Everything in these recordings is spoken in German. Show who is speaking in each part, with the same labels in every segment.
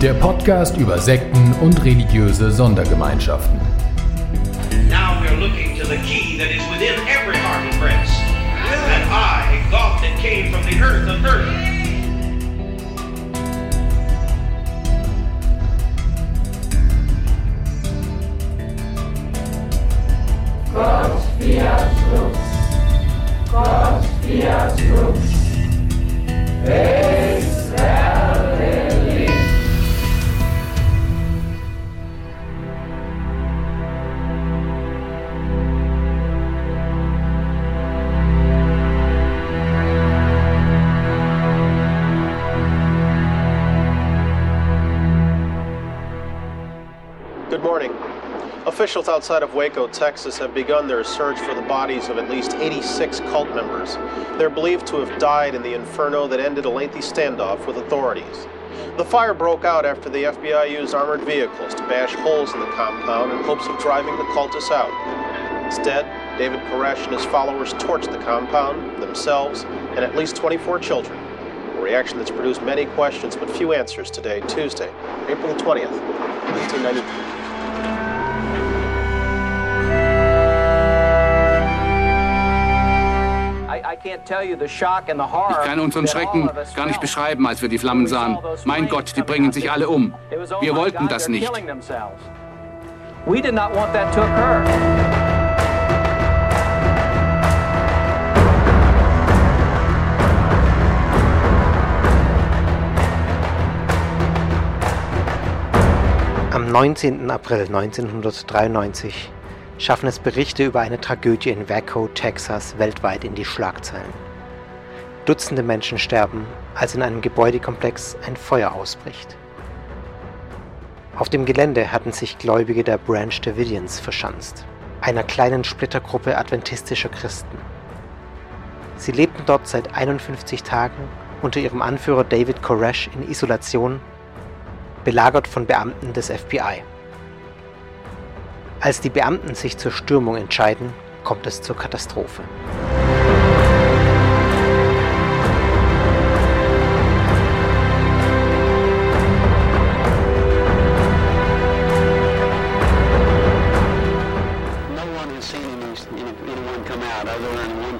Speaker 1: Der Podcast über Sekten und religiöse Sondergemeinschaften.
Speaker 2: Now we're looking to the key that is within every heart and breast. And I, God that came from the earth of earth.
Speaker 3: Gott fiat lux. Gott fiat lux. Israel
Speaker 4: Officials outside of Waco, Texas have begun their search for the bodies of at least 86 cult members. They're believed to have died in the inferno that ended a lengthy standoff with authorities. The fire broke out after the FBI used armored vehicles to bash holes in the compound in hopes of driving the cultists out. Instead, David Koresh and his followers torched the compound, themselves, and at least 24 children. A reaction that's produced many questions but few answers today, Tuesday, April 20th, 1993.
Speaker 5: Ich kann unseren Schrecken gar nicht beschreiben, als wir die Flammen sahen. Mein Gott, die bringen sich alle um. Wir wollten das nicht.
Speaker 6: We did not want that to occur.
Speaker 7: Am 19. April 1993 schaffen es Berichte über eine Tragödie in Waco, Texas, weltweit in die Schlagzeilen. Dutzende Menschen sterben, als in einem Gebäudekomplex ein Feuer ausbricht. Auf dem Gelände hatten sich Gläubige der Branch Davidians verschanzt, einer kleinen Splittergruppe adventistischer Christen. Sie lebten dort seit 51 Tagen unter ihrem Anführer David Koresh in Isolation, belagert von Beamten des FBI. Als die Beamten sich zur Stürmung entscheiden, kommt es zur Katastrophe.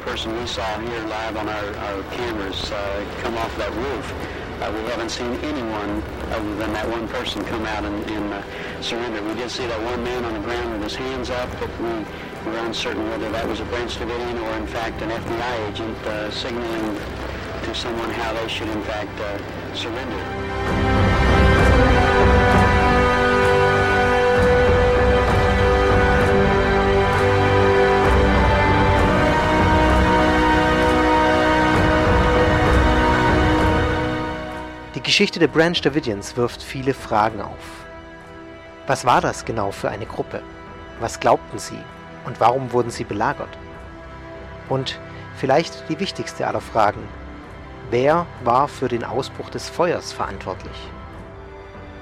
Speaker 8: Person we saw here live on our, our cameras uh, come off that roof. Uh, we haven't seen anyone other than that one person come out and, and uh, surrender. We did see that one man on the ground with his hands up, but we were uncertain whether that was a Branch Davidian or in fact an FBI agent uh, signaling to someone how they should in fact uh, surrender.
Speaker 7: Die Geschichte der Branch Davidians wirft viele Fragen auf. Was war das genau für eine Gruppe? Was glaubten sie? Und warum wurden sie belagert? Und vielleicht die wichtigste aller Fragen. Wer war für den Ausbruch des Feuers verantwortlich?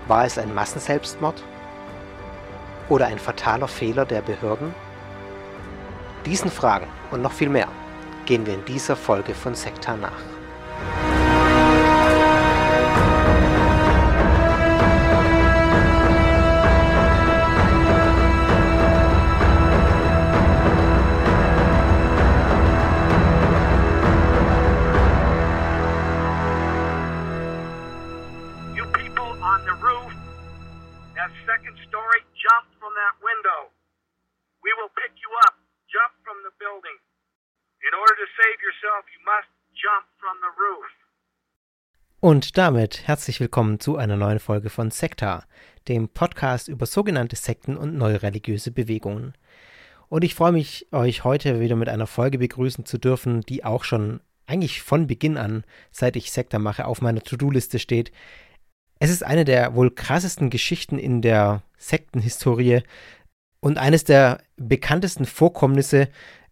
Speaker 7: War es ein Massenselbstmord? Oder ein fataler Fehler der Behörden? Diesen Fragen und noch viel mehr gehen wir in dieser Folge von Sekta nach.
Speaker 2: To save yourself, you must jump from the roof.
Speaker 7: Und damit herzlich willkommen zu einer neuen Folge von Sekta, dem Podcast über sogenannte Sekten und neue religiöse Bewegungen. Und ich freue mich, euch heute wieder mit einer Folge begrüßen zu dürfen, die auch schon eigentlich von Beginn an, seit ich Sekta mache, auf meiner To-Do-Liste steht. Es ist eine der wohl krassesten Geschichten in der Sektenhistorie und eines der bekanntesten Vorkommnisse,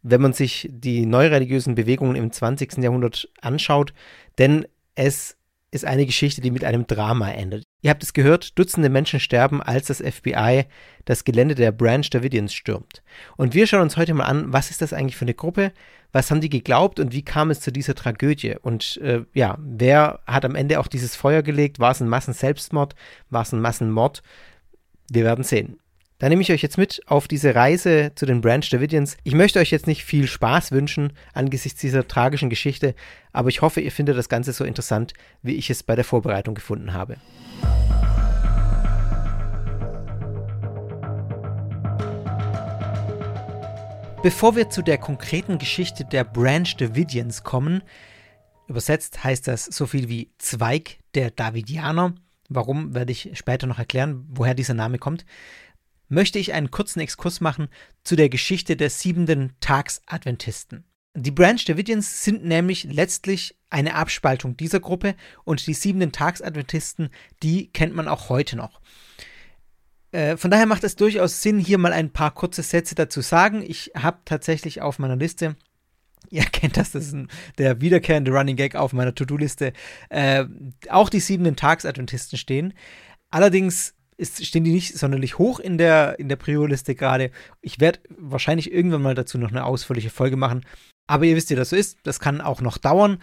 Speaker 7: wenn man sich die neureligiösen Bewegungen im 20. Jahrhundert anschaut, denn es ist eine Geschichte, die mit einem Drama endet. Ihr habt es gehört, Dutzende Menschen sterben, als das FBI das Gelände der Branch Davidians stürmt. Und wir schauen uns heute mal an, was ist das eigentlich für eine Gruppe, was haben die geglaubt und wie kam es zu dieser Tragödie? Und äh, ja, wer hat am Ende auch dieses Feuer gelegt? War es ein Massenselbstmord? War es ein Massenmord? Wir werden sehen. Da nehme ich euch jetzt mit auf diese Reise zu den Branch Davidians. Ich möchte euch jetzt nicht viel Spaß wünschen angesichts dieser tragischen Geschichte, aber ich hoffe, ihr findet das Ganze so interessant, wie ich es bei der Vorbereitung gefunden habe. Bevor wir zu der konkreten Geschichte der Branch Davidians kommen, übersetzt heißt das so viel wie Zweig der Davidianer, warum werde ich später noch erklären, woher dieser Name kommt, möchte ich einen kurzen Exkurs machen zu der Geschichte der siebenten Tags-Adventisten. Die Branch Davidians sind nämlich letztlich eine Abspaltung dieser Gruppe und die siebenten Tags-Adventisten, die kennt man auch heute noch. Äh, von daher macht es durchaus Sinn, hier mal ein paar kurze Sätze dazu sagen. Ich habe tatsächlich auf meiner Liste Ihr kennt das, das ist ein, der wiederkehrende Running Gag auf meiner To-Do-Liste. Äh, auch die siebenten Tags-Adventisten stehen. Allerdings ist, stehen die nicht sonderlich hoch in der, in der Prio-Liste gerade. Ich werde wahrscheinlich irgendwann mal dazu noch eine ausführliche Folge machen. Aber ihr wisst, wie das so ist. Das kann auch noch dauern.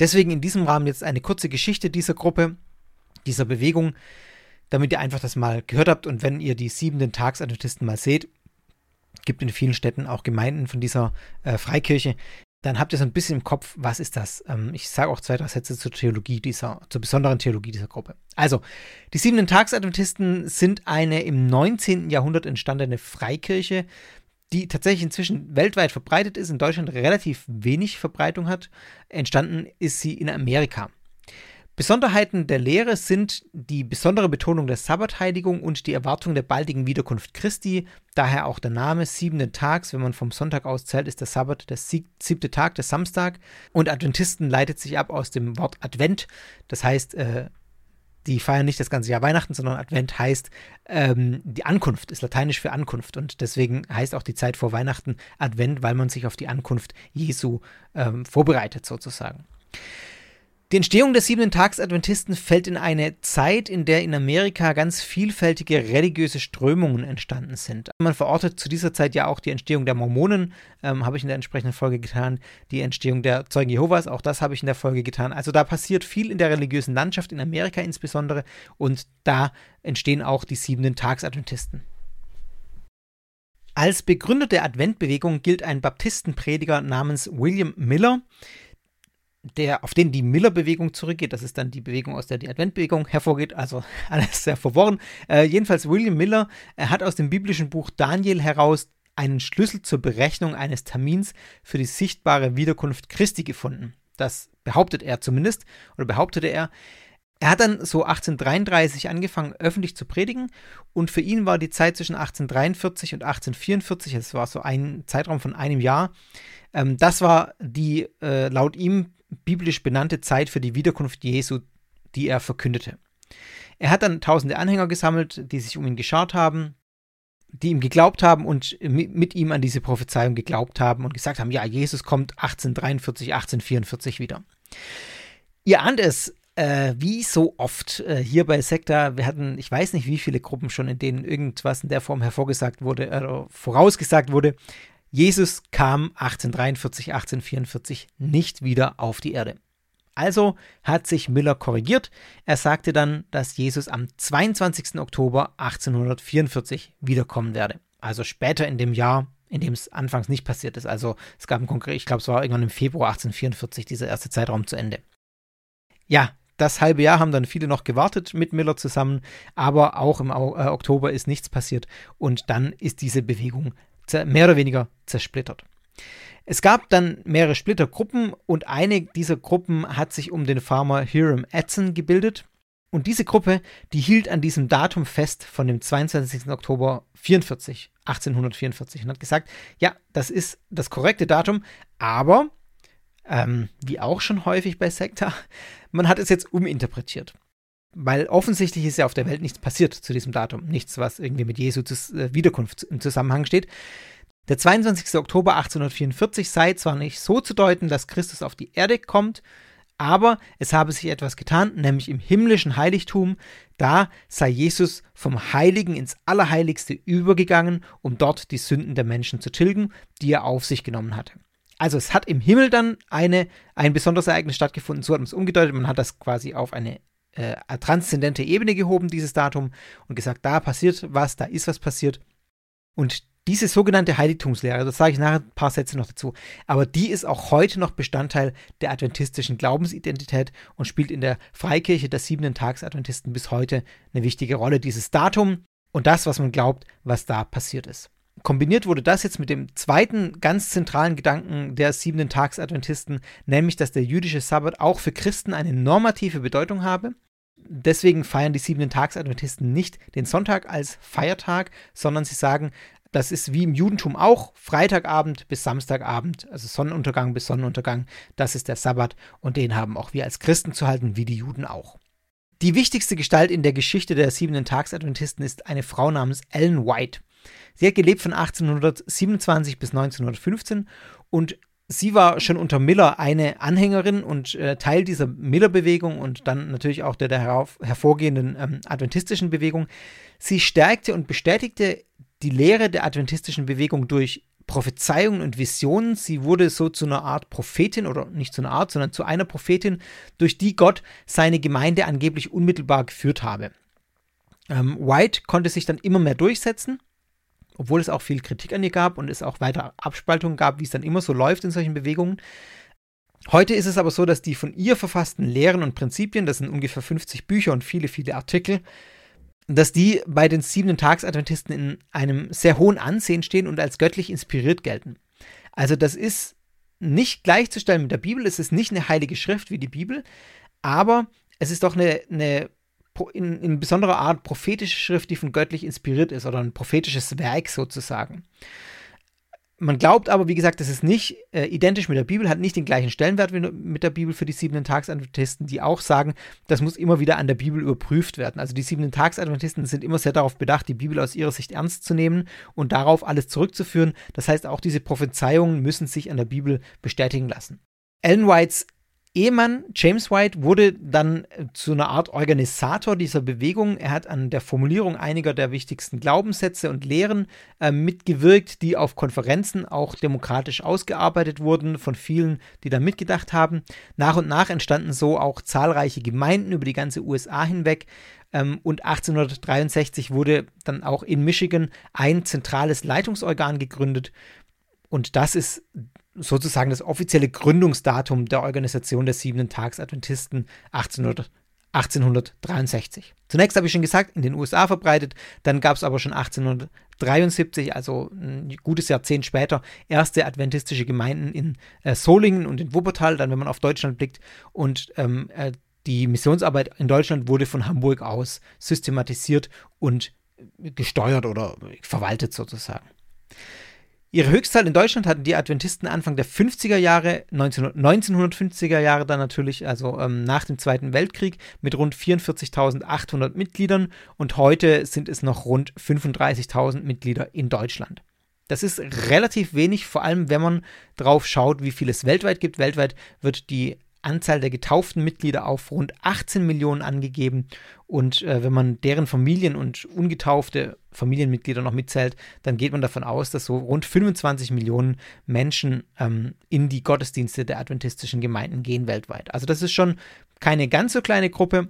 Speaker 7: Deswegen in diesem Rahmen jetzt eine kurze Geschichte dieser Gruppe, dieser Bewegung, damit ihr einfach das mal gehört habt. Und wenn ihr die siebenten Tagsadventisten mal seht, gibt in vielen Städten auch Gemeinden von dieser äh, Freikirche, dann habt ihr so ein bisschen im Kopf, was ist das? Ähm, ich sage auch zwei, drei Sätze zur Theologie dieser, zur besonderen Theologie dieser Gruppe. Also, die siebenten Tagsadventisten sind eine im 19. Jahrhundert entstandene Freikirche, die tatsächlich inzwischen weltweit verbreitet ist, in Deutschland relativ wenig Verbreitung hat. Entstanden ist sie in Amerika. Besonderheiten der Lehre sind die besondere Betonung der Sabbatheiligung und die Erwartung der baldigen Wiederkunft Christi, daher auch der Name siebenten Tags, wenn man vom Sonntag aus zählt, ist der Sabbat der siebte Tag, der Samstag. Und Adventisten leitet sich ab aus dem Wort Advent, das heißt, äh, die feiern nicht das ganze Jahr Weihnachten, sondern Advent heißt ähm, die Ankunft, ist lateinisch für Ankunft und deswegen heißt auch die Zeit vor Weihnachten Advent, weil man sich auf die Ankunft Jesu ähm, vorbereitet sozusagen. Die Entstehung der siebenten Tags-Adventisten fällt in eine Zeit, in der in Amerika ganz vielfältige religiöse Strömungen entstanden sind. Man verortet zu dieser Zeit ja auch die Entstehung der Mormonen, ähm, habe ich in der entsprechenden Folge getan, die Entstehung der Zeugen Jehovas, auch das habe ich in der Folge getan. Also da passiert viel in der religiösen Landschaft, in Amerika insbesondere, und da entstehen auch die siebenten Tags-Adventisten. Als Begründer der Adventbewegung gilt ein Baptistenprediger namens William Miller der, auf den die Miller-Bewegung zurückgeht. Das ist dann die Bewegung, aus der die Adventbewegung hervorgeht. Also alles sehr verworren. Äh, jedenfalls William Miller er hat aus dem biblischen Buch Daniel heraus einen Schlüssel zur Berechnung eines Termins für die sichtbare Wiederkunft Christi gefunden. Das behauptet er zumindest oder behauptete er. Er hat dann so 1833 angefangen, öffentlich zu predigen und für ihn war die Zeit zwischen 1843 und 1844, es war so ein Zeitraum von einem Jahr, ähm, das war die äh, laut ihm biblisch benannte Zeit für die Wiederkunft Jesu, die er verkündete. Er hat dann tausende Anhänger gesammelt, die sich um ihn geschart haben, die ihm geglaubt haben und mit ihm an diese Prophezeiung geglaubt haben und gesagt haben, ja, Jesus kommt 1843, 1844 wieder. Ihr ahnt es, äh, wie so oft äh, hier bei Sekta, wir hatten, ich weiß nicht, wie viele Gruppen schon, in denen irgendwas in der Form hervorgesagt wurde, äh, vorausgesagt wurde. Jesus kam 1843, 1844 nicht wieder auf die Erde. Also hat sich Miller korrigiert. Er sagte dann, dass Jesus am 22. Oktober 1844 wiederkommen werde. Also später in dem Jahr, in dem es anfangs nicht passiert ist. Also es gab ein konkret, ich glaube, es war irgendwann im Februar 1844 dieser erste Zeitraum zu Ende. Ja, das halbe Jahr haben dann viele noch gewartet mit Miller zusammen, aber auch im äh, Oktober ist nichts passiert und dann ist diese Bewegung mehr oder weniger zersplittert. Es gab dann mehrere Splittergruppen und eine dieser Gruppen hat sich um den Farmer Hiram Edson gebildet. Und diese Gruppe, die hielt an diesem Datum fest von dem 22. Oktober 44, 1844 und hat gesagt, ja, das ist das korrekte Datum, aber ähm, wie auch schon häufig bei Sekta, man hat es jetzt uminterpretiert. Weil offensichtlich ist ja auf der Welt nichts passiert zu diesem Datum. Nichts, was irgendwie mit Jesu äh, Wiederkunft im Zusammenhang steht. Der 22. Oktober 1844 sei zwar nicht so zu deuten, dass Christus auf die Erde kommt, aber es habe sich etwas getan, nämlich im himmlischen Heiligtum, da sei Jesus vom Heiligen ins Allerheiligste übergegangen, um dort die Sünden der Menschen zu tilgen, die er auf sich genommen hatte. Also es hat im Himmel dann eine, ein besonderes Ereignis stattgefunden, so hat man es umgedeutet, man hat das quasi auf eine äh, transzendente Ebene gehoben, dieses Datum, und gesagt, da passiert was, da ist was passiert. Und diese sogenannte Heiligtumslehre, das sage ich nachher ein paar Sätze noch dazu, aber die ist auch heute noch Bestandteil der adventistischen Glaubensidentität und spielt in der Freikirche der siebenten Tags-Adventisten bis heute eine wichtige Rolle. Dieses Datum und das, was man glaubt, was da passiert ist. Kombiniert wurde das jetzt mit dem zweiten ganz zentralen Gedanken der siebenten Tags-Adventisten, nämlich, dass der jüdische Sabbat auch für Christen eine normative Bedeutung habe. Deswegen feiern die siebenten Tags-Adventisten nicht den Sonntag als Feiertag, sondern sie sagen, das ist wie im Judentum auch Freitagabend bis Samstagabend, also Sonnenuntergang bis Sonnenuntergang. Das ist der Sabbat und den haben auch wir als Christen zu halten, wie die Juden auch. Die wichtigste Gestalt in der Geschichte der siebenten Tagsadventisten ist eine Frau namens Ellen White. Sie hat gelebt von 1827 bis 1915 und sie war schon unter Miller eine Anhängerin und äh, Teil dieser Miller-Bewegung und dann natürlich auch der, herauf, hervorgehenden ähm, adventistischen Bewegung. Sie stärkte und bestätigte die Lehre der adventistischen Bewegung durch Prophezeiungen und Visionen. Sie wurde so zu einer Art Prophetin oder nicht zu einer Art, sondern zu einer Prophetin, durch die Gott seine Gemeinde angeblich unmittelbar geführt habe. Ähm, White konnte sich dann immer mehr durchsetzen, obwohl es auch viel Kritik an ihr gab und es auch weiter Abspaltungen gab, wie es dann immer so läuft in solchen Bewegungen. Heute ist es aber so, dass die von ihr verfassten Lehren und Prinzipien, das sind ungefähr 50 Bücher und viele, viele Artikel, dass die bei den siebenten Tagsadventisten in einem sehr hohen Ansehen stehen und als göttlich inspiriert gelten. Also das ist nicht gleichzustellen mit der Bibel, es ist nicht eine heilige Schrift wie die Bibel, aber es ist doch eine, eine in, in besonderer Art prophetische Schrift, die von göttlich inspiriert ist oder ein prophetisches Werk sozusagen. Man glaubt aber, wie gesagt, das ist nicht äh, identisch mit der Bibel, hat nicht den gleichen Stellenwert wie mit der Bibel für die siebenten Tagsadventisten, die auch sagen, das muss immer wieder an der Bibel überprüft werden. Also die siebenten Tagsadventisten sind immer sehr darauf bedacht, die Bibel aus ihrer Sicht ernst zu nehmen und darauf alles zurückzuführen. Das heißt, auch diese Prophezeiungen müssen sich an der Bibel bestätigen lassen. Ellen Whites Ehemann James White wurde dann äh, zu einer Art Organisator dieser Bewegung. Er hat an der Formulierung einiger der wichtigsten Glaubenssätze und Lehren äh, mitgewirkt, die auf Konferenzen auch demokratisch ausgearbeitet wurden von vielen, die da mitgedacht haben. Nach und nach entstanden so auch zahlreiche Gemeinden über die ganze USA hinweg. Ähm, und 1863 wurde dann auch in Michigan ein zentrales Leitungsorgan gegründet. Und das ist sozusagen das offizielle Gründungsdatum der Organisation der Siebenten Tags Adventisten 1800, 1863. Zunächst habe ich schon gesagt, in den USA verbreitet, dann gab es aber schon 1873, also ein gutes Jahrzehnt später, erste adventistische Gemeinden in äh, Solingen und in Wuppertal, dann wenn man auf Deutschland blickt und ähm, äh, die Missionsarbeit in Deutschland wurde von Hamburg aus systematisiert und gesteuert oder verwaltet sozusagen. Ihre Höchstzahl in Deutschland hatten die Adventisten Anfang der 50er Jahre, 19, 1950er Jahre dann natürlich, also ähm, nach dem Zweiten Weltkrieg, mit rund 44.800 Mitgliedern und heute sind es noch rund 35.000 Mitglieder in Deutschland. Das ist relativ wenig, vor allem wenn man drauf schaut, wie viel es weltweit gibt. Weltweit wird die Anzahl der getauften Mitglieder auf rund 18 Millionen angegeben. Und äh, wenn man deren Familien und ungetaufte Familienmitglieder noch mitzählt, dann geht man davon aus, dass so rund 25 Millionen Menschen ähm, in die Gottesdienste der adventistischen Gemeinden gehen weltweit. Also das ist schon keine ganz so kleine Gruppe,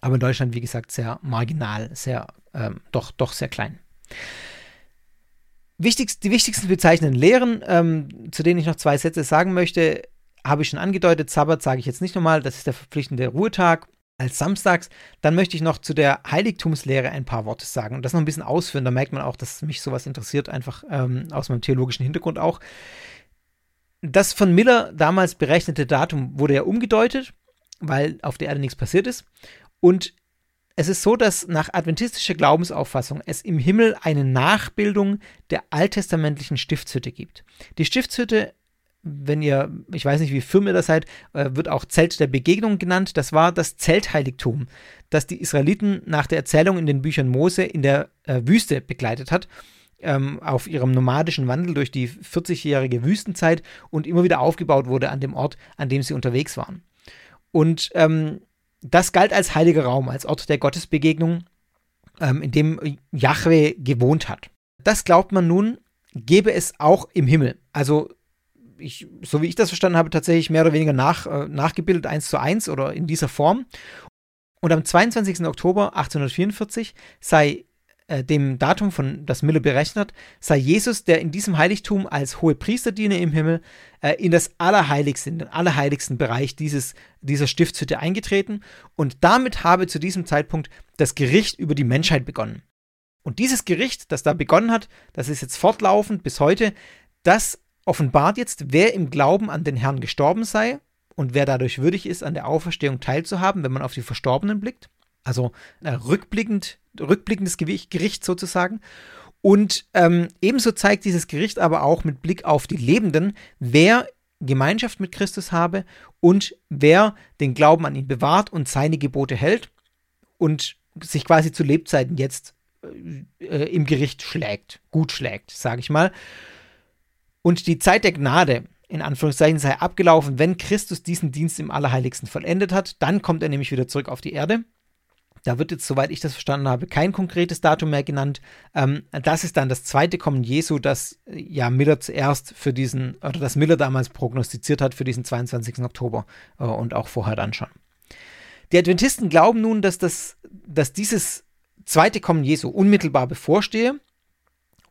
Speaker 7: aber in Deutschland, wie gesagt, sehr marginal, sehr, ähm, doch, doch sehr klein. Wichtigst, die wichtigsten bezeichnenden Lehren, ähm, zu denen ich noch zwei Sätze sagen möchte, habe ich schon angedeutet, Sabbat sage ich jetzt nicht nochmal, das ist der verpflichtende Ruhetag als samstags. Dann möchte ich noch zu der Heiligtumslehre ein paar Worte sagen und das noch ein bisschen ausführen. Da merkt man auch, dass mich sowas interessiert, einfach ähm, aus meinem theologischen Hintergrund auch. Das von Miller damals berechnete Datum wurde ja umgedeutet, weil auf der Erde nichts passiert ist. Und es ist so, dass nach adventistischer Glaubensauffassung es im Himmel eine Nachbildung der alttestamentlichen Stiftshütte gibt. Die Stiftshütte wenn ihr, ich weiß nicht, wie firm ihr das seid, äh, wird auch Zelt der Begegnung genannt. Das war das Zeltheiligtum, das die Israeliten nach der Erzählung in den Büchern Mose in der äh, Wüste begleitet hat ähm, auf ihrem nomadischen Wandel durch die 40-jährige Wüstenzeit und immer wieder aufgebaut wurde an dem Ort, an dem sie unterwegs waren. Und ähm, das galt als heiliger Raum, als Ort der Gottesbegegnung, ähm, in dem Yahweh gewohnt hat. Das glaubt man nun, gäbe es auch im Himmel. Also ich, so wie ich das verstanden habe, tatsächlich mehr oder weniger nach, äh, nachgebildet, eins zu eins oder in dieser Form. Und am 22. Oktober 1844 sei äh, dem Datum, von das Miller berechnet sei Jesus, der in diesem Heiligtum als hohe Priester diene im Himmel, äh, in das Allerheiligste, in den allerheiligsten Bereich dieses, dieser Stiftshütte eingetreten und damit habe zu diesem Zeitpunkt das Gericht über die Menschheit begonnen. Und dieses Gericht, das da begonnen hat, das ist jetzt fortlaufend bis heute, das offenbart jetzt, wer im Glauben an den Herrn gestorben sei und wer dadurch würdig ist, an der Auferstehung teilzuhaben, wenn man auf die Verstorbenen blickt. Also äh, rückblickend rückblickendes Gericht sozusagen. Und ähm, ebenso zeigt dieses Gericht aber auch mit Blick auf die Lebenden, wer Gemeinschaft mit Christus habe und wer den Glauben an ihn bewahrt und seine Gebote hält und sich quasi zu Lebzeiten jetzt äh, im Gericht schlägt, gut schlägt, sage ich mal. Und die Zeit der Gnade, in Anführungszeichen, sei abgelaufen, wenn Christus diesen Dienst im Allerheiligsten vollendet hat. Dann kommt er nämlich wieder zurück auf die Erde. Da wird jetzt, soweit ich das verstanden habe, kein konkretes Datum mehr genannt. Ähm, das ist dann das zweite Kommen Jesu, das äh, ja Miller zuerst für diesen, oder das Miller damals prognostiziert hat für diesen 22. Oktober äh, und auch vorher dann schon. Die Adventisten glauben nun, dass, das, dass dieses zweite Kommen Jesu unmittelbar bevorstehe.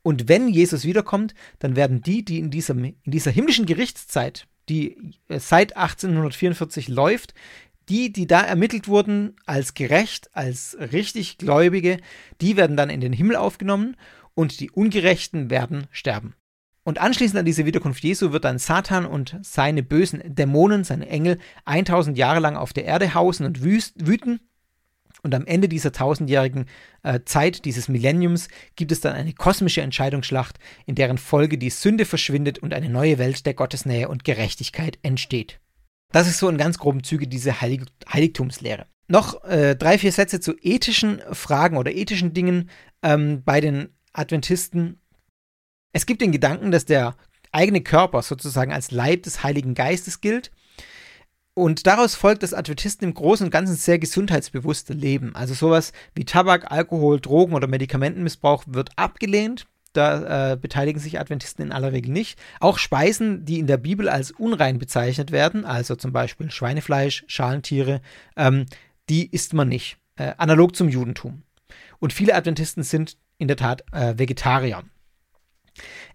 Speaker 7: Und wenn Jesus wiederkommt, dann werden die, die in dieser, in dieser himmlischen Gerichtszeit, die äh, seit 1844 läuft, die, die da ermittelt wurden als gerecht, als richtig Gläubige, die werden dann in den Himmel aufgenommen und die Ungerechten werden sterben. Und anschließend an diese Wiederkunft Jesu wird dann Satan und seine bösen Dämonen, seine Engel, 1000 Jahre lang auf der Erde hausen und wüten. Und am Ende dieser tausendjährigen äh, Zeit, dieses Millenniums, gibt es dann eine kosmische Entscheidungsschlacht, in deren Folge die Sünde verschwindet und eine neue Welt der Gottesnähe und Gerechtigkeit entsteht. Das ist so in ganz groben Züge diese Heilig Heiligtumslehre. Noch äh, drei, vier Sätze zu ethischen Fragen oder ethischen Dingen ähm, bei den Adventisten. Es gibt den Gedanken, dass der eigene Körper sozusagen als Leib des Heiligen Geistes gilt. Und daraus folgt, dass Adventisten im Großen und Ganzen sehr gesundheitsbewusst leben. Also sowas wie Tabak, Alkohol, Drogen oder Medikamentenmissbrauch wird abgelehnt. Da äh, beteiligen sich Adventisten in aller Regel nicht. Auch Speisen, die in der Bibel als unrein bezeichnet werden, also zum Beispiel Schweinefleisch, Schalentiere, ähm, die isst man nicht. Äh, analog zum Judentum. Und viele Adventisten sind in der Tat äh, Vegetarier.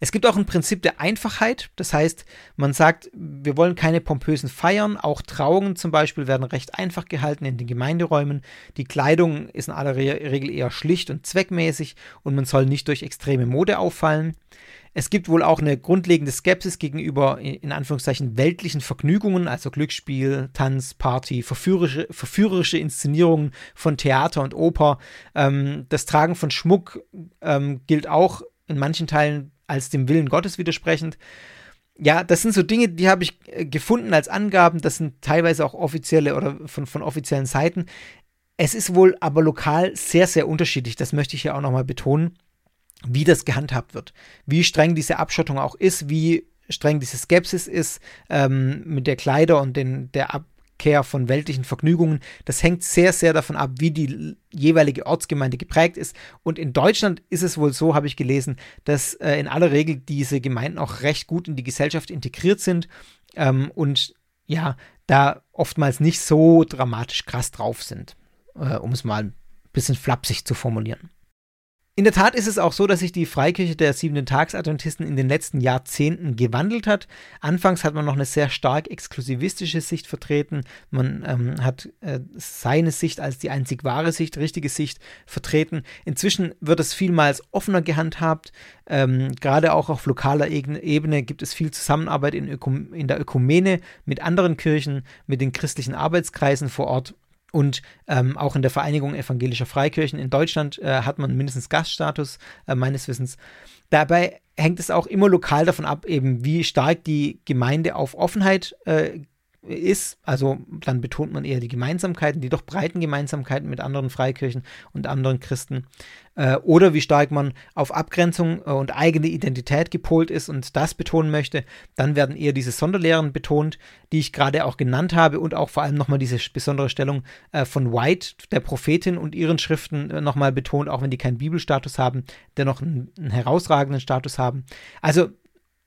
Speaker 7: Es gibt auch ein Prinzip der Einfachheit, das heißt, man sagt, wir wollen keine pompösen Feiern, auch Trauungen zum Beispiel werden recht einfach gehalten in den Gemeinderäumen, die Kleidung ist in aller Regel eher schlicht und zweckmäßig und man soll nicht durch extreme Mode auffallen. Es gibt wohl auch eine grundlegende Skepsis gegenüber, in Anführungszeichen, weltlichen Vergnügungen, also Glücksspiel, Tanz, Party, verführerische, verführerische Inszenierungen von Theater und Oper. Ähm, das Tragen von Schmuck ähm, gilt auch in manchen Teilen als dem Willen Gottes widersprechend. Ja, das sind so Dinge, die habe ich äh, gefunden als Angaben. Das sind teilweise auch offizielle oder von, von offiziellen Seiten. Es ist wohl aber lokal sehr, sehr unterschiedlich. Das möchte ich ja auch nochmal betonen, wie das gehandhabt wird. Wie streng diese Abschottung auch ist, wie streng diese Skepsis ist ähm, mit der Kleider und den, der Ab Abkehr von weltlichen Vergnügungen. Das hängt sehr, sehr davon ab, wie die jeweilige Ortsgemeinde geprägt ist. Und in Deutschland ist es wohl so, habe ich gelesen, dass äh, in aller Regel diese Gemeinden auch recht gut in die Gesellschaft integriert sind ähm, und ja, da oftmals nicht so dramatisch krass drauf sind, äh, um es mal ein bisschen flapsig zu formulieren. In der Tat ist es auch so, dass sich die Freikirche der siebenten Tagsadventisten in den letzten Jahrzehnten gewandelt hat. Anfangs hat man noch eine sehr stark exklusivistische Sicht vertreten. Man ähm, hat äh, seine Sicht als die einzig wahre Sicht, richtige Sicht vertreten. Inzwischen wird es vielmals offener gehandhabt. Ähm, Gerade auch auf lokaler Ebene gibt es viel Zusammenarbeit in, in der Ökumene mit anderen Kirchen, mit den christlichen Arbeitskreisen vor Ort und ähm, auch in der Vereinigung evangelischer Freikirchen in Deutschland äh, hat man mindestens Gaststatus, äh, meines Wissens. Dabei hängt es auch immer lokal davon ab, eben wie stark die Gemeinde auf Offenheit äh, ist, also dann betont man eher die Gemeinsamkeiten, die doch breiten Gemeinsamkeiten mit anderen Freikirchen und anderen Christen, äh, oder wie stark man auf Abgrenzung äh, und eigene Identität gepolt ist und das betonen möchte, dann werden eher diese Sonderlehren betont, die ich gerade auch genannt habe und auch vor allem nochmal diese besondere Stellung äh, von White, der Prophetin und ihren Schriften äh, nochmal betont, auch wenn die keinen Bibelstatus haben, dennoch einen, einen herausragenden Status haben. Also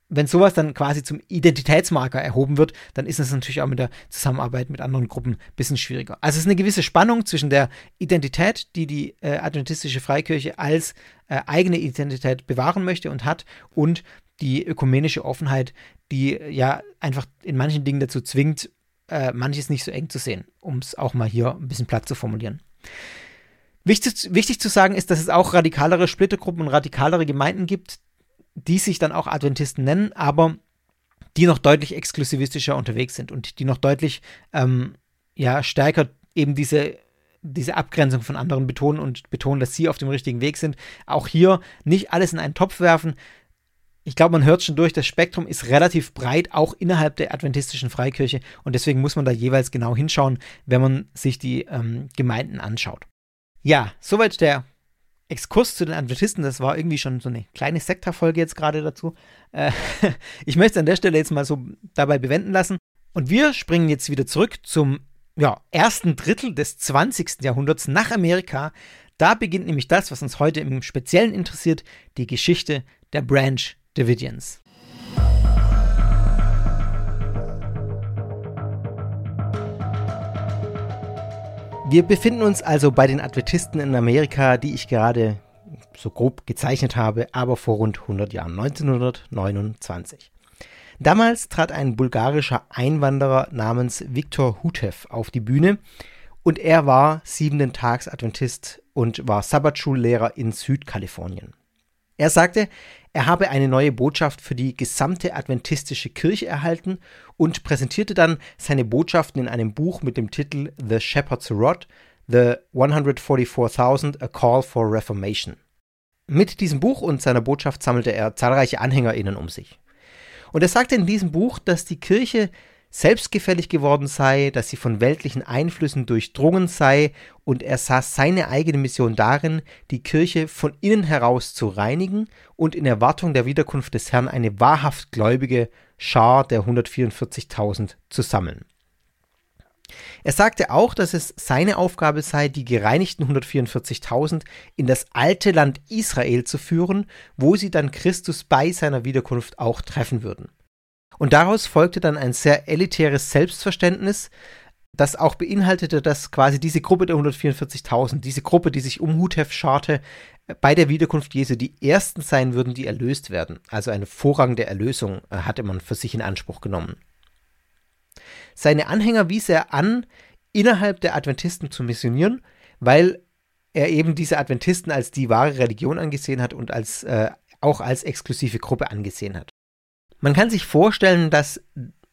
Speaker 7: wenn sowas dann quasi zum Identitätsmarker erhoben wird, dann ist es natürlich auch mit der Zusammenarbeit mit anderen Gruppen ein bisschen schwieriger. Also es ist eine gewisse Spannung zwischen der Identität, die die äh, adventistische Freikirche als äh, eigene Identität bewahren möchte und hat, und die ökumenische Offenheit, die äh, ja einfach in manchen Dingen dazu zwingt, äh, manches nicht so eng zu sehen, um es auch mal hier ein bisschen platt zu formulieren. Wichtig, wichtig zu sagen ist, dass es auch radikalere Splittergruppen und radikalere Gemeinden gibt, die sich dann auch Adventisten nennen, aber die noch deutlich exklusivistischer unterwegs sind und die noch deutlich ähm, ja, stärker eben diese, diese Abgrenzung von anderen betonen und betonen, dass sie auf dem richtigen Weg sind. Auch hier nicht alles in einen Topf werfen. Ich glaube, man hört schon durch, das Spektrum ist relativ breit, auch innerhalb der adventistischen Freikirche. Und deswegen muss man da jeweils genau hinschauen, wenn man sich die ähm, Gemeinden anschaut. Ja, soweit der Exkurs zu den Adventisten, das war irgendwie schon so eine kleine Sektorfolge jetzt gerade dazu. Äh, ich möchte an der Stelle jetzt mal so dabei bewenden lassen. Und wir springen jetzt wieder zurück zum ja, ersten Drittel des 20. Jahrhunderts nach Amerika. Da beginnt nämlich das, was uns heute im Speziellen interessiert, die Geschichte der Branch Davidians. Wir befinden uns also bei den Adventisten in Amerika, die ich gerade so grob gezeichnet habe, aber vor rund 100 Jahren, 1929. Damals trat ein bulgarischer Einwanderer namens Viktor Hutev auf die Bühne und er war siebenten Tags Adventist und war Sabbatschullehrer in Südkalifornien. Er sagte, er habe eine neue Botschaft für die gesamte adventistische Kirche erhalten und präsentierte dann seine Botschaften in einem Buch mit dem Titel The Shepherd's Rod, The 144.000 A Call for Reformation. Mit diesem Buch und seiner Botschaft sammelte er zahlreiche AnhängerInnen um sich. Und er sagte in diesem Buch, dass die Kirche selbstgefällig geworden sei, dass sie von weltlichen Einflüssen durchdrungen sei, und er sah seine eigene Mission darin, die Kirche von innen heraus zu reinigen und in Erwartung der Wiederkunft des Herrn eine wahrhaft gläubige Schar der 144.000 zu sammeln. Er sagte auch, dass es seine Aufgabe sei, die gereinigten 144.000 in das alte Land Israel zu führen, wo sie dann Christus bei seiner Wiederkunft auch treffen würden. Und daraus folgte dann ein sehr elitäres Selbstverständnis, das auch beinhaltete, dass quasi diese Gruppe der 144.000, diese Gruppe, die sich um Huthef scharte, bei der Wiederkunft Jesu die ersten sein würden, die erlöst werden. Also eine Vorrang der Erlösung äh, hatte man für sich in Anspruch genommen. Seine Anhänger wies er an, innerhalb der Adventisten zu missionieren, weil er eben diese Adventisten als die wahre Religion angesehen hat und als, äh, auch als exklusive Gruppe angesehen hat. Man kann sich vorstellen, dass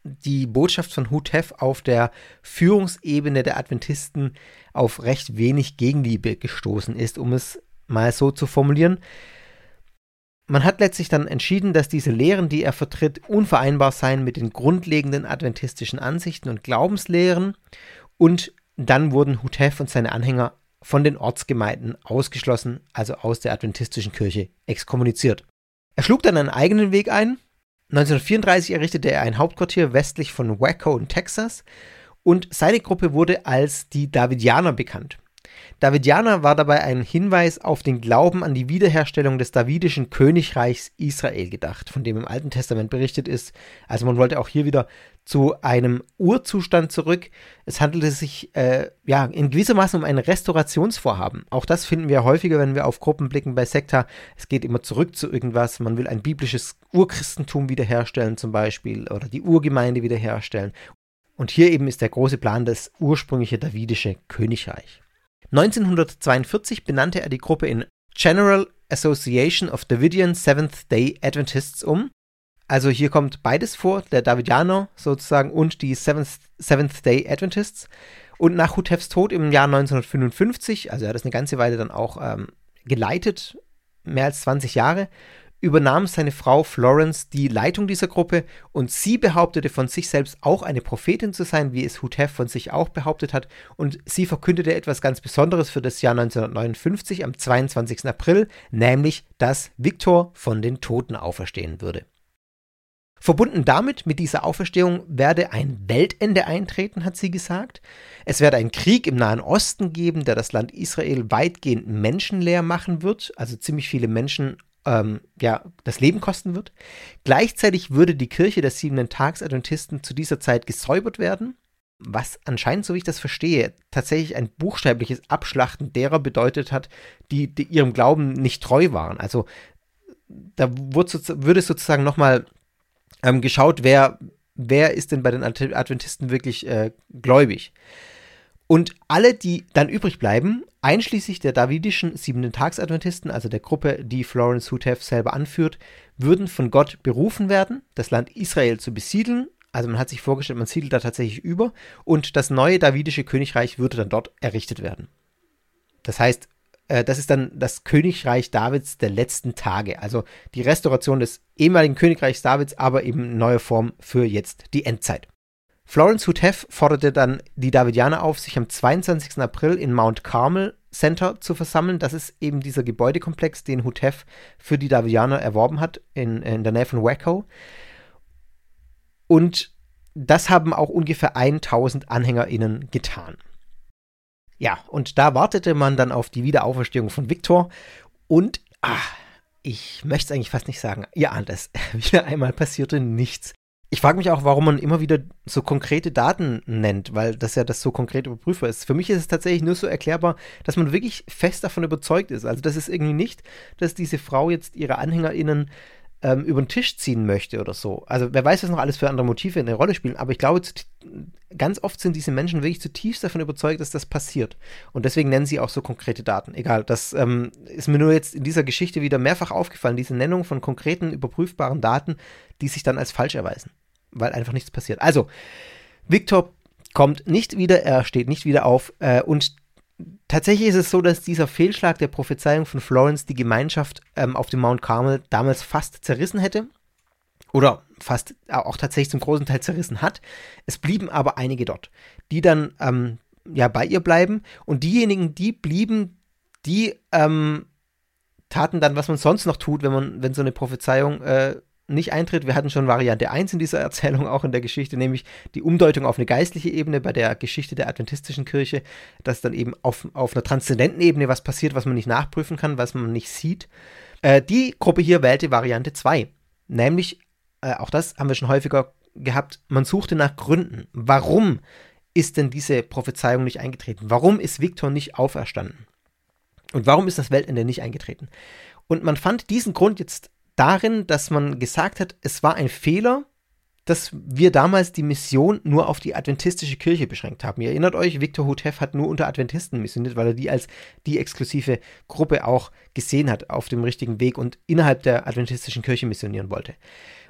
Speaker 7: die Botschaft von Hutef auf der Führungsebene der Adventisten auf recht wenig Gegenliebe gestoßen ist, um es mal so zu formulieren. Man hat letztlich dann entschieden, dass diese Lehren, die er vertritt, unvereinbar seien mit den grundlegenden adventistischen Ansichten und Glaubenslehren und dann wurden Hutef und seine Anhänger von den Ortsgemeinden ausgeschlossen, also aus der adventistischen Kirche exkommuniziert. Er schlug dann einen eigenen Weg ein, 1934 errichtete er ein Hauptquartier westlich von Waco in Texas und seine Gruppe wurde als die Davidianer bekannt. Davidianer war dabei ein Hinweis auf den Glauben an die Wiederherstellung des davidischen Königreichs Israel gedacht, von dem im Alten Testament berichtet ist. Also man wollte auch hier wieder zu einem Urzustand zurück. Es handelte sich äh, ja in gewissermaßen um ein Restaurationsvorhaben. Auch das finden wir häufiger, wenn wir auf Gruppen blicken bei Sekta. Es geht immer zurück zu irgendwas. Man will ein biblisches Urchristentum wiederherstellen zum Beispiel oder die Urgemeinde wiederherstellen. Und hier eben ist der große Plan das ursprüngliche davidische Königreich. 1942 benannte er die Gruppe in General Association of Davidian Seventh Day Adventists um. Also hier kommt beides vor, der Davidianer sozusagen und die Seventh, Seventh Day Adventists. Und nach Hutefs Tod im Jahr 1955, also er hat das eine ganze Weile dann auch ähm, geleitet, mehr als 20 Jahre, übernahm seine Frau Florence die Leitung dieser Gruppe und sie behauptete von sich selbst auch eine Prophetin zu sein, wie es Hutef von sich auch behauptet hat. Und sie verkündete etwas ganz Besonderes für das Jahr 1959 am 22. April, nämlich, dass Viktor von den Toten auferstehen würde. Verbunden damit, mit dieser Auferstehung, werde ein Weltende eintreten, hat sie gesagt. Es werde einen Krieg im Nahen Osten geben, der das Land Israel weitgehend menschenleer machen wird, also ziemlich viele Menschen ähm, ja, das Leben kosten wird. Gleichzeitig würde die Kirche der siebenten Tags-Adventisten zu dieser Zeit gesäubert werden, was anscheinend, so wie ich das verstehe, tatsächlich ein buchstäbliches Abschlachten derer bedeutet hat, die, die ihrem Glauben nicht treu waren. Also da wurde, würde sozusagen nochmal ähm, geschaut, wer, wer ist denn bei den Adventisten wirklich äh, gläubig. Und alle, die dann übrig bleiben, einschließlich der davidischen siebenten Tags-Adventisten, also der Gruppe, die Florence Hutef selber anführt, würden von Gott berufen werden, das Land Israel zu besiedeln. Also man hat sich vorgestellt, man siedelt da tatsächlich über und das neue davidische Königreich würde dann dort errichtet werden. Das heißt, äh, das ist dann das Königreich Davids der letzten Tage, also die Restauration des ehemaligen Königreichs Davids, aber eben in neuer Form für jetzt die Endzeit. Florence Hutef forderte dann die Davidianer auf, sich am 22. April in Mount Carmel Center zu versammeln. Das ist eben dieser Gebäudekomplex, den Hutef für die Davidianer erworben hat, in, in der Nähe von Waco. Und das haben auch ungefähr 1000 AnhängerInnen getan. Ja, und da wartete man dann auf die Wiederauferstehung von Viktor und, ach, ich möchte es eigentlich fast nicht sagen, ihr ahnt es, wieder einmal passierte nichts. Ich frage mich auch, warum man immer wieder so konkrete Daten nennt, weil das ja das so konkret überprüfbar ist. Für mich ist es tatsächlich nur so erklärbar, dass man wirklich fest davon überzeugt ist. Also das ist irgendwie nicht, dass diese Frau jetzt ihre AnhängerInnen ähm, über den Tisch ziehen möchte oder so. Also wer weiß, was noch alles für andere Motive eine Rolle spielen, aber ich glaube, ganz oft sind diese Menschen wirklich zutiefst davon überzeugt, dass das passiert. Und deswegen nennen sie auch so konkrete Daten. Egal, das ähm, ist mir nur jetzt in dieser Geschichte wieder mehrfach aufgefallen, diese Nennung von konkreten, überprüfbaren Daten, die sich dann als falsch erweisen weil einfach nichts passiert. Also, Victor kommt nicht wieder, er steht nicht wieder auf äh, und tatsächlich ist es so, dass dieser Fehlschlag der Prophezeiung von Florence die Gemeinschaft ähm, auf dem Mount Carmel damals fast zerrissen hätte oder fast auch tatsächlich zum großen Teil zerrissen hat. Es blieben aber einige dort, die dann ähm, ja bei ihr bleiben und diejenigen, die blieben, die ähm, taten dann, was man sonst noch tut, wenn man, wenn so eine Prophezeiung äh, nicht eintritt. Wir hatten schon Variante 1 in dieser Erzählung, auch in der Geschichte, nämlich die Umdeutung auf eine geistliche Ebene bei der Geschichte der adventistischen Kirche, dass dann eben auf, auf einer transzendenten Ebene was passiert, was man nicht nachprüfen kann, was man nicht sieht. Äh, die Gruppe hier wählte Variante 2, nämlich, äh, auch das haben wir schon häufiger gehabt, man suchte nach Gründen. Warum ist denn diese Prophezeiung nicht eingetreten? Warum ist Viktor nicht auferstanden? Und warum ist das Weltende nicht eingetreten? Und man fand diesen Grund jetzt darin, dass man gesagt hat, es war ein Fehler, dass wir damals die Mission nur auf die adventistische Kirche beschränkt haben. Ihr erinnert euch, Victor Hutef hat nur unter Adventisten missioniert, weil er die als die exklusive Gruppe auch gesehen hat auf dem richtigen Weg und innerhalb der adventistischen Kirche missionieren wollte.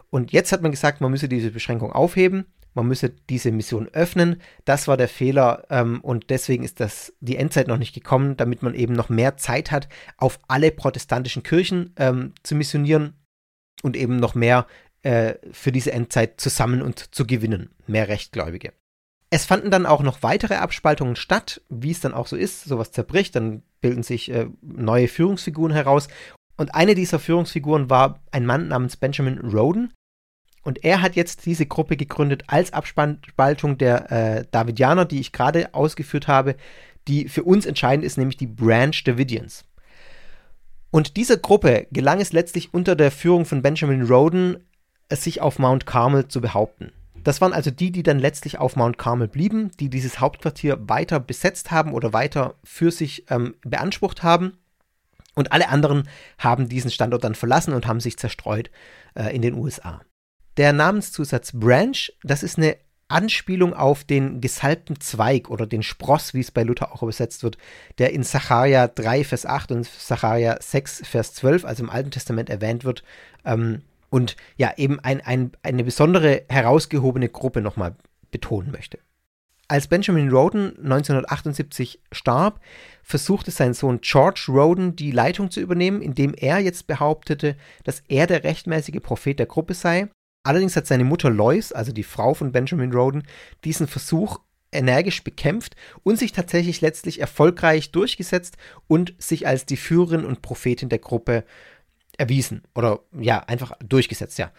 Speaker 7: Und jetzt hat man gesagt, man müsse diese Beschränkung aufheben man müsse diese Mission öffnen. Das war der Fehler ähm, und deswegen ist das die Endzeit noch nicht gekommen, damit man eben noch mehr Zeit hat, auf alle protestantischen Kirchen ähm, zu missionieren und eben noch mehr äh, für diese Endzeit zusammen und zu gewinnen, mehr Rechtgläubige. Es fanden dann auch noch weitere Abspaltungen statt, wie es dann auch so ist, sowas zerbricht, dann bilden sich äh, neue Führungsfiguren heraus. Und eine dieser Führungsfiguren war ein Mann namens Benjamin Roden, und er hat jetzt diese Gruppe gegründet als Abspaltung der äh, Davidianer, die ich gerade ausgeführt habe, die für uns entscheidend ist, nämlich die Branch Davidians. Und dieser Gruppe gelang es letztlich unter der Führung von Benjamin Roden, sich auf Mount Carmel zu behaupten. Das waren also die, die dann letztlich auf Mount Carmel blieben, die dieses Hauptquartier weiter besetzt haben oder weiter für sich ähm, beansprucht haben. Und alle anderen haben diesen Standort dann verlassen und haben sich zerstreut äh, in den USA. Der Namenszusatz Branch, das ist eine Anspielung auf den gesalbten Zweig oder den Spross, wie es bei Luther auch übersetzt wird, der in Sacharja 3, Vers 8 und Sacharja 6, Vers 12, also im Alten Testament erwähnt wird. Ähm, und ja, eben ein, ein, eine besondere herausgehobene Gruppe nochmal betonen möchte. Als Benjamin Roden 1978 starb, versuchte sein Sohn George Roden die Leitung zu übernehmen, indem er jetzt behauptete, dass er der rechtmäßige Prophet der Gruppe sei. Allerdings hat seine Mutter Lois, also die Frau von Benjamin Roden, diesen Versuch energisch bekämpft und sich tatsächlich letztlich erfolgreich durchgesetzt und sich als die Führerin und Prophetin der Gruppe erwiesen oder ja, einfach durchgesetzt, ja.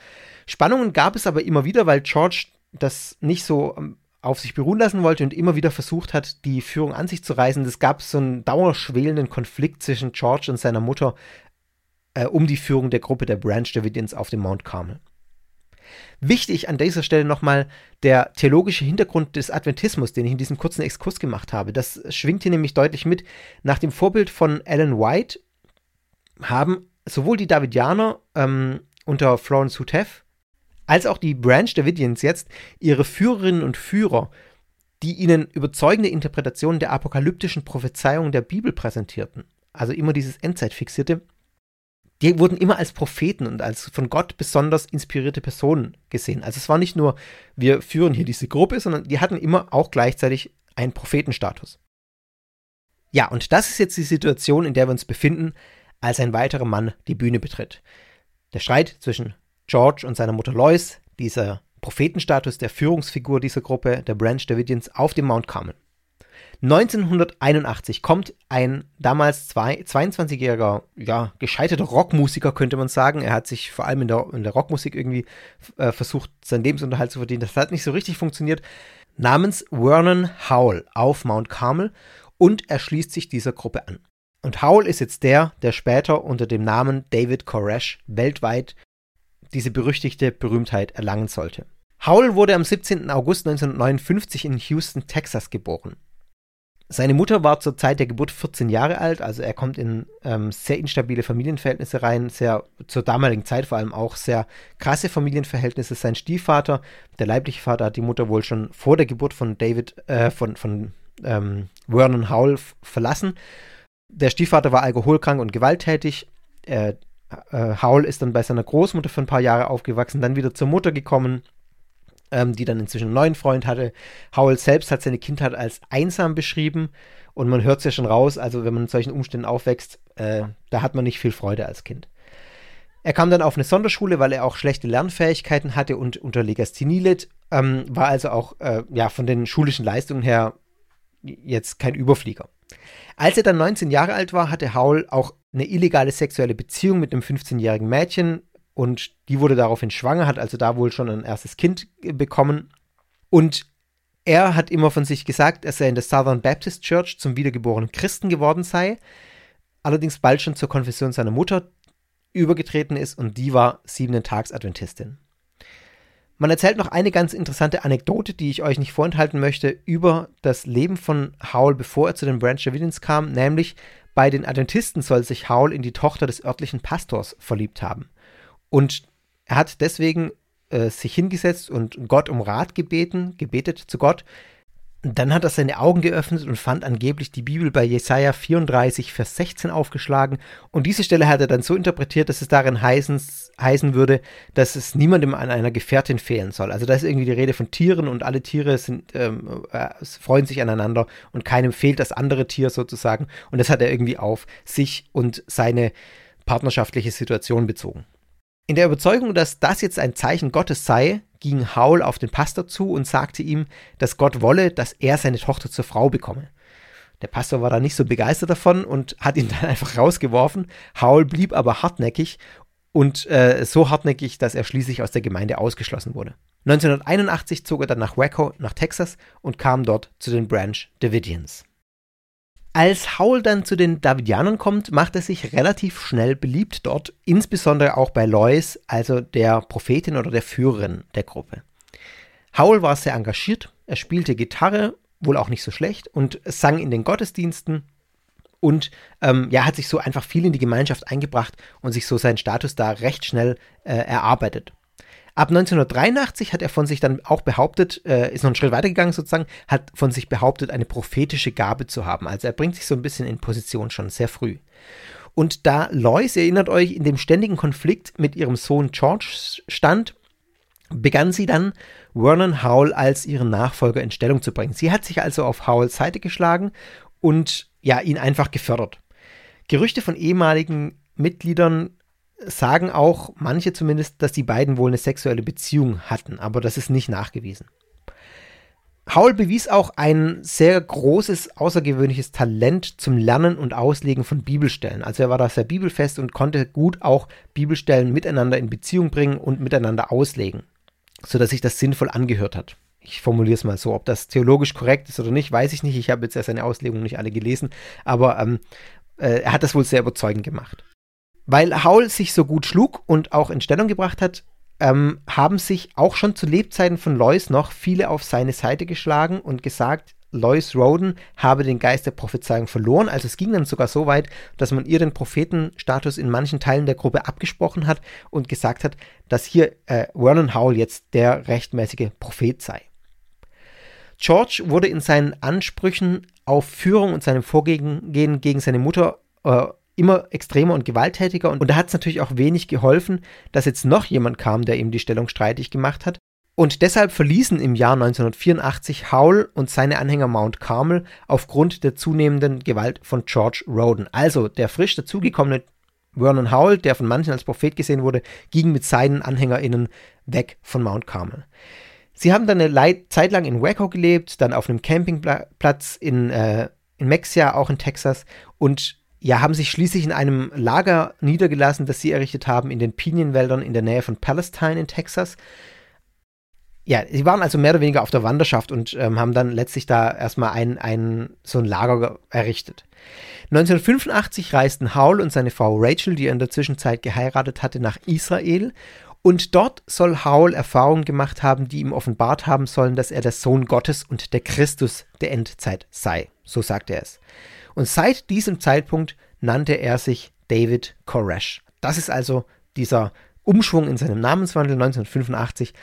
Speaker 7: Spannungen gab es aber immer wieder, weil George das nicht so ähm, auf sich beruhen lassen wollte und immer wieder versucht hat, die Führung an sich zu reißen. Es gab so einen dauerschwelenden Konflikt zwischen George und seiner Mutter äh, um die Führung der Gruppe der Branch Davidians auf dem Mount Carmel. Wichtig an dieser Stelle nochmal der theologische Hintergrund des Adventismus, den ich in diesem kurzen Exkurs gemacht habe. Das schwingt hier nämlich deutlich mit. Nach dem Vorbild von Ellen White haben sowohl die Davidianer ähm, unter Florence Huteff als auch die Branch Davidians jetzt ihre Führerinnen und Führer, die ihnen überzeugende Interpretationen der apokalyptischen Prophezeiungen der Bibel präsentierten, also immer dieses Endzeitfixierte, die wurden immer als Propheten und als von Gott besonders inspirierte Personen gesehen. Also es war nicht nur, wir führen hier diese Gruppe, sondern die hatten immer auch gleichzeitig einen Prophetenstatus. Ja, und das ist jetzt die Situation, in der wir uns befinden, als ein weiterer Mann die Bühne betritt. Der Streit zwischen George und seiner Mutter Lois, dieser Prophetenstatus der Führungsfigur dieser Gruppe, der Branch Davidians, auf dem Mount Carmel. 1981 kommt ein damals 22-jähriger, ja, gescheiterter Rockmusiker, könnte man sagen. Er hat sich vor allem in der, in der Rockmusik irgendwie äh, versucht, seinen Lebensunterhalt zu verdienen. Das hat nicht so richtig funktioniert. Namens Vernon Howell auf Mount Carmel und er schließt sich dieser Gruppe an. Und Howell ist jetzt der, der später unter dem Namen David Koresh weltweit diese berüchtigte Berühmtheit erlangen sollte. Howell wurde am 17. August 1959 in Houston, Texas geboren. Seine Mutter war zur Zeit der Geburt 14 Jahre alt, also er kommt in ähm, sehr instabile Familienverhältnisse rein, sehr zur damaligen Zeit vor allem auch sehr krasse Familienverhältnisse. Sein Stiefvater, der leibliche Vater, hat die Mutter wohl schon vor der Geburt von David, äh, von, von ähm, Vernon Howell verlassen. Der Stiefvater war alkoholkrank und gewalttätig. Äh, äh, Howell ist dann bei seiner Großmutter für ein paar Jahre aufgewachsen, dann wieder zur Mutter gekommen, ähm, die dann inzwischen einen neuen Freund hatte. Howell selbst hat seine Kindheit als einsam beschrieben und man hört es ja schon raus, also wenn man in solchen Umständen aufwächst, äh, da hat man nicht viel Freude als Kind. Er kam dann auf eine Sonderschule, weil er auch schlechte Lernfähigkeiten hatte und unter Legasthenie litt, ähm, war also auch äh, ja, von den schulischen Leistungen her jetzt kein Überflieger. Als er dann 19 Jahre alt war, hatte Howell auch eine illegale sexuelle Beziehung mit einem 15-jährigen Mädchen und die wurde daraufhin schwanger, hat also da wohl schon ein erstes Kind bekommen. Und er hat immer von sich gesagt, dass er in der Southern Baptist Church zum wiedergeborenen Christen geworden sei, allerdings bald schon zur Konfession seiner Mutter übergetreten ist und die war siebenten Tags Adventistin. Man erzählt noch eine ganz interessante Anekdote, die ich euch nicht vorenthalten möchte, über das Leben von Howell, bevor er zu den Branch Davidians kam, nämlich bei den Adventisten soll sich Howell in die Tochter des örtlichen Pastors verliebt haben. Und er hat deswegen äh, sich hingesetzt und Gott um Rat gebeten, gebetet zu Gott, dann hat er seine Augen geöffnet und fand angeblich die Bibel bei Jesaja 34, Vers 16 aufgeschlagen. Und diese Stelle hat er dann so interpretiert, dass es darin heißen, heißen würde, dass es niemandem an einer Gefährtin fehlen soll. Also da ist irgendwie die Rede von Tieren und alle Tiere sind, ähm, äh, freuen sich aneinander und keinem fehlt das andere Tier sozusagen. Und das hat er irgendwie auf sich und seine partnerschaftliche Situation bezogen. In der Überzeugung, dass das jetzt ein Zeichen Gottes sei, ging Howell auf den Pastor zu und sagte ihm, dass Gott wolle, dass er seine Tochter zur Frau bekomme. Der Pastor war da nicht so begeistert davon und hat ihn dann einfach rausgeworfen. Howell blieb aber hartnäckig und äh, so hartnäckig, dass er schließlich aus der Gemeinde ausgeschlossen wurde. 1981 zog er dann nach Waco, nach Texas und kam dort zu den Branch Davidians. Als Howell dann zu den Davidianern kommt, macht er sich relativ schnell beliebt dort, insbesondere auch bei Lois, also der Prophetin oder der Führerin der Gruppe. Howell war sehr engagiert, er spielte Gitarre, wohl auch nicht so schlecht, und sang in den Gottesdiensten und ähm, ja, hat sich so einfach viel in die Gemeinschaft eingebracht und sich so seinen Status da recht schnell äh, erarbeitet. Ab 1983 hat er von sich dann auch behauptet, äh, ist noch einen Schritt weitergegangen sozusagen, hat von sich behauptet, eine prophetische Gabe zu haben. Also er bringt sich so ein bisschen in Position schon sehr früh. Und da Lois, erinnert euch, in dem ständigen Konflikt mit ihrem Sohn George stand, begann sie dann, Vernon Howell als ihren Nachfolger in Stellung zu bringen. Sie hat sich also auf Howells Seite geschlagen und ja, ihn einfach gefördert. Gerüchte von ehemaligen Mitgliedern sagen auch, manche zumindest, dass die beiden wohl eine sexuelle Beziehung hatten, aber das ist nicht nachgewiesen. Howell bewies auch ein sehr großes, außergewöhnliches Talent zum Lernen und Auslegen von Bibelstellen. Also er war da sehr bibelfest und konnte gut auch Bibelstellen miteinander in Beziehung bringen und miteinander auslegen, sodass sich das sinnvoll angehört hat. Ich formuliere es mal so. Ob das theologisch korrekt ist oder nicht, weiß ich nicht. Ich habe jetzt ja seine Auslegungen nicht alle gelesen, aber ähm, äh, er hat das wohl sehr überzeugend gemacht. Weil Howell sich so gut schlug und auch in Stellung gebracht hat, ähm, haben sich auch schon zu Lebzeiten von Lois noch viele auf seine Seite geschlagen und gesagt, Lois Roden habe den Geist der Prophezeiung verloren. Also es ging dann sogar so weit, dass man ihr den Prophetenstatus in manchen Teilen der Gruppe abgesprochen hat und gesagt hat, dass hier äh, Vernon Howell jetzt der rechtmäßige Prophet sei. George wurde in seinen Ansprüchen auf Führung und seinem Vorgehen gegen seine Mutter äh, immer extremer und gewalttätiger. Und, und da hat es natürlich auch wenig geholfen, dass jetzt noch jemand kam, der ihm die Stellung streitig gemacht hat. Und deshalb verließen im Jahr 1984 Howell und seine Anhänger Mount Carmel aufgrund der zunehmenden Gewalt von George Roden. Also der frisch dazugekommene Vernon Howell, der von manchen als Prophet gesehen wurde, ging mit seinen AnhängerInnen weg von Mount Carmel. Sie haben dann eine Zeit lang in Waco gelebt, dann auf einem Campingplatz in, äh, in Mexia, auch in Texas, und ja, haben sich schließlich in einem Lager niedergelassen, das sie errichtet haben in den Pinienwäldern in der Nähe von Palestine in Texas. Ja, sie waren also mehr oder weniger auf der Wanderschaft und ähm, haben dann letztlich da erstmal ein, ein, so ein Lager errichtet. 1985 reisten Howell und seine Frau Rachel, die er in der Zwischenzeit geheiratet hatte, nach Israel. Und dort soll Howell Erfahrungen gemacht haben, die ihm offenbart haben sollen, dass er der Sohn Gottes und der Christus der Endzeit sei. So sagt er es. Und seit diesem Zeitpunkt nannte er sich David Koresh. Das ist also dieser Umschwung in seinem Namenswandel 1985.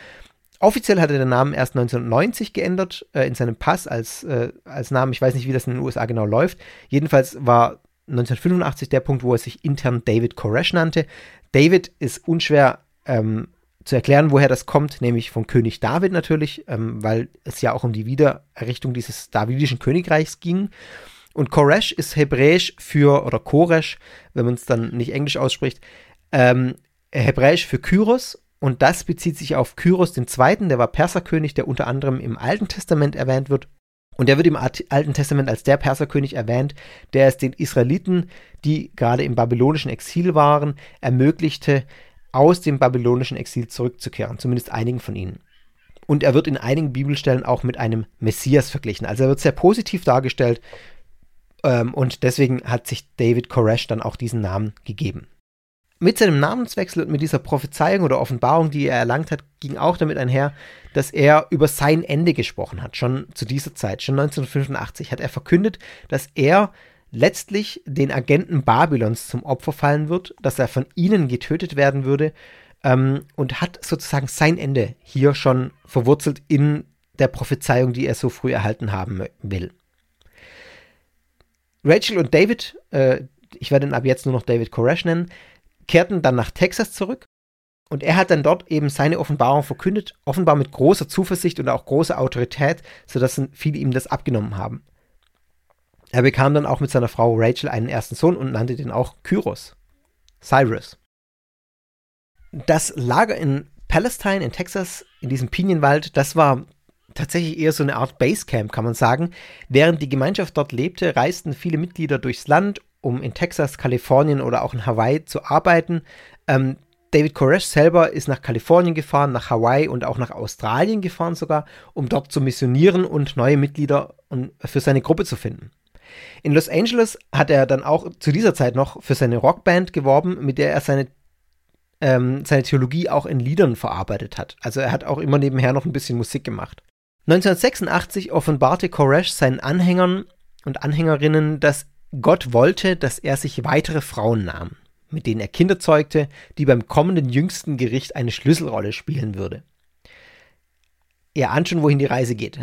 Speaker 7: Offiziell hat er den Namen erst 1990 geändert, äh, in seinem Pass als, äh, als Namen. Ich weiß nicht, wie das in den USA genau läuft. Jedenfalls war 1985 der Punkt, wo er sich intern David Koresh nannte. David ist unschwer ähm, zu erklären, woher das kommt, nämlich von König David natürlich, ähm, weil es ja auch um die Wiedererrichtung dieses davidischen Königreichs ging. Und Koresh ist hebräisch für, oder Koresh, wenn man es dann nicht englisch ausspricht, ähm, hebräisch für Kyros. Und das bezieht sich auf Kyros II., der war Perserkönig, der unter anderem im Alten Testament erwähnt wird. Und der wird im Alten Testament als der Perserkönig erwähnt, der es den Israeliten, die gerade im babylonischen Exil waren, ermöglichte, aus dem babylonischen Exil zurückzukehren, zumindest einigen von ihnen. Und er wird in einigen Bibelstellen auch mit einem Messias verglichen. Also er wird sehr positiv dargestellt, ähm, und deswegen hat sich David Koresh dann auch diesen Namen gegeben. Mit seinem Namenswechsel und mit dieser Prophezeiung oder Offenbarung, die er erlangt hat, ging auch damit einher, dass er über sein Ende gesprochen hat. Schon zu dieser Zeit, schon 1985, hat er verkündet, dass er letztlich den Agenten Babylons zum Opfer fallen wird, dass er von ihnen getötet werden würde ähm, und hat sozusagen sein Ende hier schon verwurzelt in der Prophezeiung, die er so früh erhalten haben will. Rachel und David, äh, ich werde ihn ab jetzt nur noch David Koresh nennen, kehrten dann nach Texas zurück und er hat dann dort eben seine Offenbarung verkündet, offenbar mit großer Zuversicht und auch großer Autorität, sodass viele ihm das abgenommen haben. Er bekam dann auch mit seiner Frau Rachel einen ersten Sohn und nannte den auch Kyros, Cyrus. Das Lager in Palestine in Texas, in diesem Pinienwald, das war tatsächlich eher so eine Art Basecamp, kann man sagen. Während die Gemeinschaft dort lebte, reisten viele Mitglieder durchs Land, um in Texas, Kalifornien oder auch in Hawaii zu arbeiten. Ähm, David Koresh selber ist nach Kalifornien gefahren, nach Hawaii und auch nach Australien gefahren sogar, um dort zu missionieren und neue Mitglieder für seine Gruppe zu finden. In Los Angeles hat er dann auch zu dieser Zeit noch für seine Rockband geworben, mit der er seine, ähm, seine Theologie auch in Liedern verarbeitet hat. Also er hat auch immer nebenher noch ein bisschen Musik gemacht. 1986 offenbarte Koresh seinen Anhängern und Anhängerinnen, dass Gott wollte, dass er sich weitere Frauen nahm, mit denen er Kinder zeugte, die beim kommenden jüngsten Gericht eine Schlüsselrolle spielen würde. Ihr ahnt schon, wohin die Reise geht.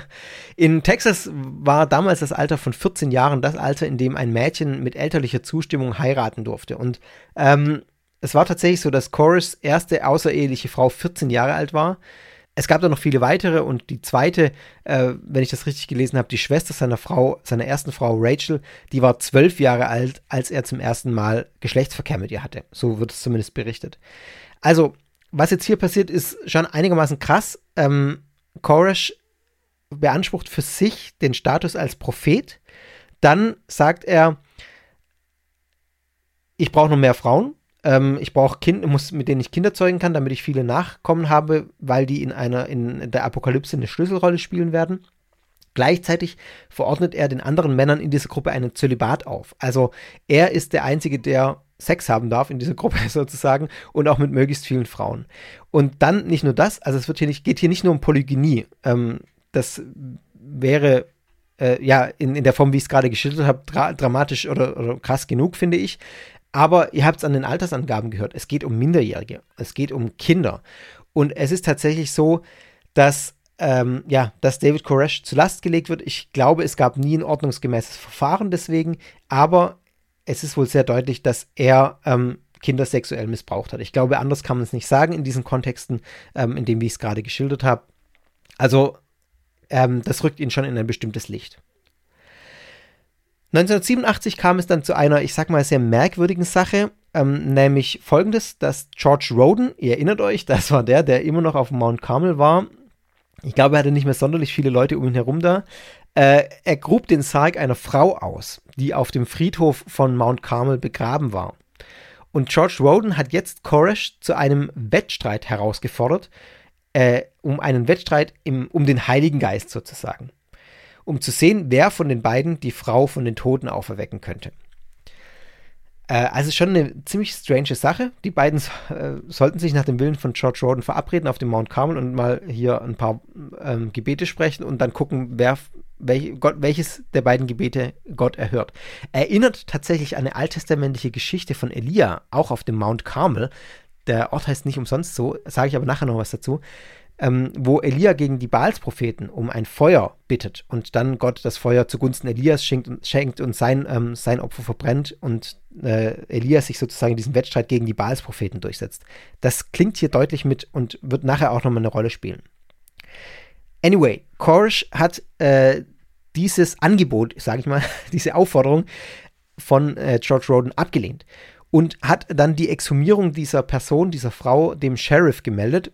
Speaker 7: In Texas war damals das Alter von 14 Jahren das Alter, in dem ein Mädchen mit elterlicher Zustimmung heiraten durfte. Und ähm, Es war tatsächlich so, dass Chorus erste außereheliche Frau 14 Jahre alt war. Es gab da noch viele weitere und die zweite, äh, wenn ich das richtig gelesen habe, die Schwester seiner Frau, seiner ersten Frau Rachel, die war zwölf Jahre alt, als er zum ersten Mal Geschlechtsverkehr mit ihr hatte. So wird es zumindest berichtet. Also, was jetzt hier passiert, ist schon einigermaßen krass. Ähm, Koresh beansprucht für sich den Status als Prophet. Dann sagt er, ich brauche noch mehr Frauen. Ähm, ich brauche Kind, muss, mit denen ich Kinder zeugen kann, damit ich viele Nachkommen habe, weil die in einer in der Apokalypse eine Schlüsselrolle spielen werden. Gleichzeitig verordnet er den anderen Männern in dieser Gruppe einen Zölibat auf. Also er ist der Einzige, der Sex haben darf in dieser Gruppe sozusagen und auch mit möglichst vielen Frauen. Und dann nicht nur das, also es wird hier nicht, geht hier nicht nur um Polygynie. Ähm, das wäre äh, ja in, in der Form, wie ich es gerade geschildert habe, dra dramatisch oder, oder krass genug, finde ich. Aber ihr habt es an den Altersangaben gehört. Es geht um Minderjährige. Es geht um Kinder. Und es ist tatsächlich so, dass, ähm, ja, dass David Koresh zu Last gelegt wird. Ich glaube, es gab nie ein ordnungsgemäßes Verfahren deswegen. Aber es ist wohl sehr deutlich, dass er ähm, Kinder sexuell missbraucht hat. Ich glaube, anders kann man es nicht sagen in diesen Kontexten, ähm, in dem, wie ich es gerade geschildert habe. Also, ähm, das rückt ihn schon in ein bestimmtes Licht. 1987 kam es dann zu einer, ich sag mal, sehr merkwürdigen Sache, ähm, nämlich folgendes, dass George Roden, ihr erinnert euch, das war der, der immer noch auf Mount Carmel war. Ich glaube, er hatte nicht mehr sonderlich viele Leute um ihn herum da. Äh, er grub den Sarg einer Frau aus, die auf dem Friedhof von Mount Carmel begraben war. Und George Roden hat jetzt Koresh zu einem Wettstreit herausgefordert, äh, um einen Wettstreit im, um den Heiligen Geist sozusagen um zu sehen, wer von den beiden die Frau von den Toten auferwecken könnte. Äh, also schon eine ziemlich strange Sache. Die beiden äh, sollten sich nach dem Willen von George Roden verabreden auf dem Mount Carmel und mal hier ein paar ähm, Gebete sprechen und dann gucken, wer, welch, Gott, welches der beiden Gebete Gott erhört. Erinnert tatsächlich an eine alttestamentliche Geschichte von Elia, auch auf dem Mount Carmel. Der Ort heißt nicht umsonst so, sage ich aber nachher noch was dazu ähm, wo Elia gegen die Baalspropheten um ein Feuer bittet und dann Gott das Feuer zugunsten Elias schenkt, schenkt und sein, ähm, sein Opfer verbrennt und äh, Elias sich sozusagen in diesem Wettstreit gegen die Baalspropheten durchsetzt. Das klingt hier deutlich mit und wird nachher auch nochmal eine Rolle spielen. Anyway, Korish hat äh, dieses Angebot, sage ich mal, diese Aufforderung von äh, George Roden abgelehnt und hat dann die Exhumierung dieser Person, dieser Frau, dem Sheriff gemeldet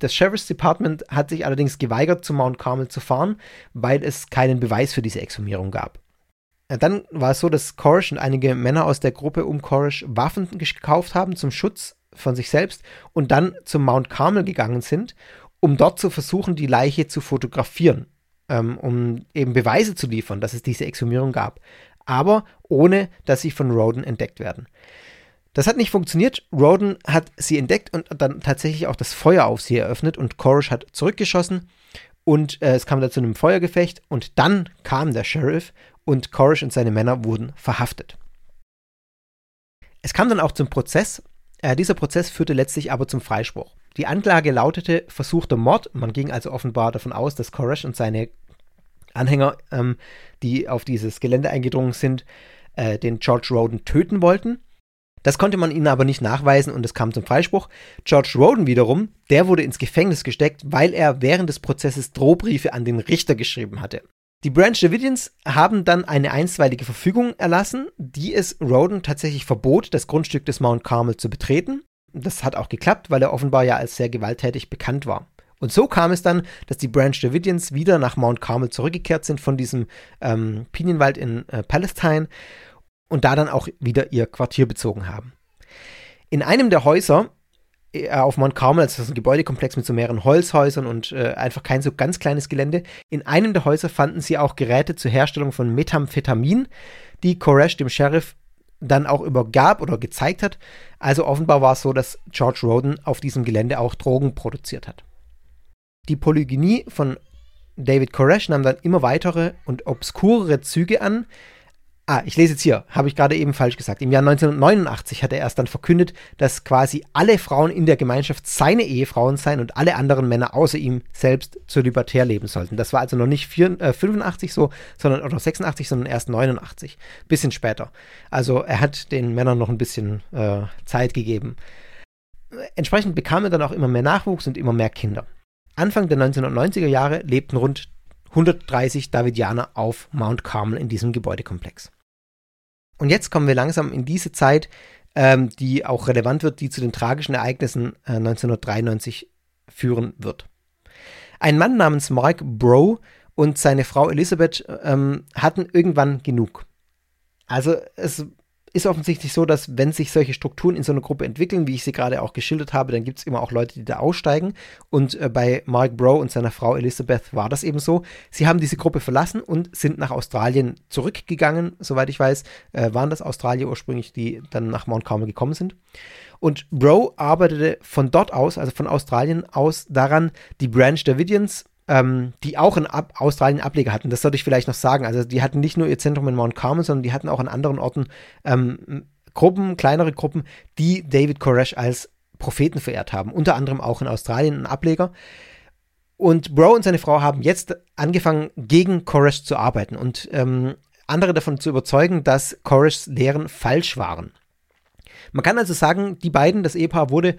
Speaker 7: das Sheriff's Department hat sich allerdings geweigert, zu Mount Carmel zu fahren, weil es keinen Beweis für diese Exhumierung gab. Dann war es so, dass Koresh und einige Männer aus der Gruppe um Koresh Waffen gekauft haben zum Schutz von sich selbst und dann zum Mount Carmel gegangen sind, um dort zu versuchen, die Leiche zu fotografieren, ähm, um eben Beweise zu liefern, dass es diese Exhumierung gab, aber ohne dass sie von Roden entdeckt werden. Das hat nicht funktioniert. Roden hat sie entdeckt und dann tatsächlich auch das Feuer auf sie eröffnet und Korish hat zurückgeschossen und äh, es kam da zu einem Feuergefecht und dann kam der Sheriff und Korish und seine Männer wurden verhaftet. Es kam dann auch zum Prozess. Äh, dieser Prozess führte letztlich aber zum Freispruch. Die Anklage lautete versuchter Mord. Man ging also offenbar davon aus, dass Koresh und seine Anhänger, ähm, die auf dieses Gelände eingedrungen sind, äh, den George Roden töten wollten. Das konnte man ihnen aber nicht nachweisen und es kam zum Freispruch. George Roden wiederum, der wurde ins Gefängnis gesteckt, weil er während des Prozesses Drohbriefe an den Richter geschrieben hatte. Die Branch Davidians haben dann eine einstweilige Verfügung erlassen, die es Roden tatsächlich verbot, das Grundstück des Mount Carmel zu betreten. Das hat auch geklappt, weil er offenbar ja als sehr gewalttätig bekannt war. Und so kam es dann, dass die Branch Davidians wieder nach Mount Carmel zurückgekehrt sind von diesem ähm, Pinienwald in äh, Palestine und da dann auch wieder ihr Quartier bezogen haben. In einem der Häuser äh, auf Mount Carmel, das ist ein Gebäudekomplex mit so mehreren Holzhäusern und äh, einfach kein so ganz kleines Gelände. In einem der Häuser fanden sie auch Geräte zur Herstellung von Methamphetamin, die Koresh dem Sheriff dann auch übergab oder gezeigt hat. Also offenbar war es so, dass George Roden auf diesem Gelände auch Drogen produziert hat. Die Polygynie von David Koresh nahm dann immer weitere und obskurere Züge an, Ah, ich lese jetzt hier, habe ich gerade eben falsch gesagt. Im Jahr 1989 hat er erst dann verkündet, dass quasi alle Frauen in der Gemeinschaft seine Ehefrauen seien und alle anderen Männer außer ihm selbst zur libertär leben sollten. Das war also noch nicht vier, äh, 85 so, sondern oder 86, sondern erst 89, bisschen später. Also er hat den Männern noch ein bisschen äh, Zeit gegeben. Entsprechend bekam er dann auch immer mehr Nachwuchs und immer mehr Kinder. Anfang der 1990er Jahre lebten rund 130 Davidianer auf Mount Carmel in diesem Gebäudekomplex. Und jetzt kommen wir langsam in diese Zeit, ähm, die auch relevant wird, die zu den tragischen Ereignissen äh, 1993 führen wird. Ein Mann namens Mark Bro und seine Frau Elizabeth ähm, hatten irgendwann genug. Also es ist offensichtlich so, dass wenn sich solche Strukturen in so einer Gruppe entwickeln, wie ich sie gerade auch geschildert habe, dann gibt es immer auch Leute, die da aussteigen. Und äh, bei Mark Bro und seiner Frau Elizabeth war das eben so. Sie haben diese Gruppe verlassen und sind nach Australien zurückgegangen, soweit ich weiß. Äh, waren das Australier ursprünglich, die dann nach Mount Carmel gekommen sind. Und Bro arbeitete von dort aus, also von Australien aus, daran, die Branch Davidians ähm, die auch in Ab Australien Ableger hatten. Das sollte ich vielleicht noch sagen. Also die hatten nicht nur ihr Zentrum in Mount Carmel, sondern die hatten auch an anderen Orten ähm, Gruppen, kleinere Gruppen, die David Koresh als Propheten verehrt haben. Unter anderem auch in Australien ein Ableger. Und Bro und seine Frau haben jetzt angefangen, gegen Koresh zu arbeiten und ähm, andere davon zu überzeugen, dass Koreshs Lehren falsch waren. Man kann also sagen, die beiden, das Ehepaar, wurde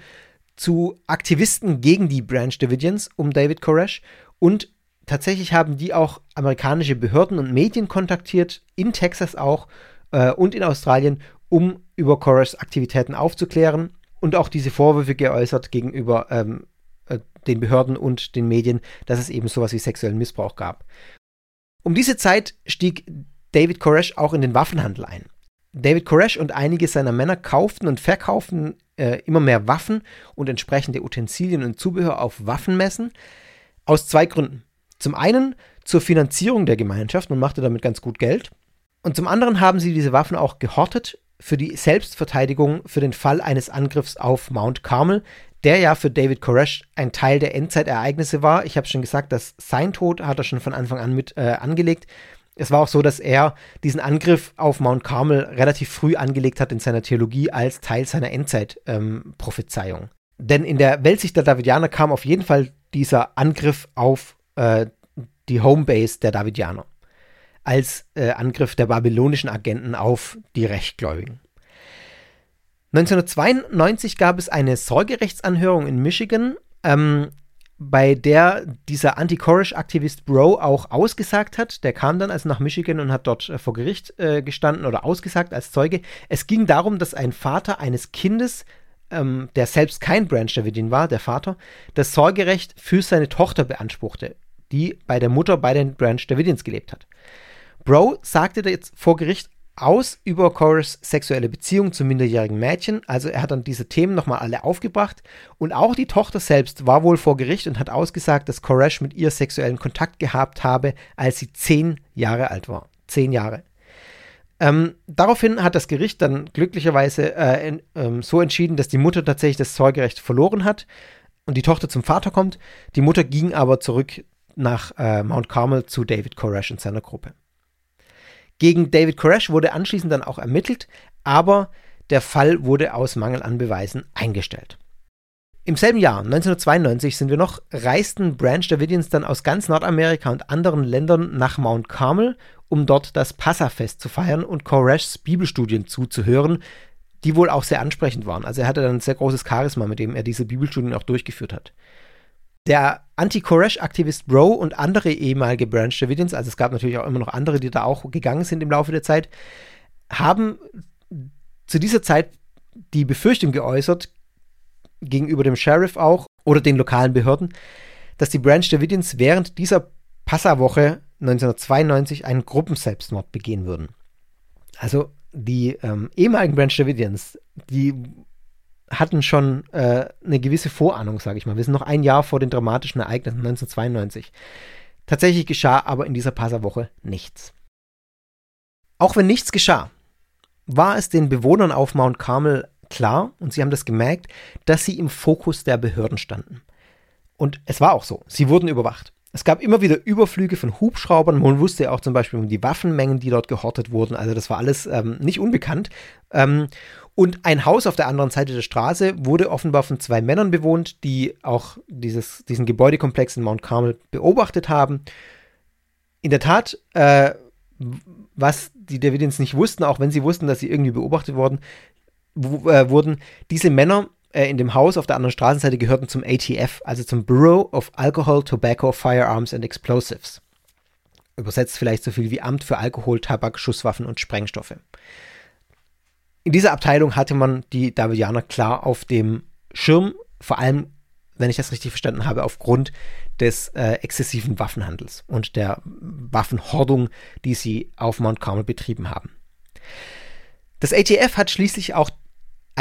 Speaker 7: zu Aktivisten gegen die Branch Davidians um David Koresh und tatsächlich haben die auch amerikanische Behörden und Medien kontaktiert, in Texas auch äh, und in Australien, um über Koresh Aktivitäten aufzuklären und auch diese Vorwürfe geäußert gegenüber ähm, äh, den Behörden und den Medien, dass es eben sowas wie sexuellen Missbrauch gab. Um diese Zeit stieg David Koresh auch in den Waffenhandel ein. David Koresh und einige seiner Männer kauften und verkauften äh, immer mehr Waffen und entsprechende Utensilien und Zubehör auf Waffenmessen. Aus zwei Gründen. Zum einen zur Finanzierung der Gemeinschaft, man machte damit ganz gut Geld. Und zum anderen haben sie diese Waffen auch gehortet für die Selbstverteidigung für den Fall eines Angriffs auf Mount Carmel, der ja für David Koresh ein Teil der Endzeitereignisse war. Ich habe schon gesagt, dass sein Tod hat er schon von Anfang an mit äh, angelegt. Es war auch so, dass er diesen Angriff auf Mount Carmel relativ früh angelegt hat in seiner Theologie als Teil seiner Endzeitprophezeiung. Ähm, Denn in der Weltsicht der Davidianer kam auf jeden Fall dieser Angriff auf äh, die Homebase der Davidianer als äh, Angriff der babylonischen Agenten auf die Rechtgläubigen. 1992 gab es eine Sorgerechtsanhörung in Michigan, ähm, bei der dieser Anti-Corish-Aktivist Bro auch ausgesagt hat. Der kam dann also nach Michigan und hat dort äh, vor Gericht äh, gestanden oder ausgesagt als Zeuge. Es ging darum, dass ein Vater eines Kindes ähm, der selbst kein Branch Davidian war, der Vater, das Sorgerecht für seine Tochter beanspruchte, die bei der Mutter bei den Branch Davidians gelebt hat. Bro sagte jetzt vor Gericht aus über Cora's sexuelle Beziehung zu minderjährigen Mädchen. Also er hat dann diese Themen nochmal alle aufgebracht. Und auch die Tochter selbst war wohl vor Gericht und hat ausgesagt, dass Koresh mit ihr sexuellen Kontakt gehabt habe, als sie zehn Jahre alt war. Zehn Jahre. Ähm, daraufhin hat das Gericht dann glücklicherweise äh, in, ähm, so entschieden, dass die Mutter tatsächlich das Sorgerecht verloren hat und die Tochter zum Vater kommt. Die Mutter ging aber zurück nach äh, Mount Carmel zu David Koresh und seiner Gruppe. Gegen David Koresh wurde anschließend dann auch ermittelt, aber der Fall wurde aus Mangel an Beweisen eingestellt. Im selben Jahr, 1992, sind wir noch, reisten Branch Davidians dann aus ganz Nordamerika und anderen Ländern nach Mount Carmel um dort das Passafest zu feiern und Koreshs Bibelstudien zuzuhören, die wohl auch sehr ansprechend waren. Also er hatte dann ein sehr großes Charisma, mit dem er diese Bibelstudien auch durchgeführt hat. Der Anti-Koresh-Aktivist Bro und andere ehemalige Branch Davidians, also es gab natürlich auch immer noch andere, die da auch gegangen sind im Laufe der Zeit, haben zu dieser Zeit die Befürchtung geäußert, gegenüber dem Sheriff auch oder den lokalen Behörden, dass die Branch Davidians während dieser Passawoche 1992 einen Gruppenselbstmord begehen würden. Also die ähm, ehemaligen Branch Davidians, die hatten schon äh, eine gewisse Vorahnung, sage ich mal. Wir sind noch ein Jahr vor den dramatischen Ereignissen 1992. Tatsächlich geschah aber in dieser Passawoche nichts. Auch wenn nichts geschah, war es den Bewohnern auf Mount Carmel klar, und sie haben das gemerkt, dass sie im Fokus der Behörden standen. Und es war auch so. Sie wurden überwacht. Es gab immer wieder Überflüge von Hubschraubern. Man wusste ja auch zum Beispiel um die Waffenmengen, die dort gehortet wurden. Also das war alles ähm, nicht unbekannt. Ähm, und ein Haus auf der anderen Seite der Straße wurde offenbar von zwei Männern bewohnt, die auch dieses, diesen Gebäudekomplex in Mount Carmel beobachtet haben. In der Tat, äh, was die Davidians nicht wussten, auch wenn sie wussten, dass sie irgendwie beobachtet worden, äh, wurden, diese Männer äh, in dem Haus auf der anderen Straßenseite gehörten zum ATF, also zum Bureau of Alcohol, Tobacco, Firearms and Explosives. Übersetzt vielleicht so viel wie Amt für Alkohol, Tabak, Schusswaffen und Sprengstoffe. In dieser Abteilung hatte man die Davidianer klar auf dem Schirm, vor allem, wenn ich das richtig verstanden habe, aufgrund des äh, exzessiven Waffenhandels und der Waffenhordung, die sie auf Mount Carmel betrieben haben. Das ATF hat schließlich auch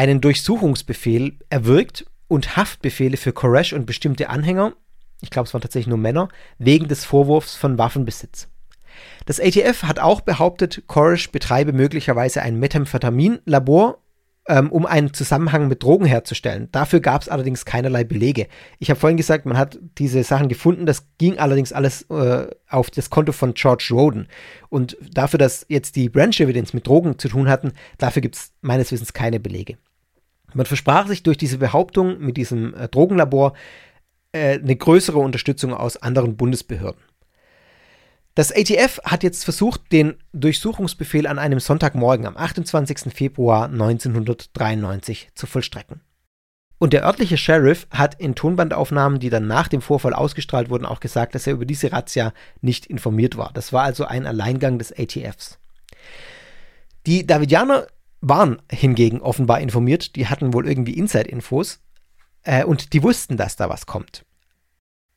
Speaker 7: einen Durchsuchungsbefehl erwirkt und Haftbefehle für Koresh und bestimmte Anhänger, ich glaube es waren tatsächlich nur Männer, wegen des Vorwurfs von Waffenbesitz. Das ATF hat auch behauptet, Koresh betreibe möglicherweise ein Methamphetamin-Labor, ähm, um einen Zusammenhang mit Drogen herzustellen. Dafür gab es allerdings keinerlei Belege. Ich habe vorhin gesagt, man hat diese Sachen gefunden, das ging allerdings alles äh, auf das Konto von George Roden. Und dafür, dass jetzt die Branch Evidence mit Drogen zu tun hatten, dafür gibt es meines Wissens keine Belege. Man versprach sich durch diese Behauptung mit diesem äh, Drogenlabor äh, eine größere Unterstützung aus anderen Bundesbehörden. Das ATF hat jetzt versucht, den Durchsuchungsbefehl an einem Sonntagmorgen am 28. Februar 1993 zu vollstrecken. Und der örtliche Sheriff hat in Tonbandaufnahmen, die dann nach dem Vorfall ausgestrahlt wurden, auch gesagt, dass er über diese Razzia nicht informiert war. Das war also ein Alleingang des ATFs. Die Davidianer waren hingegen offenbar informiert, die hatten wohl irgendwie Inside-Infos äh, und die wussten, dass da was kommt.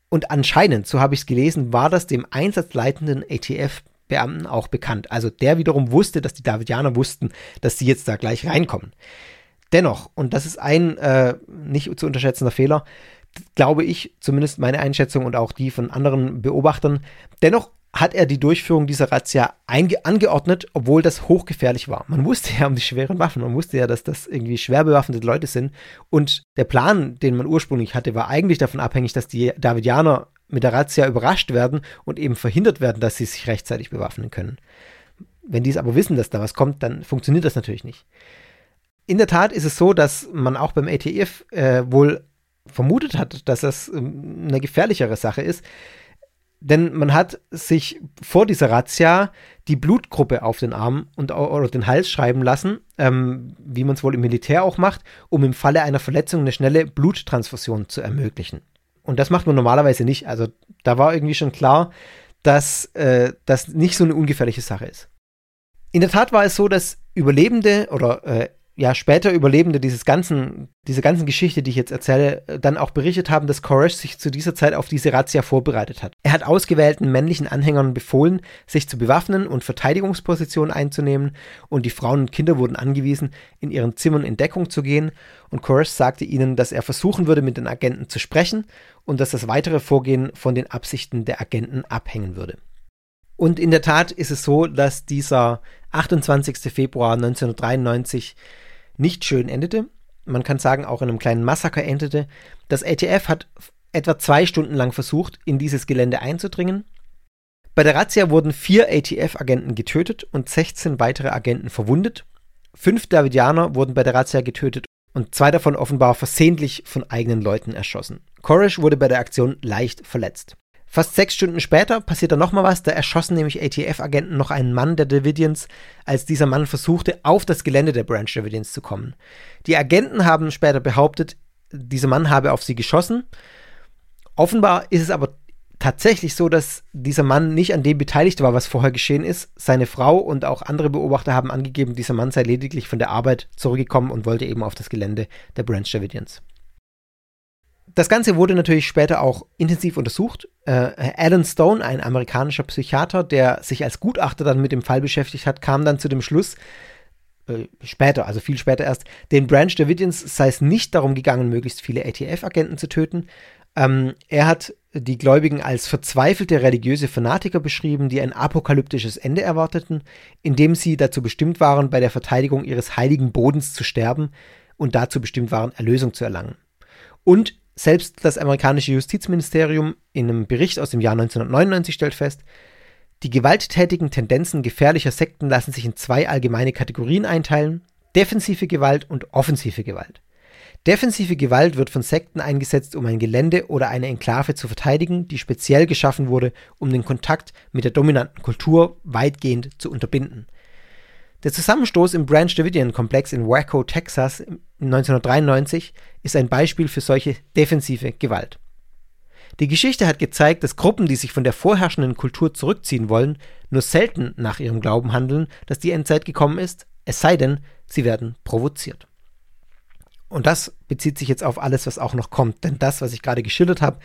Speaker 7: Und anscheinend, so habe ich es gelesen, war das dem einsatzleitenden ATF-Beamten auch bekannt. Also der wiederum wusste, dass die Davidianer wussten, dass sie jetzt da gleich reinkommen. Dennoch, und das ist ein äh, nicht zu unterschätzender Fehler, glaube ich, zumindest meine Einschätzung und auch die von anderen Beobachtern, dennoch hat er die Durchführung dieser Razzia angeordnet, obwohl das hochgefährlich war. Man wusste ja um die schweren Waffen, man wusste ja, dass das irgendwie schwer bewaffnete Leute sind. Und der Plan, den man ursprünglich hatte, war eigentlich davon abhängig, dass die Davidianer mit der Razzia überrascht werden und eben verhindert werden, dass sie sich rechtzeitig bewaffnen können. Wenn die es aber wissen, dass da was kommt, dann funktioniert das natürlich nicht. In der Tat ist es so, dass man auch beim ATF äh, wohl vermutet hat, dass das ähm, eine gefährlichere Sache ist denn man hat sich vor dieser Razzia die Blutgruppe auf den Arm und oder den Hals schreiben lassen, ähm, wie man es wohl im Militär auch macht, um im Falle einer Verletzung eine schnelle Bluttransfusion zu ermöglichen. Und das macht man normalerweise nicht. Also da war irgendwie schon klar, dass äh, das nicht so eine ungefährliche Sache ist. In der Tat war es so, dass Überlebende oder äh, ja, später Überlebende dieses ganzen, diese ganzen Geschichte, die ich jetzt erzähle, äh, dann auch berichtet haben, dass Koresh sich zu dieser Zeit auf diese Razzia vorbereitet hat. Er hat ausgewählten männlichen Anhängern befohlen, sich zu bewaffnen und Verteidigungspositionen einzunehmen und die Frauen und Kinder wurden angewiesen, in ihren Zimmern in Deckung zu gehen und Koresh sagte ihnen, dass er versuchen würde, mit den Agenten zu sprechen und dass das weitere Vorgehen von den Absichten der Agenten abhängen würde. Und in der Tat ist es so, dass dieser 28. Februar 1993 nicht schön endete. Man kann sagen, auch in einem kleinen Massaker endete. Das ATF hat etwa zwei Stunden lang versucht, in dieses Gelände einzudringen. Bei der Razzia wurden vier ATF-Agenten getötet und 16 weitere Agenten verwundet. Fünf Davidianer wurden bei der Razzia getötet und zwei davon offenbar versehentlich von eigenen Leuten erschossen. Koresh wurde bei der Aktion leicht verletzt. Fast sechs Stunden später passiert da nochmal was, da erschossen nämlich ATF-Agenten noch einen Mann der Davidians, als dieser Mann versuchte, auf das Gelände der Branch Davidians zu kommen. Die Agenten haben später behauptet, dieser Mann habe auf sie geschossen. Offenbar ist es aber tatsächlich so, dass dieser Mann nicht an dem beteiligt war, was vorher geschehen ist. Seine Frau und auch andere Beobachter haben angegeben, dieser Mann sei lediglich von der Arbeit zurückgekommen und wollte eben auf das Gelände der Branch Davidians. Das Ganze wurde natürlich später auch intensiv untersucht. Äh, Alan Stone, ein amerikanischer Psychiater, der sich als Gutachter dann mit dem Fall beschäftigt hat, kam dann zu dem Schluss, äh, später, also viel später erst, den Branch Davidians sei es nicht darum gegangen, möglichst viele ATF-Agenten zu töten. Ähm, er hat die Gläubigen als verzweifelte religiöse Fanatiker beschrieben, die ein apokalyptisches Ende erwarteten, indem sie dazu bestimmt waren, bei der Verteidigung ihres heiligen Bodens zu sterben und dazu bestimmt waren, Erlösung zu erlangen. Und Selbst das amerikanische Justizministerium in einem Bericht aus dem Jahr 1999 stellt fest, die gewalttätigen Tendenzen gefährlicher Sekten lassen sich in zwei allgemeine Kategorien einteilen, defensive Gewalt und offensive Gewalt. Defensive Gewalt wird von Sekten eingesetzt, um ein Gelände oder eine Enklave zu verteidigen, die speziell geschaffen wurde, um den Kontakt mit der dominanten Kultur weitgehend zu unterbinden. Der Zusammenstoß im Branch Davidian-Komplex in Waco, Texas 1993 ist ein Beispiel für solche defensive Gewalt. Die Geschichte hat gezeigt, dass Gruppen, die sich von der vorherrschenden Kultur zurückziehen wollen, nur selten nach ihrem Glauben handeln, dass die Endzeit gekommen ist, es sei denn, sie werden provoziert. Und das bezieht sich jetzt auf alles, was auch noch kommt. Denn das, was ich gerade geschildert habe,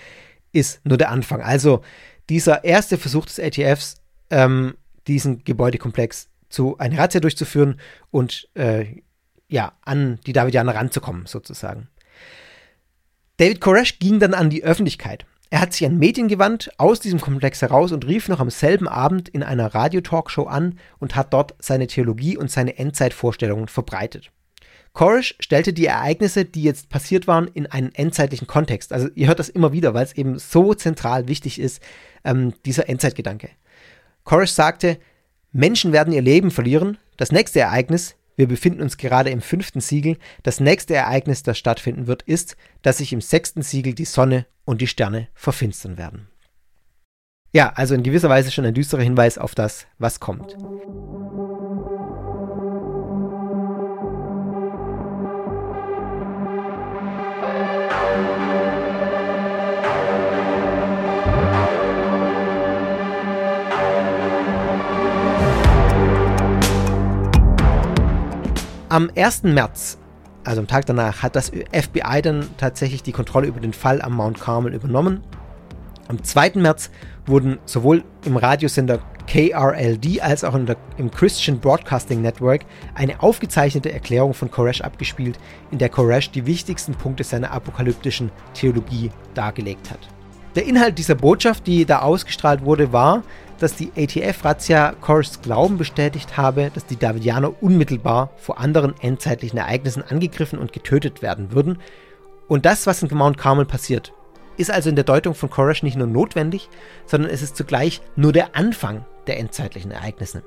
Speaker 7: ist nur der Anfang. Also dieser erste Versuch des ATFs, ähm, diesen Gebäudekomplex zu eine Razzia durchzuführen und äh, ja, an die Davidianer ranzukommen, sozusagen. David Koresh ging dann an die Öffentlichkeit. Er hat sich an Medien gewandt, aus diesem Komplex heraus und rief noch am selben Abend in einer Radiotalkshow an und hat dort seine Theologie und seine Endzeitvorstellungen verbreitet. Koresh stellte die Ereignisse, die jetzt passiert waren, in einen endzeitlichen Kontext. Also ihr hört das immer wieder, weil es eben so zentral wichtig ist, ähm, dieser Endzeitgedanke. Koresh sagte, Menschen werden ihr Leben verlieren. Das nächste Ereignis, wir befinden uns gerade im fünften Siegel, das nächste Ereignis, das stattfinden wird, ist, dass sich im sechsten Siegel die Sonne und die Sterne verfinstern werden. Ja, also in gewisser Weise schon ein düsterer Hinweis auf das, was kommt. Am 1. März, also am Tag danach, hat das FBI dann tatsächlich die Kontrolle über den Fall am Mount Carmel übernommen. Am 2. März wurden sowohl im Radiosender KRLD als auch der, im Christian Broadcasting Network eine aufgezeichnete Erklärung von Koresh abgespielt, in der Koresh die wichtigsten Punkte seiner apokalyptischen Theologie dargelegt hat. Der Inhalt dieser Botschaft, die da ausgestrahlt wurde, war, dass die ATF-Razzia Kors Glauben bestätigt habe, dass die Davidianer unmittelbar vor anderen endzeitlichen Ereignissen angegriffen und getötet werden würden. Und das, was in Mount Carmel passiert, ist also in der Deutung von Koresh nicht nur notwendig, sondern es ist zugleich nur der Anfang der endzeitlichen Ereignisse.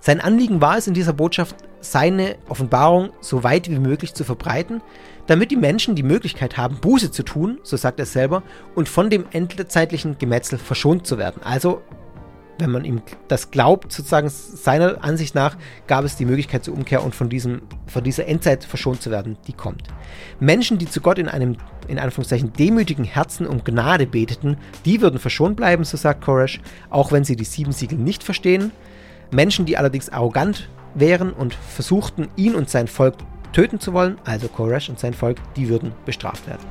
Speaker 7: Sein Anliegen war es in dieser Botschaft, seine Offenbarung so weit wie möglich zu verbreiten, damit die Menschen die Möglichkeit haben, Buße zu tun, so sagt er selber, und von dem endzeitlichen Gemetzel verschont zu werden. Also, wenn man ihm das glaubt, sozusagen seiner Ansicht nach, gab es die Möglichkeit zur Umkehr und von, diesem, von dieser Endzeit verschont zu werden, die kommt. Menschen, die zu Gott in einem, in Anführungszeichen, demütigen Herzen um Gnade beteten, die würden verschont bleiben, so sagt Koresh, auch wenn sie die sieben Siegel nicht verstehen. Menschen, die allerdings arrogant wären und versuchten, ihn und sein Volk töten zu wollen, also Koresh und sein Volk, die würden bestraft werden.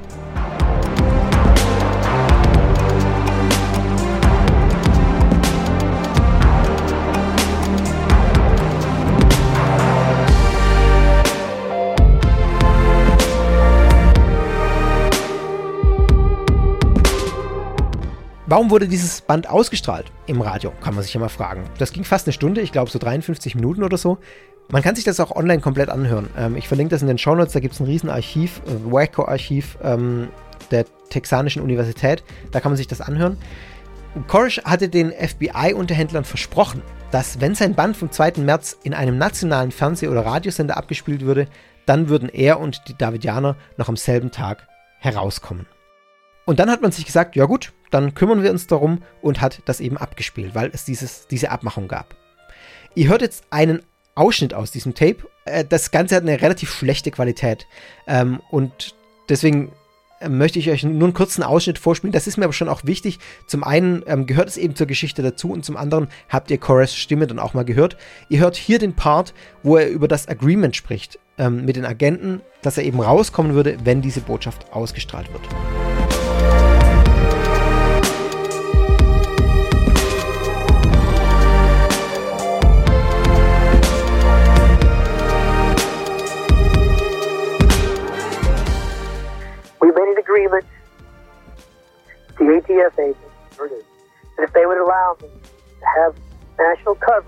Speaker 7: Warum wurde dieses Band ausgestrahlt im Radio, kann man sich ja mal fragen. Das ging fast eine Stunde, ich glaube so 53 Minuten oder so. Man kann sich das auch online komplett anhören. Ähm, ich verlinke das in den Show Notes, da gibt es ein Riesenarchiv, äh, Waco-Archiv ähm, der Texanischen Universität. Da kann man sich das anhören. Korish hatte den FBI-Unterhändlern versprochen, dass wenn sein Band vom 2. März in einem nationalen Fernseh- oder Radiosender abgespielt würde, dann würden er und die Davidianer noch am selben Tag herauskommen. Und dann hat man sich gesagt, ja gut, dann kümmern wir uns darum und hat das eben abgespielt, weil es dieses, diese Abmachung gab. Ihr hört jetzt einen Ausschnitt aus diesem Tape. Äh, das Ganze hat eine relativ schlechte Qualität. Ähm, und deswegen äh, möchte ich euch nur einen kurzen Ausschnitt vorspielen. Das ist mir aber schon auch wichtig. Zum einen ähm, gehört es eben zur Geschichte dazu und zum anderen habt ihr Chorus Stimme dann auch mal gehört. Ihr hört hier den Part, wo er über das Agreement spricht ähm, mit den Agenten, dass er eben rauskommen würde, wenn diese Botschaft ausgestrahlt wird.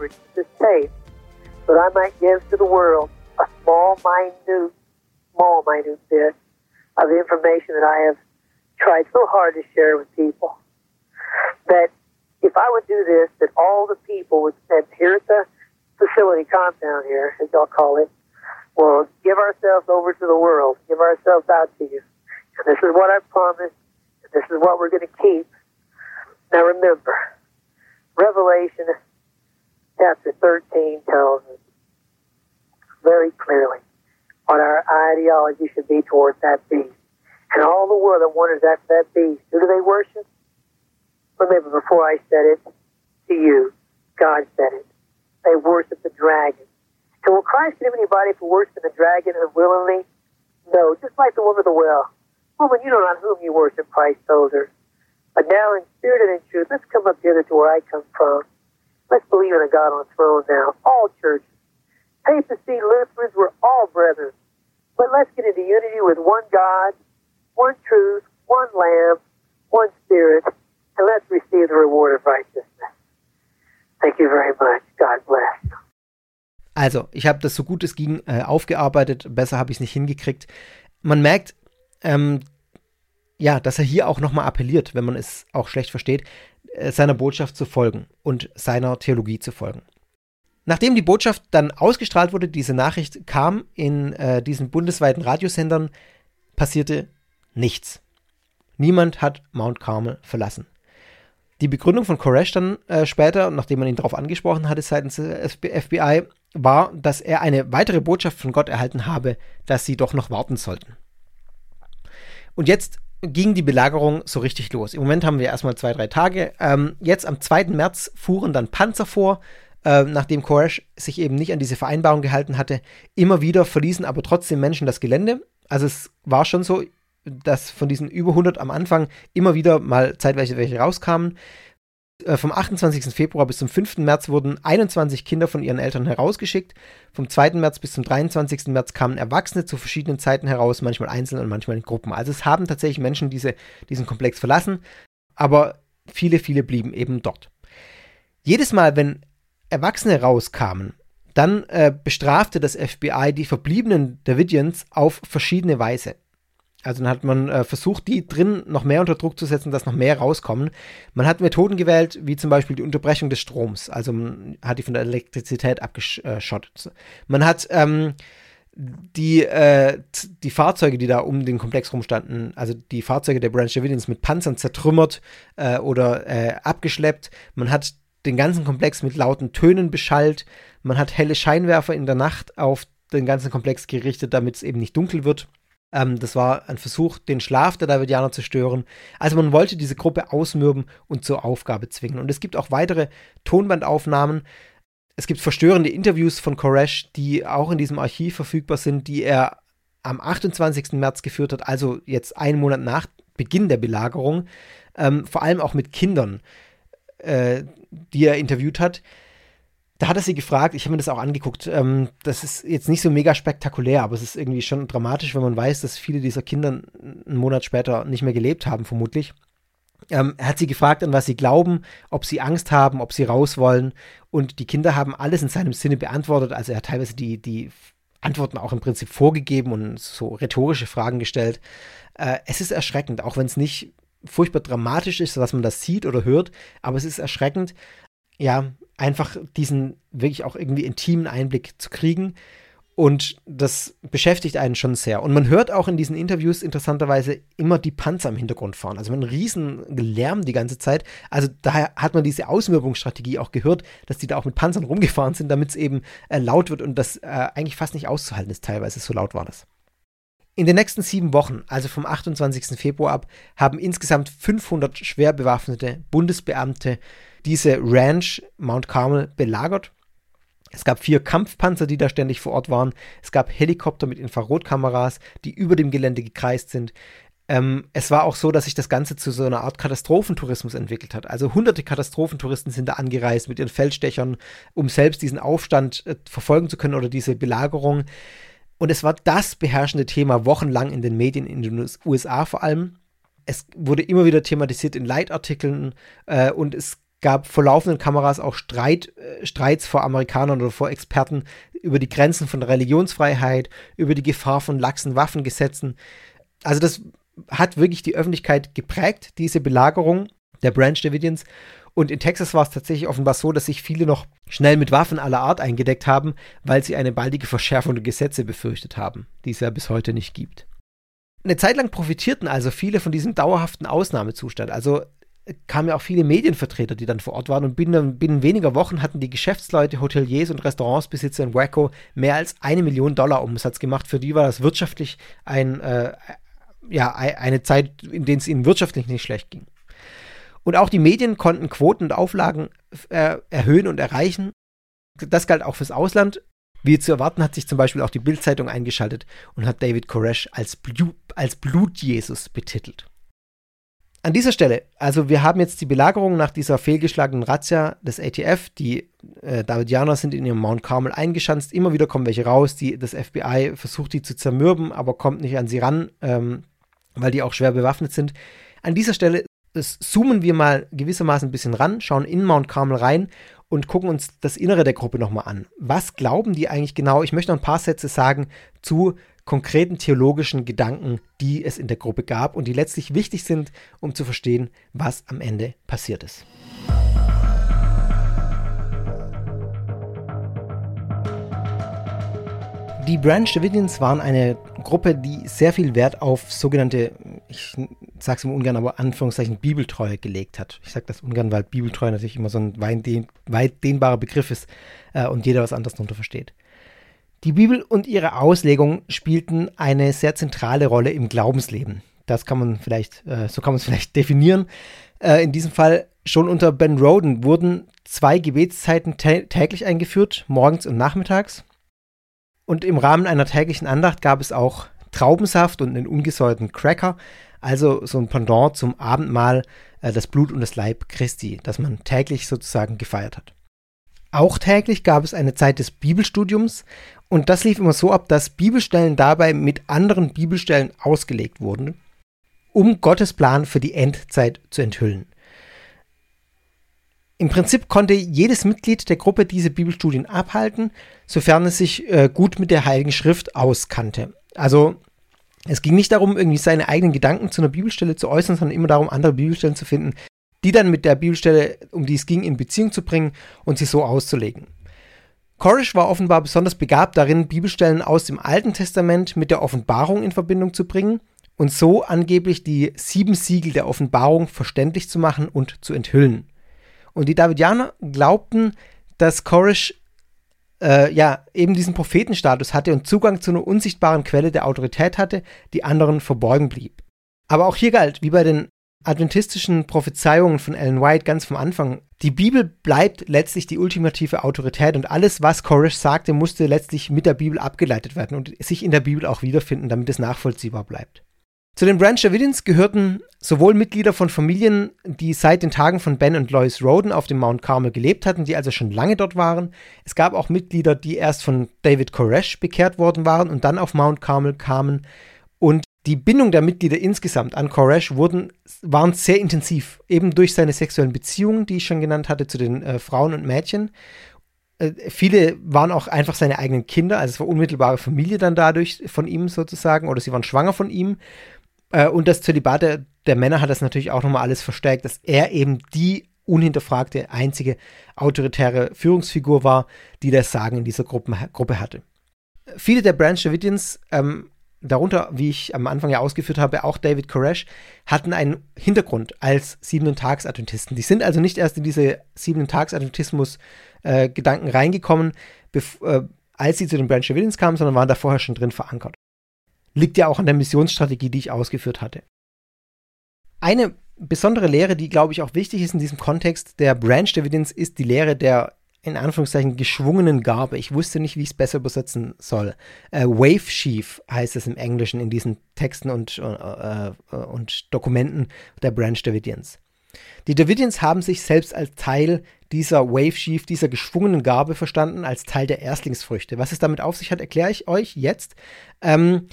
Speaker 9: Coverage this tape, that I might give to the world a small, minute, small, minute bit
Speaker 10: of information that I have tried so hard to share with people. That if I would do this, that all the people would that here at the facility compound here, as y'all call it, will give ourselves over to the world, give ourselves out to you. And this is what I promised, and this is what we're going to keep. Now remember, Revelation chapter 13 tells us very clearly what our ideology should be towards that beast. And all the world that wonders after that beast, who do they worship? Remember, before I said it to you, God said it. They worship the dragon. And will Christ forgive anybody for worshiping the dragon unwillingly? No, just like the woman of the well. Woman, you know not whom you worship, Christ told her. But now, in spirit and in truth, let's come up here to where I come from. Let's believe in a God on the throne now. All churches. Papacy, Lutherans, we're all brethren. But let's get into unity with one God, one truth, one Lamb, one Spirit, and let's receive the reward of righteousness. Thank you very much. God bless.
Speaker 7: Also, ich habe das so gut es ging äh, aufgearbeitet. Besser habe ich es nicht hingekriegt. Man merkt, ähm, ja, dass er hier auch nochmal appelliert, wenn man es auch schlecht versteht, seiner Botschaft zu folgen und seiner Theologie zu folgen. Nachdem die Botschaft dann ausgestrahlt wurde, diese Nachricht kam in äh, diesen bundesweiten Radiosendern, passierte nichts. Niemand hat Mount Carmel verlassen. Die Begründung von Koresh dann äh, später, nachdem man ihn darauf angesprochen hatte seitens des FBI, war, dass er eine weitere Botschaft von Gott erhalten habe, dass sie doch noch warten sollten. Und jetzt ging die Belagerung so richtig los. Im Moment haben wir erstmal zwei, drei Tage. Ähm, jetzt am 2. März fuhren dann Panzer vor, äh, nachdem Koresh sich eben nicht an diese Vereinbarung gehalten hatte. Immer wieder verließen aber trotzdem Menschen das Gelände. Also es war schon so, dass von diesen über 100 am Anfang immer wieder mal zeitweise welche rauskamen. Äh, vom 28. Februar bis zum 5. März wurden 21 Kinder von ihren Eltern herausgeschickt. Vom 2. März bis zum 23. März kamen Erwachsene zu verschiedenen Zeiten heraus, manchmal einzeln und manchmal in Gruppen. Also es haben tatsächlich Menschen diese, diesen Komplex verlassen, aber viele, viele blieben eben dort. Jedes Mal, wenn Erwachsene rauskamen, dann äh, bestrafte das FBI die verbliebenen Davidians auf verschiedene Weise. Also dann hat man äh, versucht, die drin noch mehr unter Druck zu setzen, dass noch mehr rauskommen. Man hat Methoden gewählt, wie zum Beispiel die Unterbrechung des Stroms. Also man hat die von der Elektrizität abgeschottet. Man hat ähm, die, äh, die Fahrzeuge, die da um den Komplex rumstanden, also die Fahrzeuge der Branch Davidians mit Panzern zertrümmert äh, oder äh, abgeschleppt. Man hat den ganzen Komplex mit lauten Tönen beschallt. Man hat helle Scheinwerfer in der Nacht auf den ganzen Komplex gerichtet, damit es eben nicht dunkel wird. Ähm, das war ein Versuch, den Schlaf der Davidianer zu stören. Also man wollte diese Gruppe ausmürben und zur Aufgabe zwingen. Und es gibt auch weitere Tonbandaufnahmen. Es gibt verstörende Interviews von Koresh, die auch in diesem Archiv verfügbar sind, die er am 28. März geführt hat, also jetzt einen Monat nach Beginn der Belagerung, ähm, vor allem auch mit Kindern, äh, die er interviewt hat da hat er sie gefragt, ich habe mir das auch angeguckt. Ähm, das ist jetzt nicht so mega spektakulär, aber es ist irgendwie schon dramatisch, wenn man weiß, dass viele dieser Kinder einen Monat später nicht mehr gelebt haben, vermutlich. Ähm, er hat sie gefragt, an was sie glauben, ob sie Angst haben, ob sie raus wollen. Und die Kinder haben alles in seinem Sinne beantwortet. Also er hat teilweise die, die Antworten auch im Prinzip vorgegeben und so rhetorische Fragen gestellt. Äh, es ist erschreckend, auch wenn es nicht furchtbar dramatisch ist, dass man das sieht oder hört, aber es ist erschreckend, ja, einfach diesen wirklich auch irgendwie intimen Einblick zu kriegen. Und das beschäftigt einen schon sehr. Und man hört auch in diesen Interviews interessanterweise immer die Panzer im Hintergrund fahren. Also einen riesen Lärm die ganze Zeit. Also daher hat man diese Auswirkungsstrategie auch gehört, dass die da auch mit Panzern rumgefahren sind, damit es eben äh, laut wird und das äh, eigentlich fast nicht auszuhalten ist teilweise. So laut war das. In den nächsten sieben Wochen, also vom 28. Februar ab, haben insgesamt 500 schwer bewaffnete Bundesbeamte diese Ranch Mount Carmel belagert. Es gab vier Kampfpanzer, die da ständig vor Ort waren. Es gab Helikopter mit Infrarotkameras, die über dem Gelände gekreist sind. Ähm, es war auch so, dass sich das Ganze zu so einer Art Katastrophentourismus entwickelt hat. Also hunderte Katastrophentouristen sind da angereist mit ihren Feldstechern, um selbst diesen Aufstand äh, verfolgen zu können oder diese Belagerung. Und es war das beherrschende Thema wochenlang in den Medien in den USA vor allem. Es wurde immer wieder thematisiert in Leitartikeln äh, und es gab vor laufenden Kameras auch Streit, äh, Streits vor Amerikanern oder vor Experten über die Grenzen von Religionsfreiheit, über die Gefahr von laxen Waffengesetzen. Also das hat wirklich die Öffentlichkeit geprägt, diese Belagerung der Branch Davidians. Und in Texas war es tatsächlich offenbar so, dass sich viele noch schnell mit Waffen aller Art eingedeckt haben, weil sie eine baldige Verschärfung der Gesetze befürchtet haben, die es ja bis heute nicht gibt. Eine Zeit lang profitierten also viele von diesem dauerhaften Ausnahmezustand. Also kamen ja auch viele Medienvertreter, die dann vor Ort waren und binnen, binnen weniger Wochen hatten die Geschäftsleute, Hoteliers und Restaurantsbesitzer in Waco mehr als eine Million Dollar Umsatz gemacht. Für die war das wirtschaftlich ein, äh, ja, eine Zeit, in der es ihnen wirtschaftlich nicht schlecht ging. Und auch die Medien konnten Quoten und Auflagen äh, erhöhen und erreichen. Das galt auch fürs Ausland. Wie zu erwarten, hat sich zum Beispiel auch die Bildzeitung eingeschaltet und hat David Koresh als, Blu als Blutjesus betitelt. An dieser Stelle, also wir haben jetzt die Belagerung nach dieser fehlgeschlagenen Razzia des ATF. Die äh, Davidianer sind in ihrem Mount Carmel eingeschanzt. Immer wieder kommen welche raus. Die, das FBI versucht die zu zermürben, aber kommt nicht an sie ran, ähm, weil die auch schwer bewaffnet sind. An dieser Stelle zoomen wir mal gewissermaßen ein bisschen ran, schauen in Mount Carmel rein und gucken uns das Innere der Gruppe nochmal an. Was glauben die eigentlich genau? Ich möchte noch ein paar Sätze sagen zu konkreten theologischen Gedanken, die es in der Gruppe gab und die letztlich wichtig sind, um zu verstehen, was am Ende passiert ist. Die Branch Davidians waren eine Gruppe, die sehr viel Wert auf sogenannte, ich sage es immer ungern, aber Anführungszeichen Bibeltreue gelegt hat. Ich sage das ungern, weil Bibeltreue natürlich immer so ein weit dehnbarer Begriff ist äh, und jeder was anderes darunter versteht. Die Bibel und ihre Auslegung spielten eine sehr zentrale Rolle im Glaubensleben. Das kann man vielleicht, äh, so kann man es vielleicht definieren. Äh, in diesem Fall schon unter Ben Roden wurden zwei Gebetszeiten täglich eingeführt, morgens und nachmittags. Und im Rahmen einer täglichen Andacht gab es auch Traubensaft und einen ungesäuerten Cracker, also so ein Pendant zum Abendmahl, äh, das Blut und das Leib Christi, das man täglich sozusagen gefeiert hat. Auch täglich gab es eine Zeit des Bibelstudiums und das lief immer so ab, dass Bibelstellen dabei mit anderen Bibelstellen ausgelegt wurden, um Gottes Plan für die Endzeit zu enthüllen. Im Prinzip konnte jedes Mitglied der Gruppe diese Bibelstudien abhalten, sofern es sich äh, gut mit der Heiligen Schrift auskannte. Also es ging nicht darum, irgendwie seine eigenen Gedanken zu einer Bibelstelle zu äußern, sondern immer darum, andere Bibelstellen zu finden, die dann mit der Bibelstelle, um die es ging, in Beziehung zu bringen und sie so auszulegen. Koresh war offenbar besonders begabt darin, Bibelstellen aus dem Alten Testament mit der Offenbarung in Verbindung zu bringen und so angeblich die sieben Siegel der Offenbarung verständlich zu machen und zu enthüllen. Und die Davidianer glaubten, dass Koresh äh, ja eben diesen Prophetenstatus hatte und Zugang zu einer unsichtbaren Quelle der Autorität hatte, die anderen verborgen blieb. Aber auch hier galt, wie bei den adventistischen Prophezeiungen von Ellen White ganz vom Anfang. Die Bibel bleibt letztlich die ultimative Autorität und alles, was Koresh sagte, musste letztlich mit der Bibel abgeleitet werden und sich in der Bibel auch wiederfinden, damit es nachvollziehbar bleibt. Zu den Branch Davidians gehörten sowohl Mitglieder von Familien, die seit den Tagen von Ben und Lois Roden auf dem Mount Carmel gelebt hatten, die also schon lange dort waren. Es gab auch Mitglieder, die erst von David Koresh bekehrt worden waren und dann auf Mount Carmel kamen. Und die Bindung der Mitglieder insgesamt an Koresh wurden, waren sehr intensiv, eben durch seine sexuellen Beziehungen, die ich schon genannt hatte, zu den äh, Frauen und Mädchen. Äh, viele waren auch einfach seine eigenen Kinder, also es war unmittelbare Familie dann dadurch von ihm sozusagen, oder sie waren schwanger von ihm. Äh, und das Zölibat der, der Männer hat das natürlich auch nochmal alles verstärkt, dass er eben die unhinterfragte, einzige autoritäre Führungsfigur war, die das Sagen in dieser Gruppe, Gruppe hatte. Viele der Branch Davidians ähm, darunter, wie ich am Anfang ja ausgeführt habe, auch David Koresh, hatten einen Hintergrund als Siebenten-Tags-Adventisten. Die sind also nicht erst in diese Siebenten-Tags-Adventismus-Gedanken äh, reingekommen, äh, als sie zu den Branch Davidians kamen, sondern waren da vorher schon drin verankert. Liegt ja auch an der Missionsstrategie, die ich ausgeführt hatte. Eine besondere Lehre, die, glaube ich, auch wichtig ist in diesem Kontext der Branch Davidians, ist die Lehre der in Anführungszeichen geschwungenen Garbe. Ich wusste nicht, wie ich es besser übersetzen soll. Äh, Wave Sheaf heißt es im Englischen in diesen Texten und, äh, äh, und Dokumenten der Branch Davidians. Die Davidians haben sich selbst als Teil dieser Wave Sheaf, dieser geschwungenen Garbe verstanden, als Teil der Erstlingsfrüchte. Was es damit auf sich hat, erkläre ich euch jetzt. Ähm,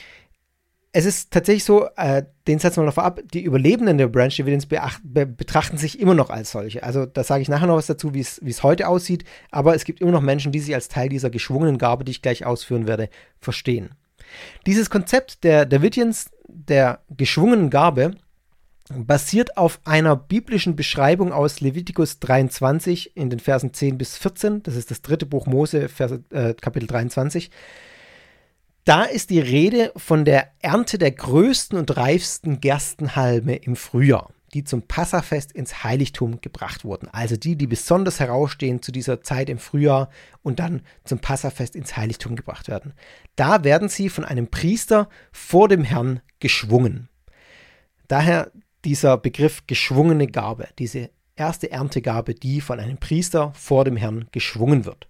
Speaker 7: es ist tatsächlich so, äh, den setzen wir noch vorab, die Überlebenden der Branch Davidians be betrachten sich immer noch als solche. Also da sage ich nachher noch was dazu, wie es heute aussieht, aber es gibt immer noch Menschen, die sich als Teil dieser geschwungenen Gabe, die ich gleich ausführen werde, verstehen. Dieses Konzept der Davidians, der geschwungenen Garbe, basiert auf einer biblischen Beschreibung aus Levitikus 23 in den Versen 10 bis 14. Das ist das dritte Buch Mose, Verse, äh, Kapitel 23. Da ist die Rede von der Ernte der größten und reifsten Gerstenhalme im Frühjahr, die zum Passafest ins Heiligtum gebracht wurden. Also die, die besonders herausstehen zu dieser Zeit im Frühjahr und dann zum Passafest ins Heiligtum gebracht werden. Da werden sie von einem Priester vor dem Herrn geschwungen. Daher dieser Begriff geschwungene Gabe, diese erste Erntegabe, die von einem Priester vor dem Herrn geschwungen wird.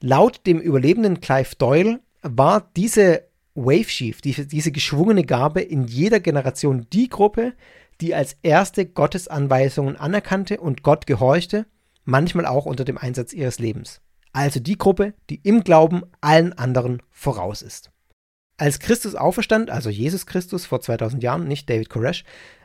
Speaker 7: Laut dem Überlebenden Clive Doyle war diese Wave Sheaf, diese, diese geschwungene Gabe in jeder Generation die Gruppe, die als erste Gottesanweisungen anerkannte und Gott gehorchte, manchmal auch unter dem Einsatz ihres Lebens. Also die Gruppe, die im Glauben allen anderen voraus ist. Als Christus auferstand, also Jesus Christus vor 2000 Jahren, nicht David Koresh,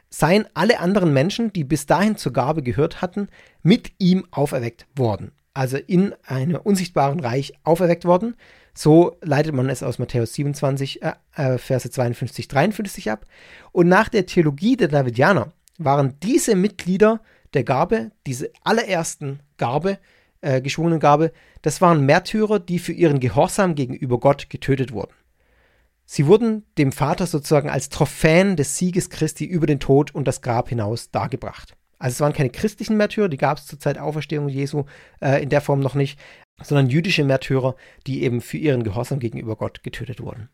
Speaker 7: seien alle anderen Menschen, die bis dahin zur Gabe gehört hatten, mit ihm auferweckt worden. Also in einem unsichtbaren Reich auferweckt worden. So leitet man es aus Matthäus 27, äh, äh Verse 52, 53 ab. Und nach der Theologie der Davidianer waren diese Mitglieder der Gabe, diese allerersten Gabe, äh, geschwungenen Gabe, das waren Märtyrer, die für ihren Gehorsam gegenüber Gott getötet wurden. Sie wurden dem Vater sozusagen als Trophäen des Sieges Christi über den Tod und das Grab hinaus dargebracht. Also es waren keine christlichen Märtyrer, die gab es zur Zeit Auferstehung Jesu äh, in der Form noch nicht, sondern jüdische Märtyrer, die eben für ihren Gehorsam gegenüber Gott getötet wurden.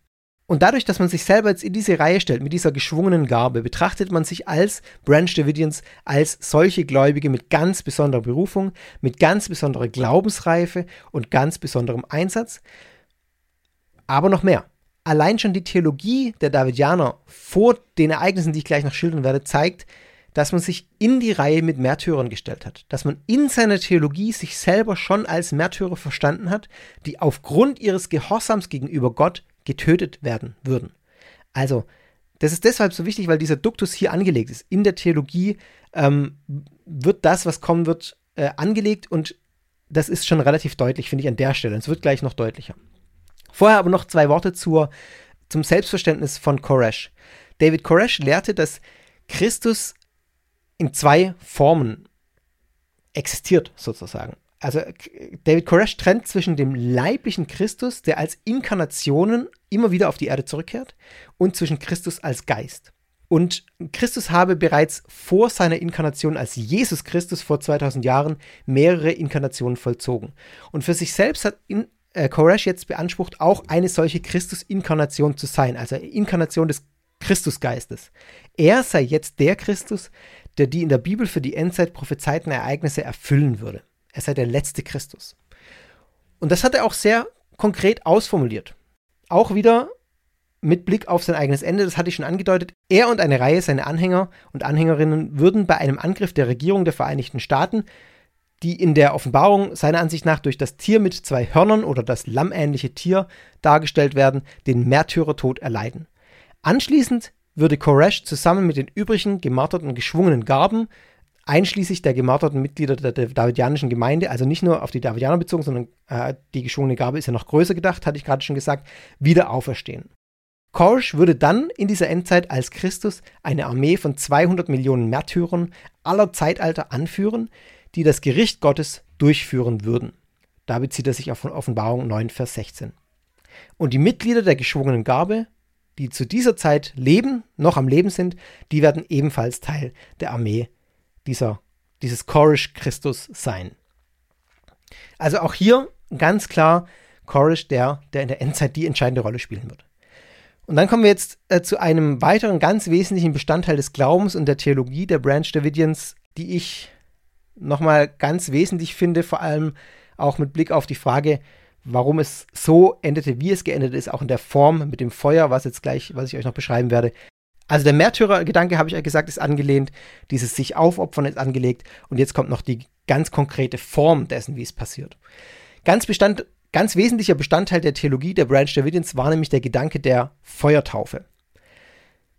Speaker 7: Und dadurch, dass man sich selber jetzt in diese Reihe stellt, mit dieser geschwungenen Gabe, betrachtet man sich als Branch Davidians, als solche Gläubige mit ganz besonderer Berufung, mit ganz besonderer Glaubensreife und ganz besonderem Einsatz. Aber noch mehr allein schon die Theologie der Davidianer vor den Ereignissen, die ich gleich noch schildern werde, zeigt, dass man sich in die Reihe mit Märtyrern gestellt hat, dass man in seiner Theologie sich selber schon als Märtyrer verstanden hat, die aufgrund ihres Gehorsams gegenüber Gott getötet werden würden. Also, das ist deshalb so wichtig, weil dieser Duktus hier angelegt ist. In der Theologie ähm, wird das, was kommen wird, äh, angelegt und das ist schon relativ deutlich, finde ich, an der Stelle. Es wird gleich noch deutlicher. Vorher aber noch zwei Worte zur, zum Selbstverständnis von Koresh. David Koresh lehrte, dass Christus in zwei Formen existiert, sozusagen. Also David Koresh trennt zwischen dem leiblichen Christus, der als Inkarnationen immer wieder auf die Erde zurückkehrt, und zwischen Christus als Geist. Und Christus habe bereits vor seiner Inkarnation als Jesus Christus vor 2000 Jahren mehrere Inkarnationen vollzogen. Und für sich selbst hat in, äh, Koresh jetzt beansprucht, auch eine solche Christus-Inkarnation zu sein, also Inkarnation des Christusgeistes. Er sei jetzt der Christus, der die in der Bibel für die Endzeit prophezeiten Ereignisse erfüllen würde. Er sei der letzte Christus. Und das hat er auch sehr konkret ausformuliert. Auch wieder mit Blick auf sein eigenes Ende, das hatte ich schon angedeutet, er und eine Reihe seiner Anhänger und Anhängerinnen würden bei einem Angriff der Regierung der Vereinigten Staaten die in der Offenbarung seiner Ansicht nach durch das Tier mit zwei Hörnern oder das lammähnliche Tier dargestellt werden, den Märtyrertod erleiden. Anschließend würde Koresh zusammen mit den übrigen gemarterten geschwungenen Garben, einschließlich der gemarterten Mitglieder der, Davidianischen Gemeinde, also nicht nur auf die Davidianer bezogen, sondern äh, die geschwungene Garbe ist ja noch größer gedacht, hatte ich gerade schon gesagt, wieder auferstehen. Koresh würde dann in dieser Endzeit als Christus eine Armee von 200 Millionen Märtyrern aller Zeitalter anführen, die das Gericht Gottes durchführen würden. Da bezieht er sich auf Offenbarung 9, Vers 16. Und die Mitglieder der geschwungenen Gabe, die zu dieser Zeit leben, noch am Leben sind, die werden ebenfalls Teil der Armee dieser, dieses Chorish Christus sein. Also auch hier ganz klar Chorish, der, der in der Endzeit die entscheidende Rolle spielen wird. Und dann kommen wir jetzt äh, zu einem weiteren ganz wesentlichen Bestandteil des Glaubens und der Theologie der Branch Davidians, die ich nochmal ganz wesentlich finde, vor allem auch mit Blick auf die Frage, warum es so endete, wie es geendet ist, auch in der Form mit dem Feuer, was jetzt gleich, was ich euch noch beschreiben werde. Also der Märtyrergedanke, habe ich euch gesagt, ist angelehnt, dieses sich aufopfern ist angelegt und jetzt kommt noch die ganz konkrete Form dessen, wie es passiert. Ganz, Bestand, ganz wesentlicher Bestandteil der Theologie der Branch Davidians war nämlich der Gedanke der Feuertaufe.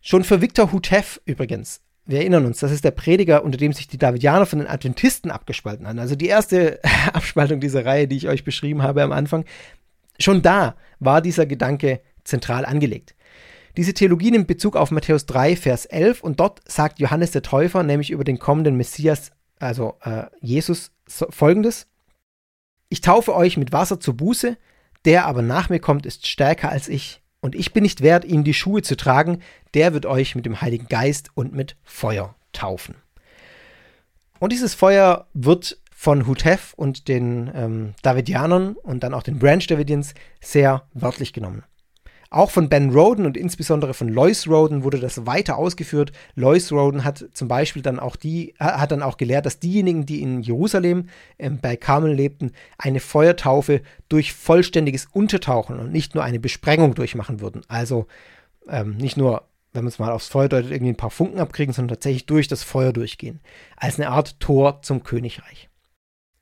Speaker 7: Schon für Victor Hutev übrigens wir erinnern uns, das ist der Prediger, unter dem sich die Davidianer von den Adventisten abgespalten haben. Also die erste Abspaltung dieser Reihe, die ich euch beschrieben habe am Anfang. Schon da war dieser Gedanke zentral angelegt. Diese Theologie nimmt Bezug auf Matthäus 3, Vers 11 und dort sagt Johannes der Täufer nämlich über den kommenden Messias, also äh, Jesus, so, folgendes. Ich taufe euch mit Wasser zur Buße, der aber nach mir kommt, ist stärker als ich, und ich bin nicht wert, ihm die Schuhe zu tragen, der wird euch mit dem Heiligen Geist und mit Feuer taufen. Und dieses Feuer wird von Hutef und den ähm, Davidianern und dann auch den Branch Davidians sehr wörtlich genommen. Auch von Ben Roden und insbesondere von Lois Roden wurde das weiter ausgeführt. Lois Roden hat zum Beispiel dann auch die, hat dann auch gelehrt, dass diejenigen, die in Jerusalem ähm, bei Carmel lebten, eine Feuertaufe durch vollständiges Untertauchen und nicht nur eine Besprengung durchmachen würden. Also ähm, nicht nur, wenn man es mal aufs Feuer deutet, irgendwie ein paar Funken abkriegen, sondern tatsächlich durch das Feuer durchgehen. Als eine Art Tor zum Königreich.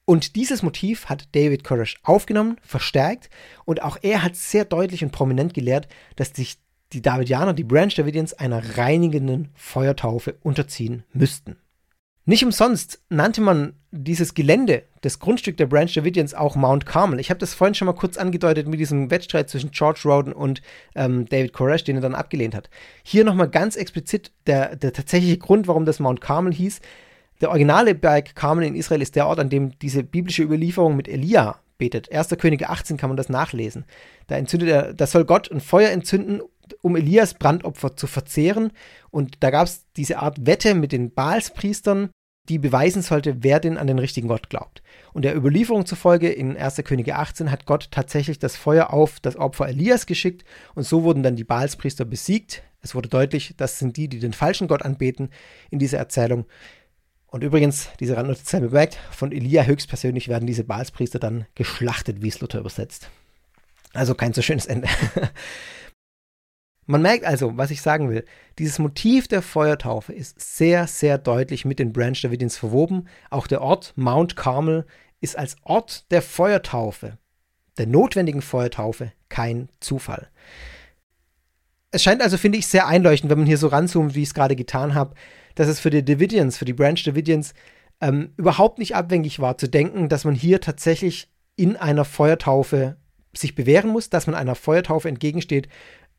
Speaker 7: Und dieses Motiv hat David Koresh aufgenommen, verstärkt und auch er hat sehr deutlich und prominent gelehrt, dass sich die Davidianer, die Branch Davidians, einer reinigenden Feuertaufe unterziehen müssten. Nicht umsonst nannte man dieses Gelände, das Grundstück der Branch Davidians, auch Mount Carmel. Ich habe das vorhin schon mal kurz angedeutet mit diesem Wettstreit zwischen George Roden und ähm, David Koresh, den er dann abgelehnt hat. Hier nochmal ganz explizit der, der tatsächliche Grund, warum das Mount Carmel hieß. Der originale Berg Carmel in Israel ist der Ort, an dem diese biblische Überlieferung mit Elia betet. 1. Könige 18 kann man das nachlesen. Da entzündet er, da soll Gott ein Feuer entzünden, um Elias Brandopfer zu verzehren. Und da gab es diese Art Wette mit den Baalspriestern, die beweisen sollte, wer denn an den richtigen Gott glaubt. Und der Überlieferung zufolge in 1. Könige 18 hat Gott tatsächlich das Feuer auf das Opfer Elias geschickt und so wurden dann die Baalspriester besiegt. Es wurde deutlich, das sind die, die den falschen Gott anbeten in dieser Erzählung. Und übrigens, diese Randnotiz bemerkt, von Elia höchstpersönlich werden diese Baalspriester dann geschlachtet, wie es Luther übersetzt. Also kein so schönes Ende. Man merkt also, was ich sagen will, dieses Motiv der Feuertaufe ist sehr, sehr deutlich mit den Branch Davidians verwoben. Auch der Ort Mount Carmel ist als Ort der Feuertaufe, der notwendigen Feuertaufe, kein Zufall. Es scheint also, finde ich, sehr einleuchtend, wenn man hier so ranzoomt, wie ich es gerade getan habe, dass es für die Davidians, für die Branch Davidians ähm, überhaupt nicht abwegig war zu denken, dass man hier tatsächlich in einer Feuertaufe sich bewähren muss, dass man einer Feuertaufe entgegensteht,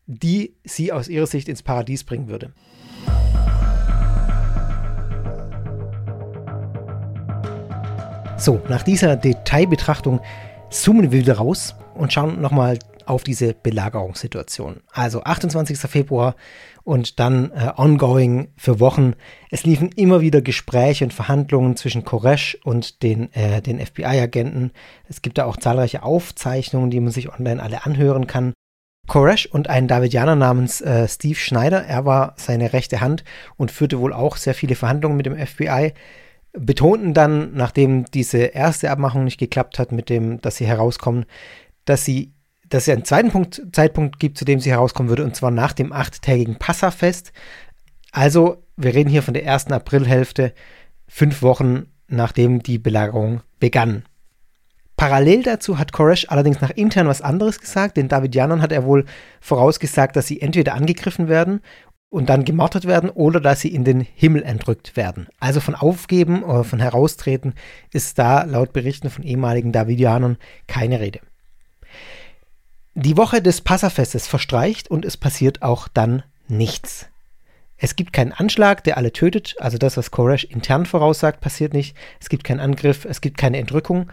Speaker 7: die sie aus ihrer Sicht ins Paradies bringen würde. So, nach dieser Detailbetrachtung zoomen wir wieder raus und schauen nochmal auf diese Belagerungssituation. Also 28. Februar und dann äh, ongoing für Wochen. Es liefen immer wieder Gespräche und Verhandlungen zwischen Koresh und den, äh, den FBI-Agenten. Es gibt da auch zahlreiche Aufzeichnungen, die man sich online alle anhören kann. Koresh und ein Davidianer namens äh, Steve Schneider, er war seine rechte Hand und führte wohl auch sehr viele Verhandlungen mit dem FBI, betonten dann, nachdem diese erste Abmachung nicht geklappt hat, mit dem, dass sie herauskommen, dass sie dass es einen zweiten Punkt, Zeitpunkt gibt, zu dem sie herauskommen würde, und zwar nach dem achttägigen Passafest. Also, wir reden hier von der ersten Aprilhälfte, fünf Wochen nachdem die Belagerung begann. Parallel dazu hat Koresh allerdings nach intern was anderes gesagt. Den Davidianern hat er wohl vorausgesagt, dass sie entweder angegriffen werden und dann gemartert werden oder dass sie in den Himmel entrückt werden. Also von Aufgeben oder von Heraustreten ist da laut Berichten von ehemaligen Davidianern keine Rede. Die Woche des Passafestes verstreicht und es passiert auch dann nichts. Es gibt keinen Anschlag, der alle tötet, also das, was Koresh intern voraussagt, passiert nicht. Es gibt keinen Angriff, es gibt keine Entrückung.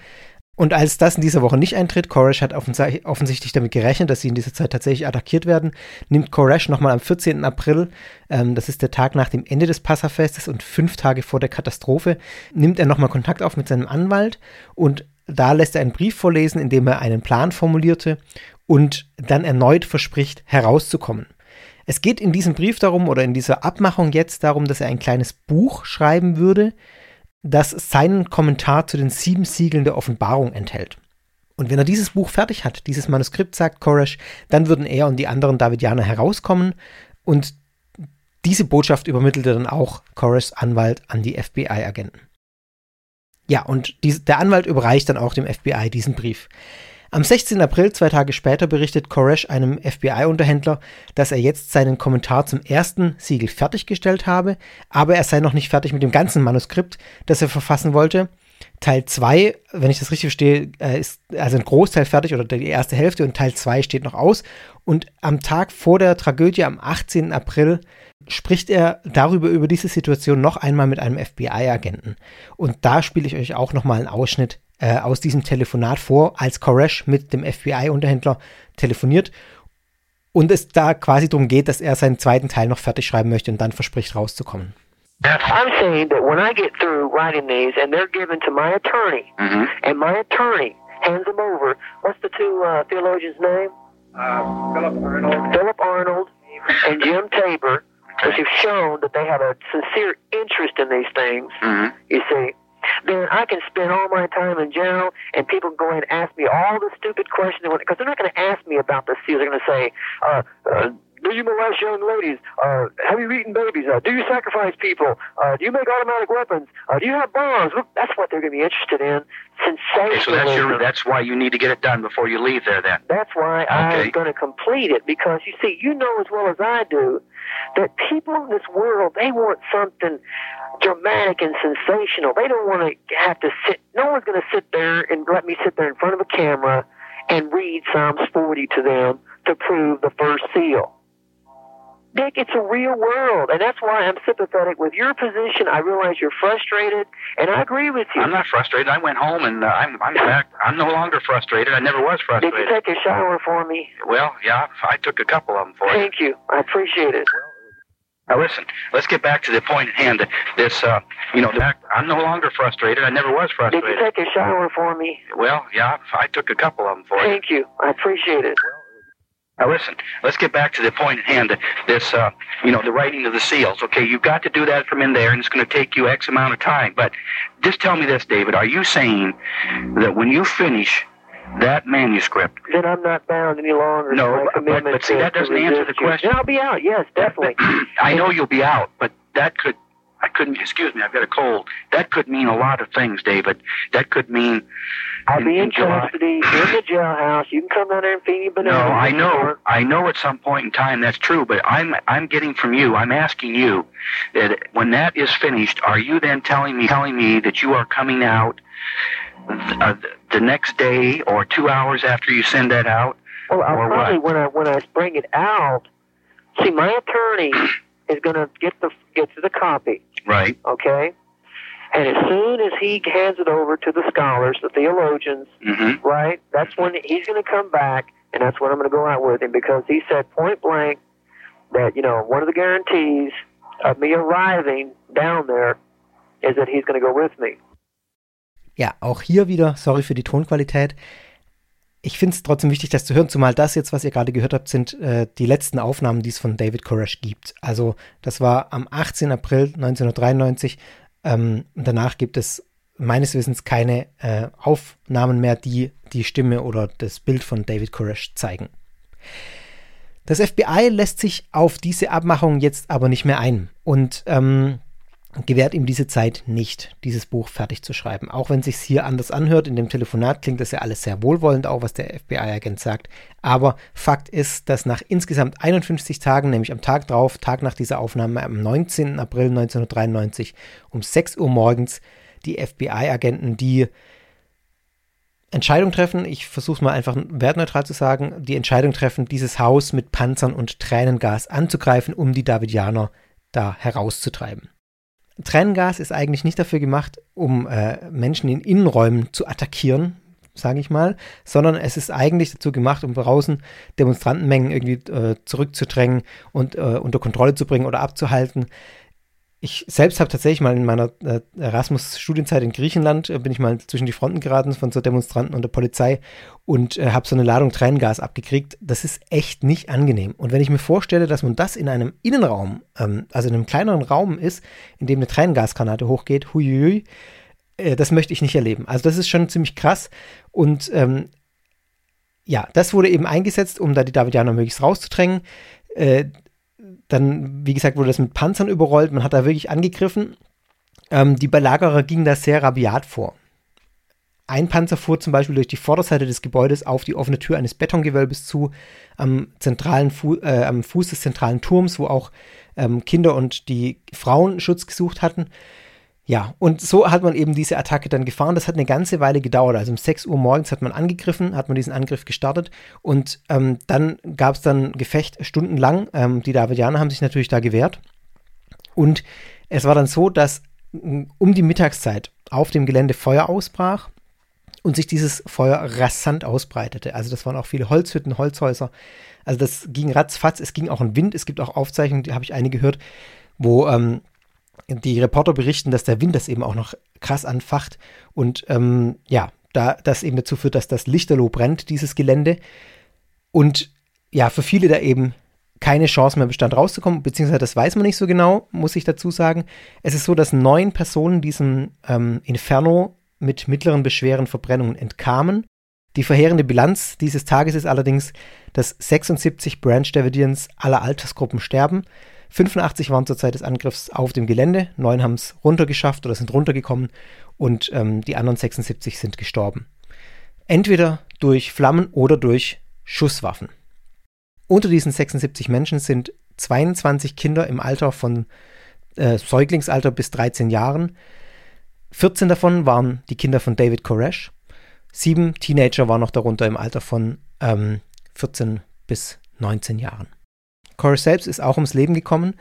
Speaker 7: Und als das in dieser Woche nicht eintritt, Koresh hat offensichtlich damit gerechnet, dass sie in dieser Zeit tatsächlich attackiert werden, nimmt Koresh nochmal am 14. April, ähm, das ist der Tag nach dem Ende des Passafestes und fünf Tage vor der Katastrophe, nimmt er nochmal Kontakt auf mit seinem Anwalt und da lässt er einen Brief vorlesen, in dem er einen Plan formulierte und dann erneut verspricht, herauszukommen. Es geht in diesem Brief darum oder in dieser Abmachung jetzt darum, dass er ein kleines Buch schreiben würde, das seinen Kommentar zu den sieben Siegeln der Offenbarung enthält. Und wenn er dieses Buch fertig hat, dieses Manuskript, sagt Koresh, dann würden er und die anderen Davidianer herauskommen und diese Botschaft übermittelte dann auch Koreshs Anwalt an die FBI-Agenten. Ja, und die, der Anwalt überreicht dann auch dem FBI diesen Brief. Am 16. April, zwei Tage später, berichtet Koresh einem FBI-Unterhändler, dass er jetzt seinen Kommentar zum ersten Siegel fertiggestellt habe, aber er sei noch nicht fertig mit dem ganzen Manuskript, das er verfassen wollte. Teil 2, wenn ich das richtig verstehe, äh, ist also ein Großteil fertig oder die erste Hälfte und Teil 2 steht noch aus. Und am Tag vor der Tragödie, am 18. April, spricht er darüber, über diese Situation noch einmal mit einem FBI-Agenten. Und da spiele ich euch auch nochmal einen Ausschnitt äh, aus diesem Telefonat vor, als Koresh mit dem FBI-Unterhändler telefoniert und es da quasi darum geht, dass er seinen zweiten Teil noch fertig schreiben möchte und dann verspricht rauszukommen.
Speaker 9: I'm saying that when I get through writing these and they're given to my attorney,
Speaker 5: Mhm.
Speaker 9: and my attorney hands them over, what's the two uh, theologians' name?
Speaker 2: Uh, Philip Arnold.
Speaker 9: Philip Arnold and Jim Tabor, which have shown that they have a sincere interest in these things,
Speaker 5: Mhm.
Speaker 9: you see, then I can spend all my time in jail, and people go and ask me all the stupid questions because they're not going to ask me about the seals. They're going to say, uh, uh, "Do you molest young ladies? Uh, have you eaten babies? Uh, do you sacrifice people? Uh, do you make automatic weapons? Uh, do you have bombs?" Look, That's what they're going to be interested in.
Speaker 11: Okay, so that's your, that's why you need to get it done before you leave there. Then.
Speaker 9: That's why I'm going to complete it because you see, you know as well as I do that people in this world they want something dramatic and sensational. They don't want to have to sit. No one's going to sit there and let me sit there in front of a camera and read Psalms 40 to them to prove the first seal. Dick, it's a real world, and that's why I'm sympathetic with your position. I realize you're frustrated, and I agree with you.
Speaker 11: I'm not frustrated. I went home and uh, I'm I'm back. I'm no longer frustrated. I never was frustrated.
Speaker 9: Did you take a shower for me?
Speaker 11: Well, yeah, I took a couple of them for you.
Speaker 9: Thank you. I appreciate it.
Speaker 11: Now listen, let's get back to the point at hand. This, uh, you know, I'm no longer frustrated. I never was frustrated.
Speaker 9: Did you take a shower for me?
Speaker 11: Well, yeah, I took a couple of them for you.
Speaker 9: Thank you. I appreciate it.
Speaker 11: Now listen, let's get back to the point at hand. This, uh, you know, the writing of the seals. Okay, you've got to do that from in there, and it's going to take you X amount of time. But just tell me this, David: Are you saying that when you finish that manuscript,
Speaker 9: Then I'm not bound any longer
Speaker 11: No, but- but see, that doesn't answer the question.
Speaker 9: Then I'll be out. Yes, definitely.
Speaker 11: I know you'll be out, but that could. I couldn't. Excuse me, I've got a cold. That could mean a lot of things, David. That could mean.
Speaker 9: I'll be in
Speaker 11: July-
Speaker 9: custody in the jailhouse. You can come down there and feed me bananas. No.
Speaker 11: I know, I know. At some point in time, that's true. But I'm, I'm getting from you. I'm asking you that when that is finished, are you then telling me, telling me that you are coming out uh, the next day or two hours after you send that out?
Speaker 9: Well, I'll
Speaker 11: or
Speaker 9: probably
Speaker 11: what?
Speaker 9: when I when I bring it out. See, my attorney is going to get the get to the copy.
Speaker 11: Right.
Speaker 9: Okay. And as soon as he hands it over to the scholars, the theologians,
Speaker 11: Mm-hmm.
Speaker 9: right? That's when he's going to come back, and that's when I'm going to go out with him because he said point blank that you know one of the guarantees of me arriving down there is that he's going to go with me.
Speaker 7: Ja, auch hier wieder, sorry für die Tonqualität. Ich finde es trotzdem wichtig, das zu hören, zumal das jetzt, was ihr gerade gehört habt, sind äh, die letzten Aufnahmen, die es von David Koresh gibt. Also das war am 18. April 1993. Ähm, danach gibt es meines Wissens keine äh, Aufnahmen mehr, die die Stimme oder das Bild von David Koresh zeigen. Das FBI lässt sich auf diese Abmachung jetzt aber nicht mehr ein und ähm, gewährt ihm diese Zeit nicht, dieses Buch fertig zu schreiben. Auch wenn sich hier anders anhört, in dem Telefonat klingt das ja alles sehr wohlwollend, auch was der FBI-Agent sagt. Aber Fakt ist, dass nach insgesamt 51 Tagen, nämlich am Tag drauf, Tag nach dieser Aufnahme, am 19. April 1993, um 6 Uhr morgens, die FBI-Agenten die Entscheidung treffen, ich versuche mal einfach wertneutral zu sagen, die Entscheidung treffen, dieses Haus mit Panzern und Tränengas anzugreifen, um die Davidianer da herauszutreiben. Tränengas ist eigentlich nicht dafür gemacht, um äh, Menschen in Innenräumen zu attackieren, sage ich mal, sondern es ist eigentlich dazu gemacht, um draußen Demonstrantenmengen irgendwie äh, zurückzudrängen und äh, unter Kontrolle zu bringen oder abzuhalten. Ich selbst habe tatsächlich mal in meiner äh, Erasmus-Studienzeit in Griechenland, äh, bin ich mal zwischen die Fronten geraten von so Demonstranten und der Polizei und äh, habe so eine Ladung Tränengas abgekriegt. Das ist echt nicht angenehm. Und wenn ich mir vorstelle, dass man das in einem Innenraum, ähm, also in einem kleineren Raum ist, in dem eine Tränengasgranate hochgeht, huiuiui, äh, das möchte ich nicht erleben. Also das ist schon ziemlich krass und ähm, ja, das wurde eben eingesetzt, um da die Davidianer möglichst rauszudrängen. Dann, wie gesagt, wurde das mit Panzern überrollt. Man hat da wirklich angegriffen. Ähm, die Belagerer gingen da sehr rabiat vor. Ein Panzer fuhr zum Beispiel durch die Vorderseite des Gebäudes auf die offene Tür eines Betongewölbes zu, am, zentralen Fu äh, am Fuß des zentralen Turms, wo auch ähm, Kinder und die Frauen Schutz gesucht hatten. Ja, und so hat man eben diese Attacke dann gefahren. Das hat eine ganze Weile gedauert. Also um 6 Uhr morgens hat man angegriffen, hat man diesen Angriff gestartet und ähm, dann gab es dann Gefecht stundenlang. Ähm, die Davidianer haben sich natürlich da gewehrt. Und es war dann so, dass um die Mittagszeit auf dem Gelände Feuer ausbrach und sich dieses Feuer rasant ausbreitete. Also das waren auch viele Holzhütten, Holzhäuser. Also das ging ratzfatz. Es ging auch ein Wind. Es gibt auch Aufzeichnungen, die habe ich eine gehört, wo ähm, die Reporter berichten, dass der Wind das eben auch noch krass anfacht und ähm, ja, da das eben dazu führt, dass das Lichterloh brennt, dieses Gelände. Und ja, für viele da eben keine Chance mehr bestand, rauszukommen, beziehungsweise das weiß man nicht so genau, muss ich dazu sagen. Es ist so, dass neun Personen diesem ähm, Inferno mit mittleren beschweren Verbrennungen entkamen. Die verheerende Bilanz dieses Tages ist allerdings, dass 76 Branch Davidians aller Altersgruppen sterben. 85 waren zur Zeit des Angriffs auf dem Gelände, neun haben es runtergeschafft oder sind runtergekommen und ähm, die anderen 76 sind gestorben. Entweder durch Flammen oder durch Schusswaffen. Unter diesen 76 Menschen sind 22 Kinder im Alter von äh, Säuglingsalter bis 13 Jahren. 14 davon waren die Kinder von David Koresh. Sieben Teenager waren noch darunter im Alter von ähm, 14 bis 19 Jahren. Corey selbst ist auch ums Leben gekommen.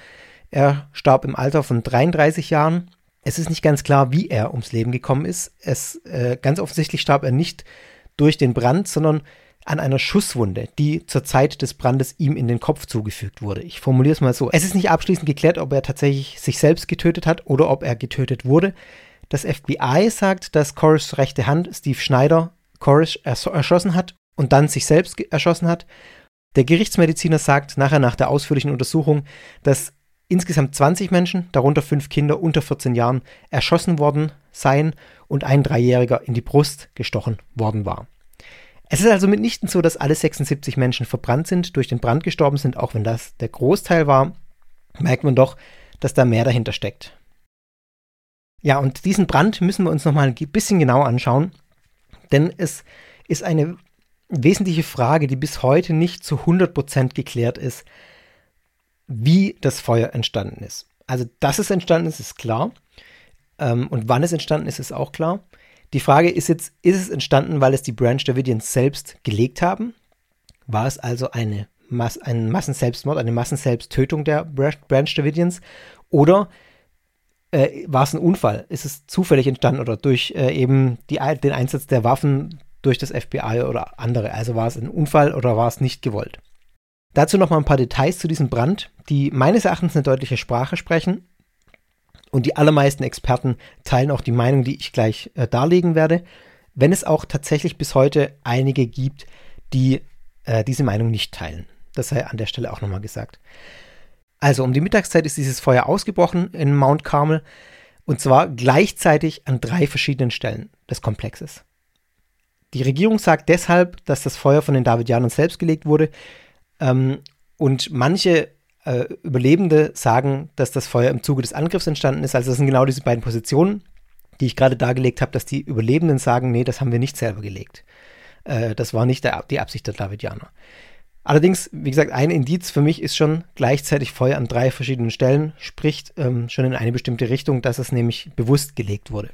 Speaker 7: Er starb im Alter von 33 Jahren. Es ist nicht ganz klar, wie er ums Leben gekommen ist. Es, äh, ganz offensichtlich starb er nicht durch den Brand, sondern an einer Schusswunde, die zur Zeit des Brandes ihm in den Kopf zugefügt wurde. Ich formuliere es mal so. Es ist nicht abschließend geklärt, ob er tatsächlich sich selbst getötet hat oder ob er getötet wurde. Das FBI sagt, dass Corrish rechte Hand, Steve Schneider, Corrish erschossen hat und dann sich selbst erschossen hat. Der Gerichtsmediziner sagt nachher nach der ausführlichen Untersuchung, dass insgesamt 20 Menschen, darunter fünf Kinder unter 14 Jahren, erschossen worden seien und ein Dreijähriger in die Brust gestochen worden war. Es ist also mitnichten so, dass alle 76 Menschen verbrannt sind, durch den Brand gestorben sind, auch wenn das der Großteil war, merkt man doch, dass da mehr dahinter steckt. Ja, und diesen Brand müssen wir uns nochmal ein bisschen genauer anschauen, denn es ist eine wesentliche Frage, die bis heute nicht zu 100% geklärt ist, wie das Feuer entstanden ist. Also, dass es entstanden ist, ist klar. Ähm, und wann es entstanden ist, ist auch klar. Die Frage ist jetzt, ist es entstanden, weil es die Branch Davidians selbst gelegt haben? War es also eine Mas ein Massenselbstmord, eine Massenselbsttötung der Branch Davidians? Oder äh, war es ein Unfall? Ist es zufällig entstanden oder durch äh, eben die, den Einsatz der Waffen durch das FBI oder andere. Also war es ein Unfall oder war es nicht gewollt. Dazu noch mal ein paar Details zu diesem Brand, die meines Erachtens eine deutliche Sprache sprechen. Und die allermeisten Experten teilen auch die Meinung, die ich gleich äh, darlegen werde, wenn es auch tatsächlich bis heute einige gibt, die äh, diese Meinung nicht teilen. Das sei an der Stelle auch nochmal gesagt. Also um die Mittagszeit ist dieses Feuer ausgebrochen in Mount Carmel und zwar gleichzeitig an drei verschiedenen Stellen des Komplexes. Die Regierung sagt deshalb, dass das Feuer von den Davidianern selbst gelegt wurde. Ähm, und manche äh, Überlebende sagen, dass das Feuer im Zuge des Angriffs entstanden ist. Also das sind genau diese beiden Positionen, die ich gerade dargelegt habe, dass die Überlebenden sagen, nee, das haben wir nicht selber gelegt. Äh, das war nicht der, die Absicht der Davidianer. Allerdings, wie gesagt, ein Indiz für mich ist schon gleichzeitig Feuer an drei verschiedenen Stellen, spricht ähm, schon in eine bestimmte Richtung, dass es nämlich bewusst gelegt wurde.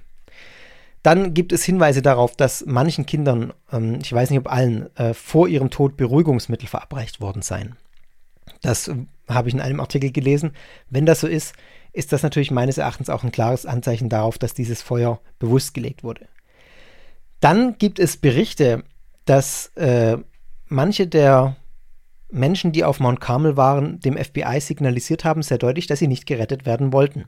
Speaker 7: Dann gibt es Hinweise darauf, dass manchen Kindern, ähm, ich weiß nicht ob allen, äh, vor ihrem Tod Beruhigungsmittel verabreicht worden seien. Das äh, habe ich in einem Artikel gelesen. Wenn das so ist, ist das natürlich meines Erachtens auch ein klares Anzeichen darauf, dass dieses Feuer bewusst gelegt wurde. Dann gibt es Berichte, dass äh, manche der Menschen, die auf Mount Carmel waren, dem FBI signalisiert haben, sehr deutlich, dass sie nicht gerettet werden wollten.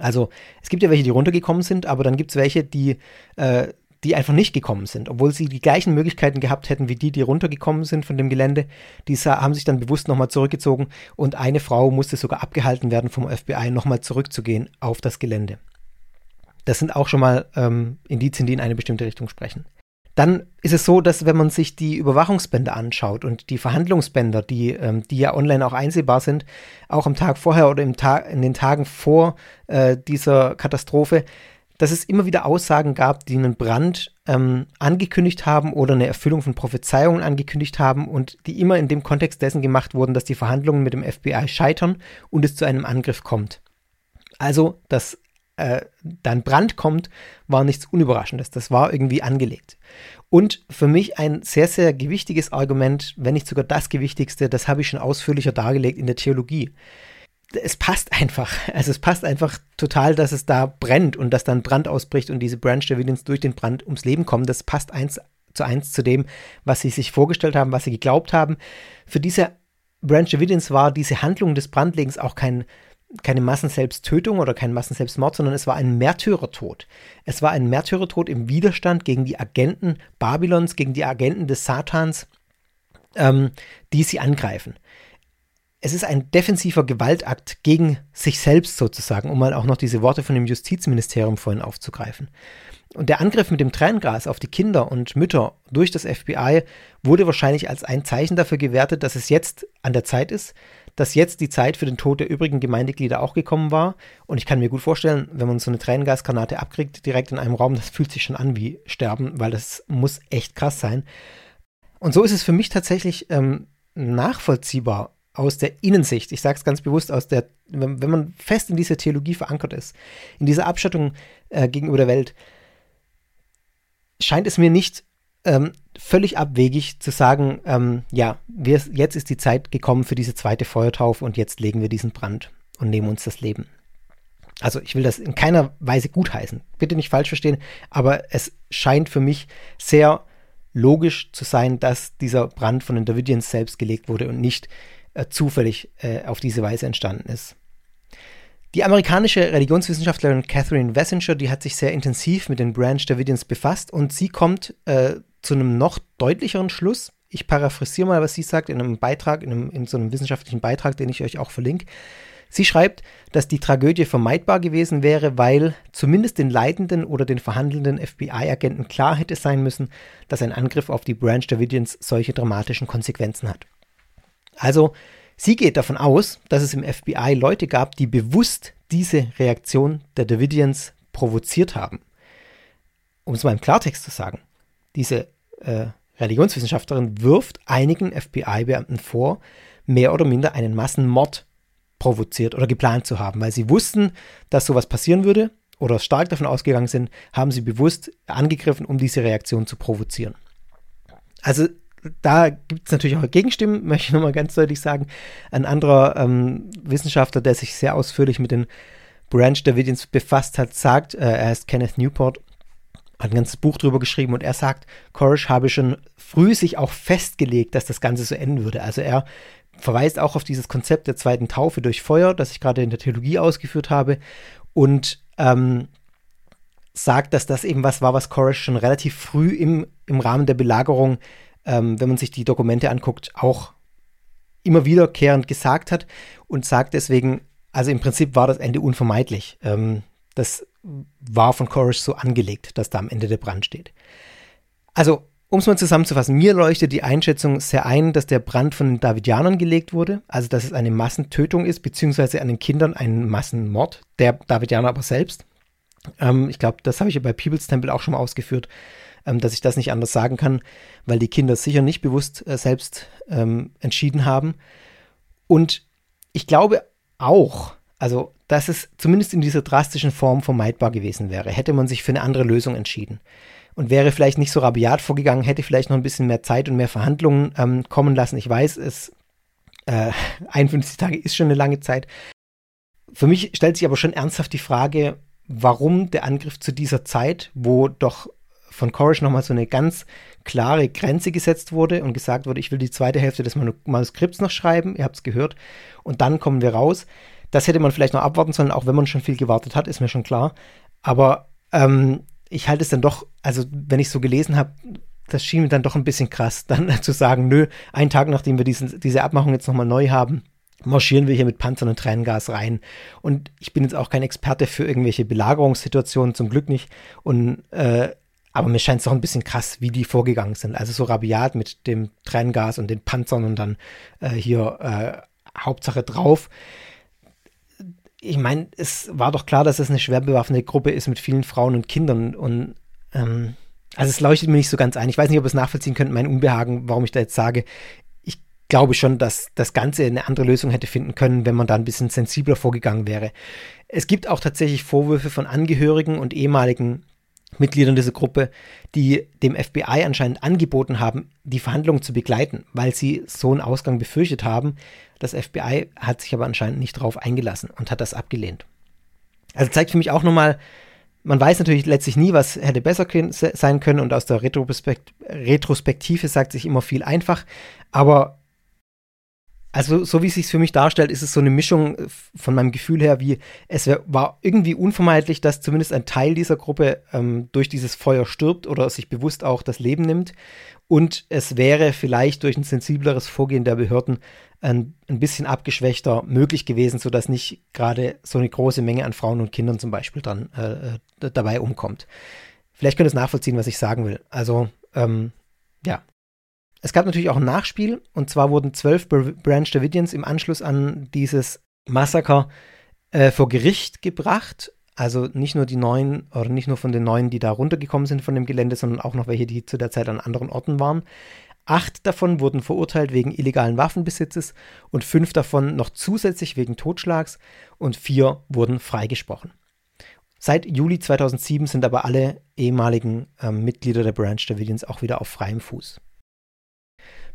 Speaker 7: Also es gibt ja welche, die runtergekommen sind, aber dann gibt es welche, die, äh, die einfach nicht gekommen sind, obwohl sie die gleichen Möglichkeiten gehabt hätten wie die, die runtergekommen sind von dem Gelände. Die haben sich dann bewusst nochmal zurückgezogen und eine Frau musste sogar abgehalten werden vom FBI, nochmal zurückzugehen auf das Gelände. Das sind auch schon mal ähm, Indizien, die in eine bestimmte Richtung sprechen. Dann ist es so, dass wenn man sich die Überwachungsbänder anschaut und die Verhandlungsbänder, die, ähm, die ja online auch einsehbar sind, auch am Tag vorher oder im Tag, in den Tagen vor äh, dieser Katastrophe, dass es immer wieder Aussagen gab, die einen Brand ähm, angekündigt haben oder eine Erfüllung von Prophezeiungen angekündigt haben und die immer in dem Kontext dessen gemacht wurden, dass die Verhandlungen mit dem FBI scheitern und es zu einem Angriff kommt. Also, dass äh, dann Brand kommt, war nichts Unüberraschendes. Das war irgendwie angelegt. Und für mich ein sehr, sehr gewichtiges Argument, wenn nicht sogar das gewichtigste, das habe ich schon ausführlicher dargelegt in der Theologie. Es passt einfach. Also es passt einfach total, dass es da brennt und dass dann Brand ausbricht und diese Branch Davidians durch den Brand ums Leben kommen. Das passt eins zu eins zu dem, was sie sich vorgestellt haben, was sie geglaubt haben. Für diese Branch Davidians war diese Handlung des Brandlegens auch kein keine Massenselbsttötung oder kein Massenselbstmord, sondern es war ein Märtyrertod. Es war ein Märtyrertod im Widerstand gegen die Agenten Babylons, gegen die Agenten des Satans, ähm, die sie angreifen. Es ist ein defensiver Gewaltakt gegen sich selbst sozusagen, um mal auch noch diese Worte von dem Justizministerium vorhin aufzugreifen. Und der Angriff mit dem Tränengas auf die Kinder und Mütter durch das FBI wurde wahrscheinlich als ein Zeichen dafür gewertet, dass es jetzt an der Zeit ist, dass jetzt die Zeit für den Tod der übrigen Gemeindeglieder auch gekommen war. Und ich kann mir gut vorstellen, wenn man so eine Tränengasgranate abkriegt, direkt in einem Raum, das fühlt sich schon an wie Sterben, weil das muss echt krass sein. Und so ist es für mich tatsächlich ähm, nachvollziehbar aus der Innensicht. Ich sage es ganz bewusst aus der, wenn, wenn, man fest in dieser Theologie verankert ist, in dieser Abschattung äh, gegenüber der Welt, scheint es mir nicht ähm, völlig abwegig zu sagen, ähm, ja, wir, jetzt ist die Zeit gekommen für diese zweite Feuertaufe und jetzt legen wir diesen Brand und nehmen uns das Leben. Also ich will das in keiner Weise gutheißen, bitte nicht falsch verstehen, aber es scheint für mich sehr logisch zu sein, dass dieser Brand von den Davidians selbst gelegt wurde und nicht äh, zufällig äh, auf diese Weise entstanden ist. Die amerikanische Religionswissenschaftlerin Catherine Wessinger, die hat sich sehr intensiv mit den Branch Davidians befasst und sie kommt äh, zu einem noch deutlicheren Schluss. Ich paraphrasiere mal, was sie sagt in einem Beitrag, in, einem, in so einem wissenschaftlichen Beitrag, den ich euch auch verlinke. Sie schreibt, dass die Tragödie vermeidbar gewesen wäre, weil zumindest den leitenden oder den verhandelnden FBI-Agenten klar hätte sein müssen, dass ein Angriff auf die Branch Davidians solche dramatischen Konsequenzen hat. Also, sie geht davon aus, dass es im FBI Leute gab, die bewusst diese Reaktion der Davidians provoziert haben. Um es mal im Klartext zu sagen, diese äh, Religionswissenschaftlerin wirft einigen FBI-Beamten vor, mehr oder minder einen Massenmord provoziert oder geplant zu haben, weil sie wussten, dass sowas passieren würde oder stark davon ausgegangen sind, haben sie bewusst angegriffen, um diese Reaktion zu provozieren. Also da gibt es natürlich auch Gegenstimmen, möchte ich nochmal ganz deutlich sagen. Ein anderer ähm, Wissenschaftler, der sich sehr ausführlich mit den Branch Davidians befasst hat, sagt, äh, er heißt Kenneth Newport, hat ein ganzes Buch darüber geschrieben und er sagt, Koresh habe schon früh sich auch festgelegt, dass das Ganze so enden würde. Also er verweist auch auf dieses Konzept der zweiten Taufe durch Feuer, das ich gerade in der Theologie ausgeführt habe und ähm, sagt, dass das eben was war, was Koresh schon relativ früh im, im Rahmen der Belagerung, ähm, wenn man sich die Dokumente anguckt, auch immer wiederkehrend gesagt hat und sagt deswegen, also im Prinzip war das Ende unvermeidlich. Ähm, das war von Koresh so angelegt, dass da am Ende der Brand steht. Also, um es mal zusammenzufassen, mir leuchtet die Einschätzung sehr ein, dass der Brand von den Davidianern gelegt wurde, also dass es eine Massentötung ist, beziehungsweise an den Kindern ein Massenmord, der Davidianer aber selbst. Ähm, ich glaube, das habe ich ja bei People's Temple auch schon mal ausgeführt, ähm, dass ich das nicht anders sagen kann, weil die Kinder sicher nicht bewusst äh, selbst ähm, entschieden haben. Und ich glaube auch, also dass es zumindest in dieser drastischen Form vermeidbar gewesen wäre, hätte man sich für eine andere Lösung entschieden. Und wäre vielleicht nicht so rabiat vorgegangen, hätte vielleicht noch ein bisschen mehr Zeit und mehr Verhandlungen ähm, kommen lassen. Ich weiß, es äh, 51 Tage ist schon eine lange Zeit. Für mich stellt sich aber schon ernsthaft die Frage, warum der Angriff zu dieser Zeit, wo doch von Koresh nochmal so eine ganz klare Grenze gesetzt wurde und gesagt wurde, ich will die zweite Hälfte des Manuskripts noch schreiben, ihr habt es gehört, und dann kommen wir raus. Das hätte man vielleicht noch abwarten sollen, auch wenn man schon viel gewartet hat, ist mir schon klar. Aber ähm, ich halte es dann doch, also wenn ich so gelesen habe, das schien mir dann doch ein bisschen krass, dann zu sagen, nö, einen Tag nachdem wir diesen, diese Abmachung jetzt nochmal neu haben, marschieren wir hier mit Panzern und Tränengas rein. Und ich bin jetzt auch kein Experte für irgendwelche Belagerungssituationen, zum Glück nicht. Und äh, aber mir scheint es doch ein bisschen krass, wie die vorgegangen sind. Also so rabiat mit dem Tränengas und den Panzern und dann äh, hier äh, Hauptsache drauf ich meine, es war doch klar, dass es eine schwer bewaffnete Gruppe ist mit vielen Frauen und Kindern und ähm, also es leuchtet mir nicht so ganz ein. Ich weiß nicht, ob ihr es nachvollziehen könnt, mein Unbehagen, warum ich da jetzt sage, ich glaube schon, dass das Ganze eine andere Lösung hätte finden können, wenn man da ein bisschen sensibler vorgegangen wäre. Es gibt auch tatsächlich Vorwürfe von Angehörigen und ehemaligen Mitgliedern dieser Gruppe, die dem FBI anscheinend angeboten haben, die Verhandlungen zu begleiten, weil sie so einen Ausgang befürchtet haben. Das FBI hat sich aber anscheinend nicht darauf eingelassen und hat das abgelehnt. Also zeigt für mich auch nochmal, man weiß natürlich letztlich nie, was hätte besser sein können und aus der Retrospektive sagt sich immer viel einfach, aber also so wie es sich für mich darstellt, ist es so eine Mischung äh, von meinem Gefühl her, wie es war irgendwie unvermeidlich, dass zumindest ein Teil dieser Gruppe ähm, durch dieses Feuer stirbt oder sich bewusst auch das Leben nimmt. Und es wäre vielleicht durch ein sensibleres Vorgehen der Behörden ein, ein bisschen abgeschwächter möglich gewesen, sodass nicht gerade so eine große Menge an Frauen und Kindern zum Beispiel dann äh, äh dabei umkommt. Vielleicht könnt ihr es nachvollziehen, was ich sagen will. Also, ähm, ja, es gab natürlich auch ein Nachspiel, und zwar wurden zwölf Branch Davidians im Anschluss an dieses Massaker äh, vor Gericht gebracht. Also nicht nur die neun, oder nicht nur von den neun, die da runtergekommen sind von dem Gelände, sondern auch noch welche, die zu der Zeit an anderen Orten waren. Acht davon wurden verurteilt wegen illegalen Waffenbesitzes und fünf davon noch zusätzlich wegen Totschlags und vier wurden freigesprochen. Seit Juli 2007 sind aber alle ehemaligen äh, Mitglieder der Branch Davidians auch wieder auf freiem Fuß.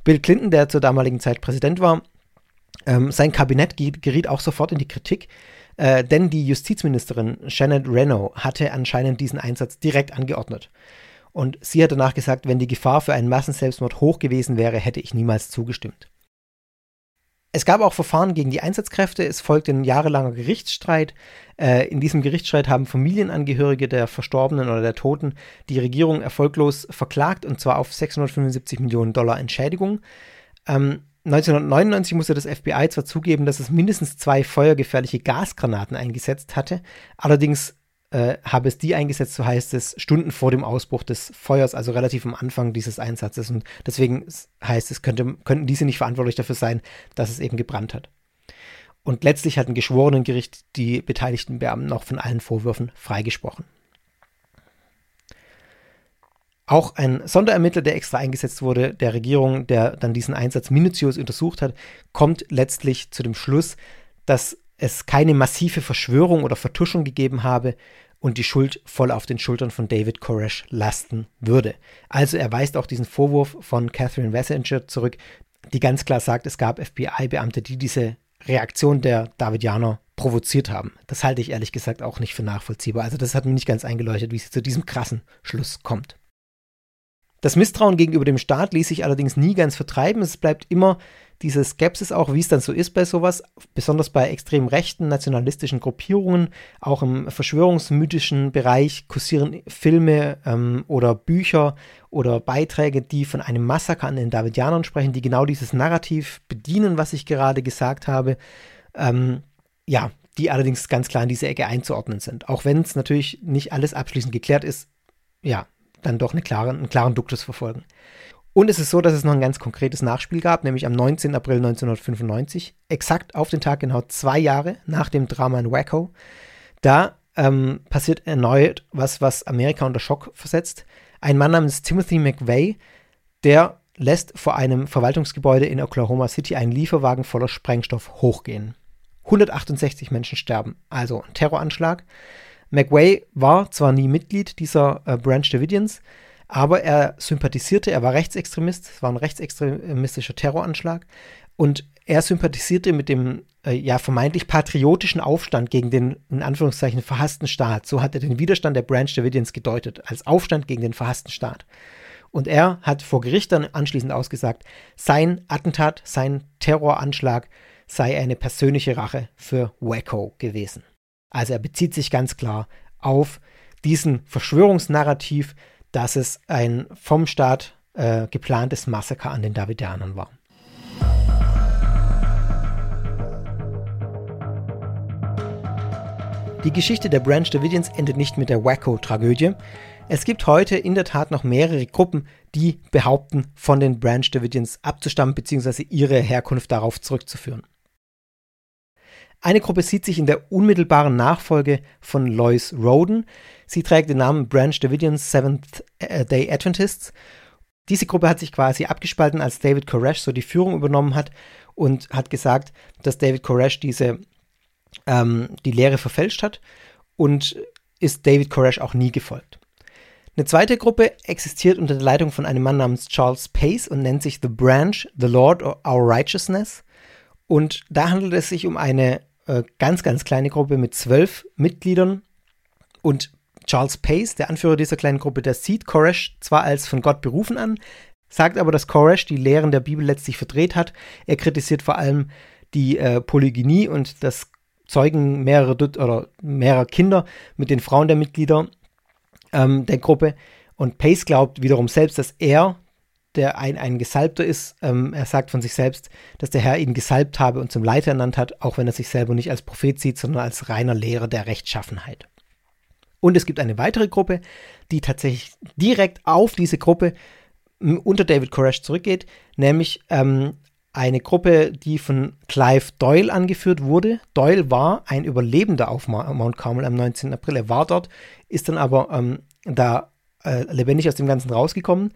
Speaker 7: Bill Clinton, der zur damaligen Zeit Präsident war, ähm, sein Kabinett geriet auch sofort in die Kritik, äh, denn die Justizministerin Shannon Reno hatte anscheinend diesen Einsatz direkt angeordnet. Und sie hat danach gesagt, wenn die Gefahr für einen Massenselbstmord hoch gewesen wäre, hätte ich niemals zugestimmt. Es gab auch Verfahren gegen die Einsatzkräfte. Es folgte ein jahrelanger Gerichtsstreit. Äh, in diesem Gerichtsstreit haben Familienangehörige der Verstorbenen oder der Toten die Regierung erfolglos verklagt und zwar auf 675 Millionen Dollar Entschädigung. Ähm, 1999 musste das FBI zwar zugeben, dass es mindestens zwei feuergefährliche Gasgranaten eingesetzt hatte, allerdings äh, habe es die eingesetzt, so heißt es, Stunden vor dem Ausbruch des Feuers, also relativ am Anfang dieses Einsatzes. Und deswegen heißt es, könnte, könnten diese nicht verantwortlich dafür sein, dass es eben gebrannt hat. Und letztlich hat ein Geschworenengericht die beteiligten Beamten auch von allen Vorwürfen freigesprochen. Auch ein Sonderermittler, der extra eingesetzt wurde, der Regierung, der dann diesen Einsatz minutiös untersucht hat, kommt letztlich zu dem Schluss, dass es keine massive Verschwörung oder Vertuschung gegeben habe, und die Schuld voll auf den Schultern von David Koresh lasten würde. Also er weist auch diesen Vorwurf von Catherine Wessinger zurück, die ganz klar sagt, es gab FBI-Beamte, die diese Reaktion der Davidianer provoziert haben. Das halte ich ehrlich gesagt auch nicht für nachvollziehbar. Also das hat mir nicht ganz eingeleuchtet, wie sie zu diesem krassen Schluss kommt. Das Misstrauen gegenüber dem Staat ließ sich allerdings nie ganz vertreiben. Es bleibt immer diese Skepsis auch, wie es dann so ist bei sowas, besonders bei extrem rechten nationalistischen Gruppierungen, auch im verschwörungsmythischen Bereich kursieren Filme ähm, oder Bücher oder Beiträge, die von einem Massaker an den Davidianern sprechen, die genau dieses Narrativ bedienen, was ich gerade gesagt habe. Ähm, ja, die allerdings ganz klar in diese Ecke einzuordnen sind. Auch wenn es natürlich nicht alles abschließend geklärt ist, ja, dann doch eine klare, einen klaren Duktus verfolgen. Und es ist so, dass es noch ein ganz konkretes Nachspiel gab, nämlich am 19. April 1995, exakt auf den Tag genau zwei Jahre nach dem Drama in Waco. Da ähm, passiert erneut was, was Amerika unter Schock versetzt. Ein Mann namens Timothy McVeigh, der lässt vor einem Verwaltungsgebäude in Oklahoma City einen Lieferwagen voller Sprengstoff hochgehen. 168 Menschen sterben, also ein Terroranschlag. McVeigh war zwar nie Mitglied dieser äh, Branch Davidians, aber er sympathisierte, er war Rechtsextremist, es war ein rechtsextremistischer Terroranschlag und er sympathisierte mit dem äh, ja vermeintlich patriotischen Aufstand gegen den in Anführungszeichen verhassten Staat. So hat er den Widerstand der Branch Davidians gedeutet, als Aufstand gegen den verhassten Staat. Und er hat vor Gericht dann anschließend ausgesagt, sein Attentat, sein Terroranschlag sei eine persönliche Rache für Waco gewesen. Also er bezieht sich ganz klar auf diesen Verschwörungsnarrativ, dass es ein vom Staat äh, geplantes Massaker an den Davidianern war. Die Geschichte der Branch Davidians endet nicht mit der Waco-Tragödie. Es gibt heute in der Tat noch mehrere Gruppen, die behaupten, von den Branch Davidians abzustammen bzw. ihre Herkunft darauf zurückzuführen. Eine Gruppe sieht sich in der unmittelbaren Nachfolge von Lois Roden. Sie trägt den Namen Branch Davidians Seventh äh, Day Adventists Diese Gruppe hat sich quasi abgespalten, als David Koresh so die Führung übernommen hat und hat gesagt, dass David Koresh diese ähm, die Lehre verfälscht hat und ist David Koresh auch nie gefolgt. Eine zweite Gruppe existiert unter der Leitung von einem Mann namens Charles Pace und nennt sich The Branch, The Lord or Our Righteousness. Und da handelt es sich um eine äh, ganz, ganz kleine Gruppe mit zwölf Mitgliedern. Und Charles Pace, der Anführer dieser kleinen Gruppe, der sieht Koresh zwar als von Gott berufen an, sagt aber, dass Koresh die Lehren der Bibel letztlich verdreht hat. Er kritisiert vor allem die äh, Polygynie und das Zeugen mehrerer oder mehrerer Kinder mit den Frauen der Mitglieder ähm, der Gruppe. Und Pace glaubt wiederum selbst, dass er, der ein, ein Gesalbter ist, ähm, er sagt von sich selbst, dass der Herr ihn gesalbt habe und zum Leiter ernannt hat, auch wenn er sich selber nicht als Prophet sieht, sondern als reiner Lehrer der Rechtschaffenheit. Und es gibt eine weitere Gruppe, die tatsächlich direkt auf diese Gruppe unter David Koresh zurückgeht, nämlich ähm, eine Gruppe, die von Clive Doyle angeführt wurde. Doyle war ein Überlebender auf Mount Carmel am 19. April. Er war dort, ist dann aber ähm, da äh, lebendig aus dem Ganzen rausgekommen.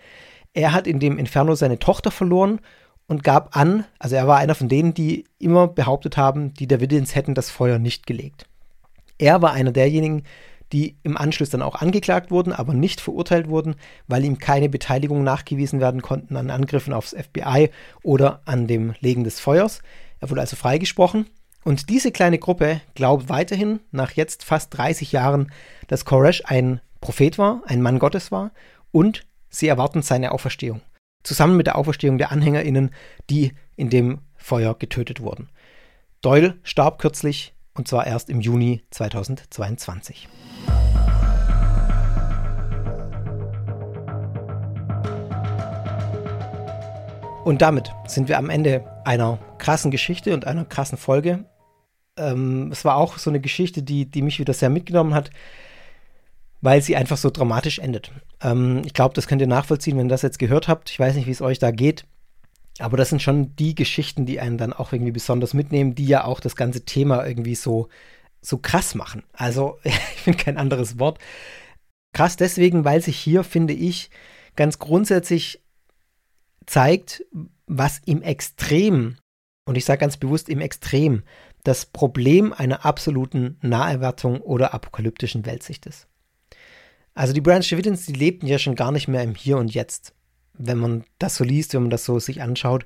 Speaker 7: Er hat in dem Inferno seine Tochter verloren und gab an, also er war einer von denen, die immer behauptet haben, die Davidians hätten das Feuer nicht gelegt. Er war einer derjenigen, die im Anschluss dann auch angeklagt wurden, aber nicht verurteilt wurden, weil ihm keine Beteiligung nachgewiesen werden konnten an Angriffen aufs FBI oder an dem Legen des Feuers. Er wurde also freigesprochen. Und diese kleine Gruppe glaubt weiterhin, nach jetzt fast 30 Jahren, dass Koresh ein Prophet war, ein Mann Gottes war und sie erwarten seine Auferstehung. Zusammen mit der Auferstehung der AnhängerInnen, die in dem Feuer getötet wurden. Doyle starb kürzlich und zwar erst im Juni 2022. Und damit sind wir am Ende einer krassen Geschichte und einer krassen Folge. Ähm, es war auch so eine Geschichte, die, die mich wieder sehr mitgenommen hat, weil sie einfach so dramatisch endet. Ähm, ich glaube, das könnt ihr nachvollziehen, wenn ihr das jetzt gehört habt. Ich weiß nicht, wie es euch da geht. Aber das sind schon die Geschichten, die einen dann auch irgendwie besonders mitnehmen, die ja auch das ganze Thema irgendwie so, so krass machen. Also, ich finde kein anderes Wort. Krass deswegen, weil sich hier, finde ich, ganz grundsätzlich zeigt, was im Extrem, und ich sage ganz bewusst im Extrem, das Problem einer absoluten Naherwartung oder apokalyptischen Weltsicht ist. Also die Branch Davidians, die lebten ja schon gar nicht mehr im Hier und Jetzt wenn man das so liest, wenn man das so sich anschaut.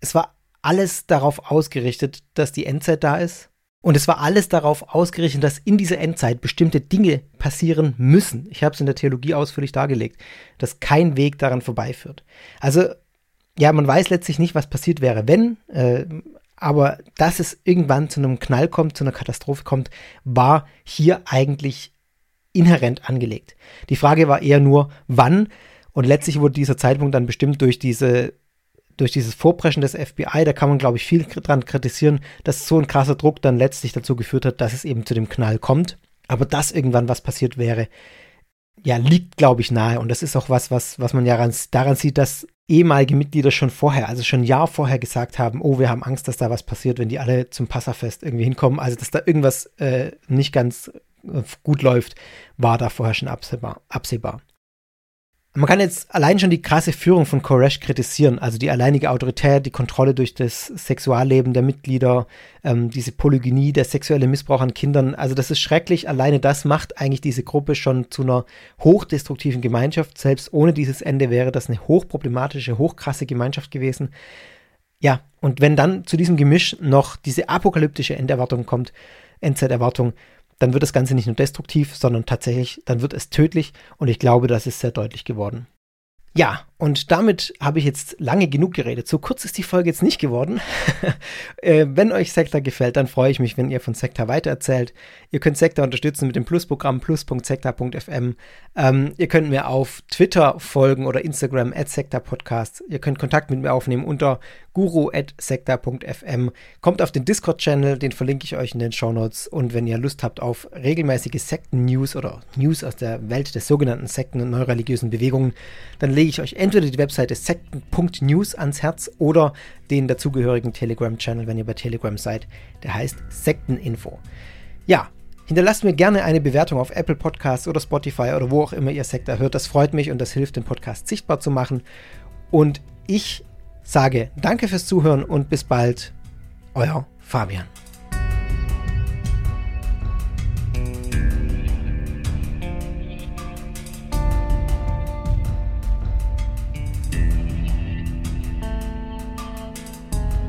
Speaker 7: Es war alles darauf ausgerichtet, dass die Endzeit da ist. Und es war alles darauf ausgerichtet, dass in dieser Endzeit bestimmte Dinge passieren müssen. Ich habe es in der Theologie ausführlich dargelegt, dass kein Weg daran vorbeiführt. Also, ja, man weiß letztlich nicht, was passiert wäre, wenn, äh, aber dass es irgendwann zu einem Knall kommt, zu einer Katastrophe kommt, war hier eigentlich inhärent angelegt. Die Frage war eher nur, wann und letztlich wurde dieser Zeitpunkt dann bestimmt durch diese durch dieses Vorpreschen des FBI, da kann man, glaube ich, viel dran kritisieren, dass so ein krasser Druck dann letztlich dazu geführt hat, dass es eben zu dem Knall kommt. Aber dass irgendwann was passiert wäre, ja, liegt, glaube ich, nahe. Und das ist auch was, was, was man ja daran sieht, dass ehemalige Mitglieder schon vorher, also schon ein Jahr vorher gesagt haben, oh, wir haben Angst, dass da was passiert, wenn die alle zum Passafest irgendwie hinkommen. Also, dass da irgendwas äh, nicht ganz gut läuft, war da vorher schon absehbar. absehbar. Man kann jetzt allein schon die krasse Führung von Koresh kritisieren, also die alleinige Autorität, die Kontrolle durch das Sexualleben der Mitglieder, ähm, diese Polygynie, der sexuelle Missbrauch an Kindern. Also das ist schrecklich. Alleine das macht eigentlich diese Gruppe schon zu einer hochdestruktiven Gemeinschaft. Selbst ohne dieses Ende wäre das eine hochproblematische, hochkrasse Gemeinschaft gewesen. Ja, und wenn dann zu diesem Gemisch noch diese apokalyptische Enderwartung kommt, Endzeiterwartung, dann wird das Ganze nicht nur destruktiv, sondern tatsächlich, dann wird es tödlich und ich glaube, das ist sehr deutlich geworden. Ja, und damit habe ich jetzt lange genug geredet. So kurz ist die Folge jetzt nicht geworden. äh, wenn euch Sekta gefällt, dann freue ich mich, wenn ihr von Sekta weitererzählt. Ihr könnt Sekta unterstützen mit dem Plusprogramm plus.sekta.fm. Ähm, ihr könnt mir auf Twitter folgen oder Instagram at Sekta Podcast. Ihr könnt Kontakt mit mir aufnehmen unter guru.sekta.fm. Kommt auf den Discord-Channel, den verlinke ich euch in den Show Notes. Und wenn ihr Lust habt auf regelmäßige Sekten-News oder News aus der Welt des sogenannten Sekten und neureligiösen Bewegungen, dann lege ich euch entweder die Webseite sekten.news ans Herz oder den dazugehörigen Telegram-Channel, wenn ihr bei Telegram seid. Der heißt Sekteninfo. Ja, Hinterlasst mir gerne eine Bewertung auf Apple Podcasts oder Spotify oder wo auch immer ihr Sektor hört. Das freut mich und das hilft, den Podcast sichtbar zu machen. Und ich sage danke fürs Zuhören und bis bald. Euer Fabian.